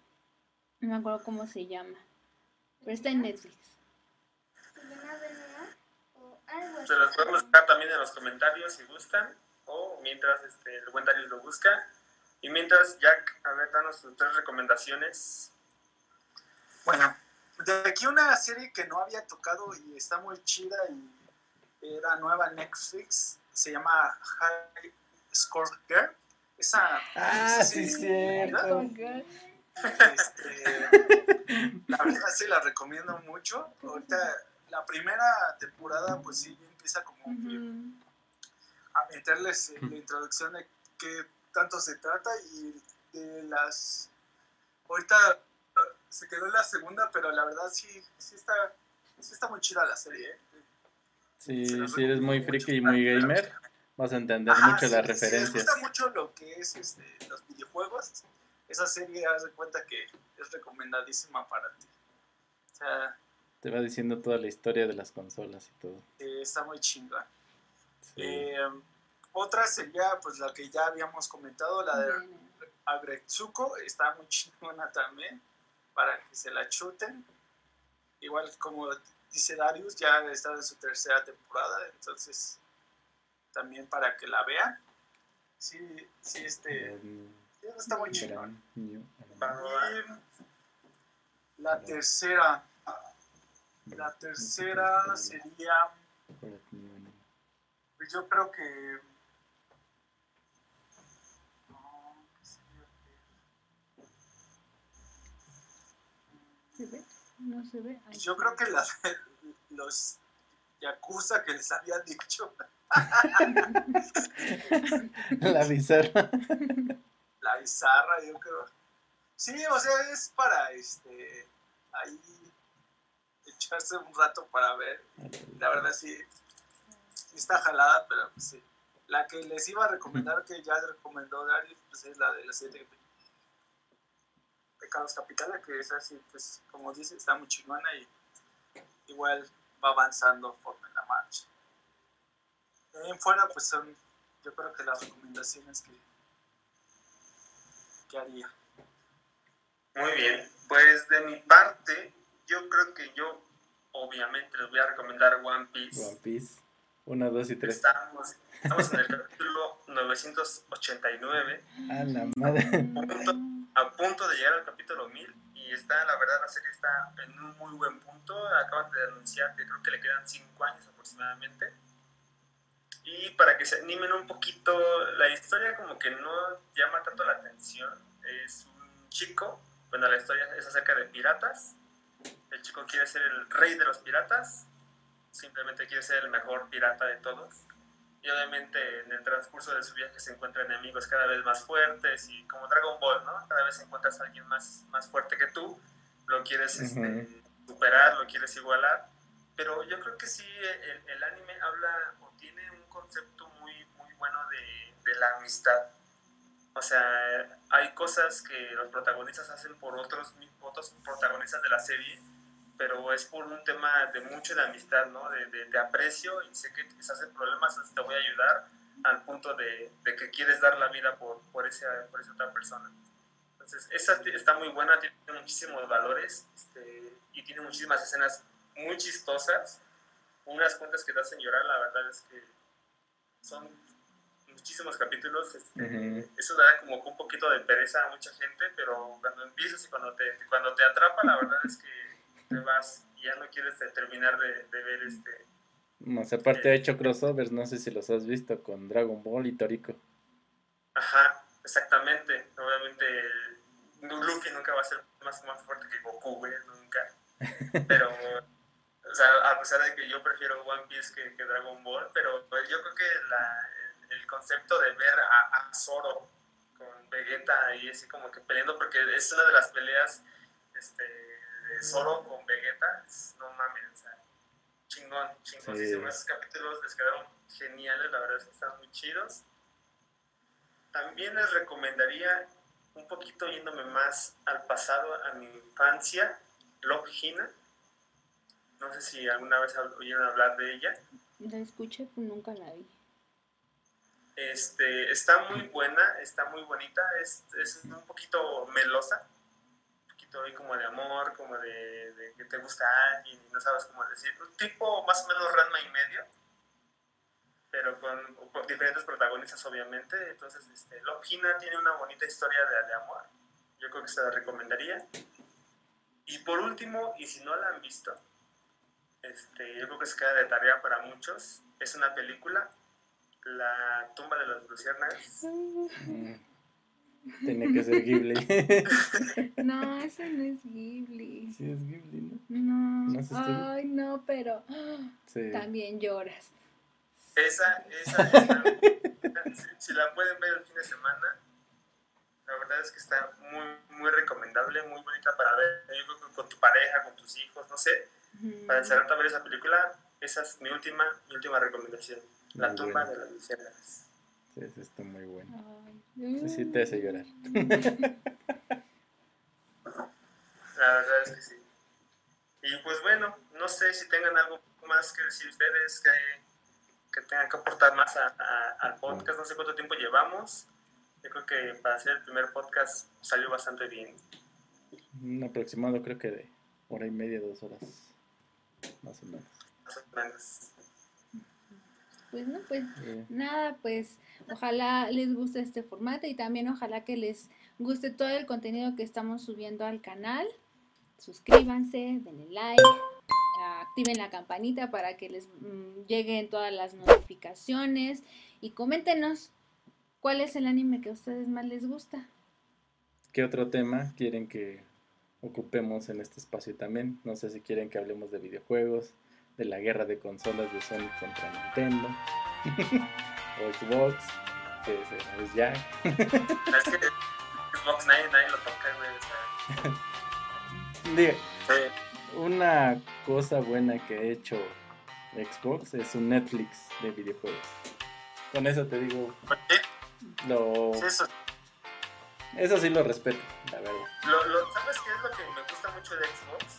No me acuerdo cómo se llama, pero está en Netflix. Se los podemos buscar también en los comentarios si gustan o mientras este, el buen Darius lo busca. Y mientras, Jack, a ver, danos tus tres recomendaciones. Bueno, de aquí una serie que no había tocado y está muy chida y era nueva en Netflix, se llama High Score Girl. Esa, ah, sí, cierto. Este, la verdad sí la recomiendo mucho. Ahorita la primera temporada pues sí empieza como a meterles la introducción de qué tanto se trata y de las... Ahorita se quedó en la segunda, pero la verdad sí, sí, está, sí está muy chida la serie. ¿eh? Sí, si eres muy friki y muy gamer, vas a entender mucho las referencias. Si les gusta mucho lo que es este, los videojuegos, esa serie haz de cuenta que es recomendadísima para ti. O sea, te va diciendo toda la historia de las consolas y todo. está muy chinga. Eh, otra sería pues la que ya habíamos comentado, la de Agretsuko, está muy chingona también, para que se la chuten. Igual como dice Darius, ya está en su tercera temporada, entonces también para que la vean. Sí, sí, este... está muy chingona. La tercera... La tercera sería... Pues yo creo que ¿Se ve? No se ve. Yo creo que los Yakuza que les había dicho. la bizarra. La bizarra, yo creo. Sí, o sea, es para este ahí echarse un rato para ver. La verdad sí, sí está jalada, pero pues sí. La que les iba a recomendar, que ya recomendó Darius, pues es la de las siete pecados capitales, que es así, pues como dice, está muy chingona y igual va avanzando por la marcha. en fuera, pues son, yo creo que las recomendaciones que, que haría. Muy bien, pues de mi parte, yo creo que yo obviamente les voy a recomendar One Piece. One Piece, 1, 2 y 3. Estamos, estamos en el capítulo 989. A la madre a punto de llegar al capítulo 1000 y está, la verdad, la serie está en un muy buen punto. Acaban de anunciar que creo que le quedan 5 años aproximadamente. Y para que se animen un poquito, la historia como que no llama tanto la atención. Es un chico, bueno, la historia es acerca de piratas. El chico quiere ser el rey de los piratas, simplemente quiere ser el mejor pirata de todos y obviamente en el transcurso de su viaje se encuentran enemigos cada vez más fuertes y como Dragon Ball, ¿no? Cada vez encuentras a alguien más, más fuerte que tú, lo quieres este, superar, lo quieres igualar, pero yo creo que sí, el, el, anime habla o tiene un concepto muy, muy bueno de, de la amistad. O sea, hay cosas que los protagonistas hacen por otros, otros protagonistas de la serie pero es por un tema de mucho de amistad, ¿no? De, de, aprecio y sé que quizás el problemas, te voy a ayudar al punto de, de, que quieres dar la vida por, por, esa, por esa otra persona. Entonces, esa está muy buena, tiene muchísimos valores este, y tiene muchísimas escenas muy chistosas, unas cuentas que te hacen llorar, la verdad es que son muchísimos capítulos, este, eso da como un poquito de pereza a mucha gente, pero cuando empiezas y cuando te, cuando te atrapa, la verdad es que te vas y ya no quieres terminar de, ver este... Más aparte ha hecho crossovers, no sé si los has visto con Dragon Ball y Toriko. Ajá, exactamente. Obviamente Luffy nunca va a ser más, más fuerte que Goku, güey, nunca. Pero, o sea, a pesar de que yo prefiero One Piece que, que Dragon Ball, pero pues, yo creo que la, el, concepto de ver a, a Zoro con Vegeta ahí así como que peleando, porque es una de las peleas este, Zoro con Vegeta, no mames, o sea, chingón, chingón. Sí. Esos capítulos les quedaron geniales, la verdad es que están muy chidos. También les recomendaría, un poquito yéndome más al pasado, a mi infancia, Love Hina. No sé si alguna vez oyeron hablar de ella. La escuché, pues nunca la vi. Este, está muy buena, está muy bonita, es, es un poquito melosa, ahí como de amor, como de, que te gusta alguien y no sabes cómo decir, un tipo más o menos Ranma y medio, pero con, diferentes protagonistas obviamente, entonces este, Lopina tiene una bonita historia de, de amor, yo creo que se la recomendaría. Y por último, y si no la han visto, este, yo creo que se queda de tarea para muchos, es una película la tumba de los luciérnagas. Tiene que ser Ghibli. No, ese no es Ghibli. sí, es Ghibli, ¿no? No. ¿No es estudio? Ay, no, pero Sí. también lloras. Esa, esa, esa si, si la pueden ver el fin de semana, la verdad es que está muy, muy recomendable, muy bonita para ver. Yo creo que con tu pareja, con tus hijos, no sé, para encerrarte a ver esa película, esa es mi última, mi última recomendación. La tumba buena. de las luciérnagas. Sí, está muy bueno. Ay. Sí, sí, te hace llorar. La verdad es que sí. Y pues bueno, no sé si tengan algo más que decir ustedes, que, que tengan que aportar más a- a- al podcast. No sé cuánto tiempo llevamos. Yo creo que para hacer el primer podcast salió bastante bien. Un aproximado creo que de hora y media, dos horas. Más o menos. Más o menos. Pues no, pues nada, pues ojalá les guste este formato y también ojalá que les guste todo el contenido que estamos subiendo al canal. Suscríbanse, denle like, activen la campanita para que les mm, lleguen todas las notificaciones y coméntenos cuál es el anime que a ustedes más les gusta. ¿Qué otro tema quieren que ocupemos en este espacio también? No sé si quieren que hablemos de videojuegos, de la guerra de consolas de Sony contra Nintendo, o Xbox, que es, es Jack. Es que Xbox nadie, nadie lo toca, güey. Diga, una cosa buena que ha hecho Xbox es un Netflix de videojuegos. Con eso te digo, ¿Por qué? lo, Sí, eso. eso sí lo respeto, la verdad. Lo, lo- ¿Sabes qué es lo que me gusta mucho de Xbox?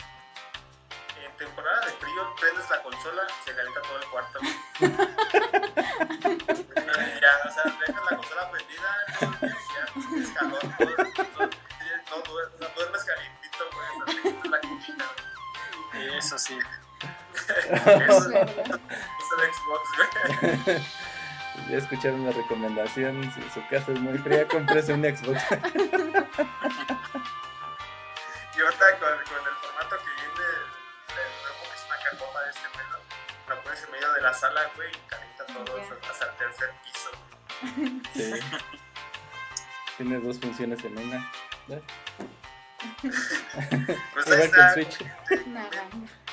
Temporada de frío prendes la consola y se calienta todo el cuarto. ya, o sea, dejas la consola prendida todo el día y ya tienes calor. Todo, todo, no duermes, calientito, güey. La güey. Eso sí. Eso es de Xbox, güey. Ya escucharon la recomendación, si su casa es muy fría, cómprese un Xbox. Y ahorita con, con el formato que viene, cajota de este pelo, lo pones en medio de la sala, güey, y calienta todo hasta el tercer piso. Sí. Tiene dos funciones en una. ¿ves? Pues ahí está.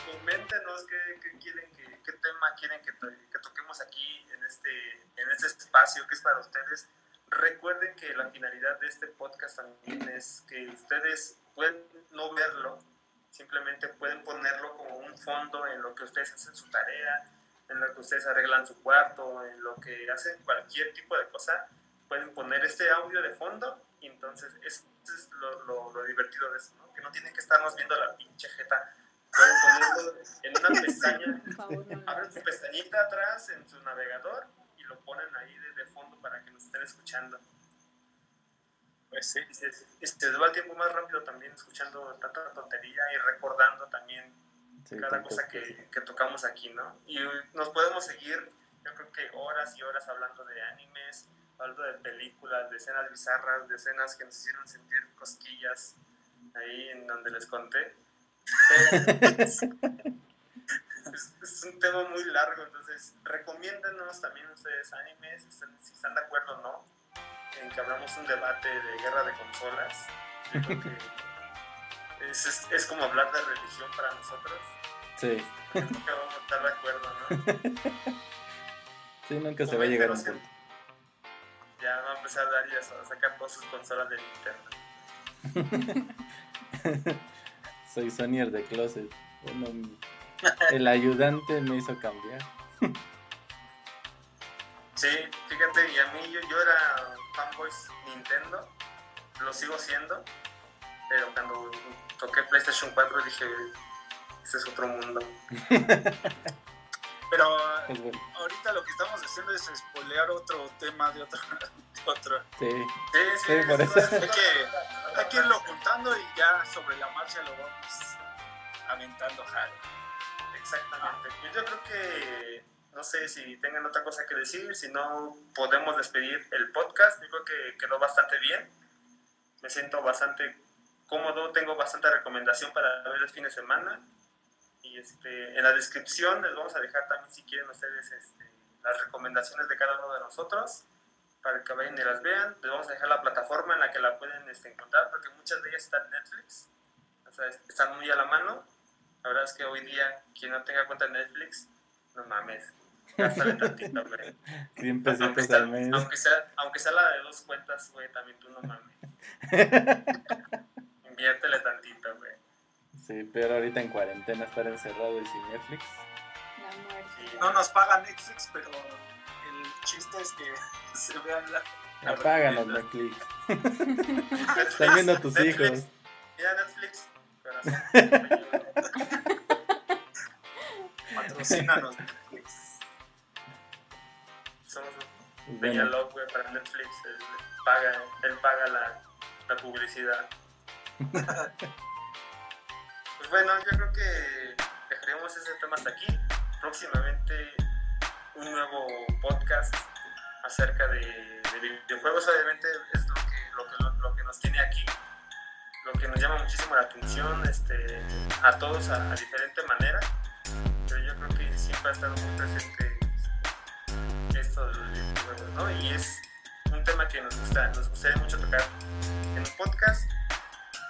Coméntenos qué, qué quieren, que, qué tema quieren que, to- que toquemos aquí en este, en este espacio que es para ustedes. Recuerden que la finalidad de este podcast también es que ustedes pueden no verlo, simplemente pueden ponerlo como un fondo en lo que ustedes hacen su tarea, en lo que ustedes arreglan su cuarto, en lo que hacen cualquier tipo de cosa. Pueden poner este audio de fondo y entonces eso es lo, lo- lo divertido de eso, ¿no? que no tienen que estarnos viendo la pinche jeta pueden ponerlo en una pestaña, abren su pestañita atrás en su navegador y lo ponen ahí de, de fondo para que nos estén escuchando. Pues se, y se les va el tiempo más rápido también escuchando tanta tontería y recordando también Sí, cada cosa que, que tocamos aquí, ¿no? Y nos podemos seguir, yo creo que horas y horas hablando de animes, hablando de películas, de escenas bizarras, de escenas que nos hicieron sentir cosquillas ahí en donde les conté. Pero es, es un tema muy largo, entonces recomiéndenos también ustedes animes, si están, si están de acuerdo o no, en que hablamos un debate de guerra de consolas. Yo creo que es, es, es como hablar de religión para nosotros Sí, que vamos a estar de acuerdo, ¿no? sí, nunca se va a llegar a un punto. Ya va a empezar a dar y a sacar todas sus consolas de Nintendo. Soy Sonyer de Closet. Bueno, el ayudante me hizo cambiar. Sí, fíjate, y a mí yo, yo era fanboys Nintendo, lo sigo siendo, pero cuando toqué PlayStation 4 dije, este es otro mundo. Pero Es bueno. ahorita lo que estamos haciendo es spoilear otro tema de otro. de otro. Sí, Sí, sí, Sí, por eso. Hay que, hay que irlo juntando y ya sobre la marcha lo vamos aventando. jalo. Exactamente. Pues yo creo que, no sé si tengan otra cosa que decir, si no podemos despedir el podcast. Yo creo que quedó bastante bien. Me siento bastante cómodo, tengo bastante recomendación para ver el fin de semana. Y este, en la descripción les vamos a dejar también, si quieren ustedes, este, las recomendaciones de cada uno de nosotros para que vayan y las vean. Les vamos a dejar la plataforma en la que la pueden este, encontrar, porque muchas de ellas están en Netflix. O sea, es- están muy a la mano. La verdad es que hoy día, quien no tenga cuenta de Netflix, no mames. Gástale tantito, güey. 100 Aunque pesitos sea, al mes. aunque, sea, aunque sea la de dos cuentas, güey, también tú no mames. Inviértele tantito, güey. Sí, pero ahorita en cuarentena estar encerrado y sin Netflix. La muerte. Sí. No nos paga Netflix, pero el chiste es que se vean la. la Apáganos. Netflix. Netflix, Están viendo tus Netflix. hijos. Mira Netflix. corazón. Patrocínanos un Bueno, güey, para Netflix. Él paga, él paga la, la publicidad. pues bueno, yo creo que dejaremos ese tema hasta aquí. Próximamente un nuevo podcast acerca de, de videojuegos. Obviamente es lo que, lo, que, lo, lo que nos tiene aquí. Lo que nos llama muchísimo la atención este, a todos a, a diferente manera. Pero yo creo que siempre ha estado muy presente esto de los videojuegos, ¿no? Y es un tema que nos gusta, nos gustaría mucho tocar en un podcast.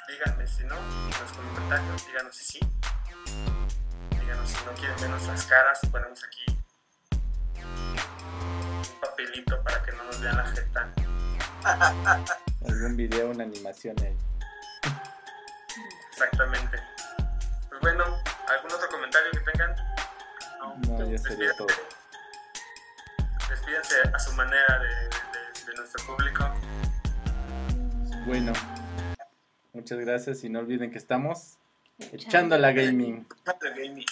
Díganme si no, en los comentarios, díganos si sí. Díganos si no quieren ver nuestras caras ponemos aquí un papelito para que no nos vean la jeta. algún video, una animación ahí. Exactamente. Pues bueno, ¿algún otro comentario que tengan? No, ya sería todo. Despídense, despídense a su manera de, de- de nuestro público. Bueno, muchas gracias y no olviden que estamos echando la gaming. The Gaming.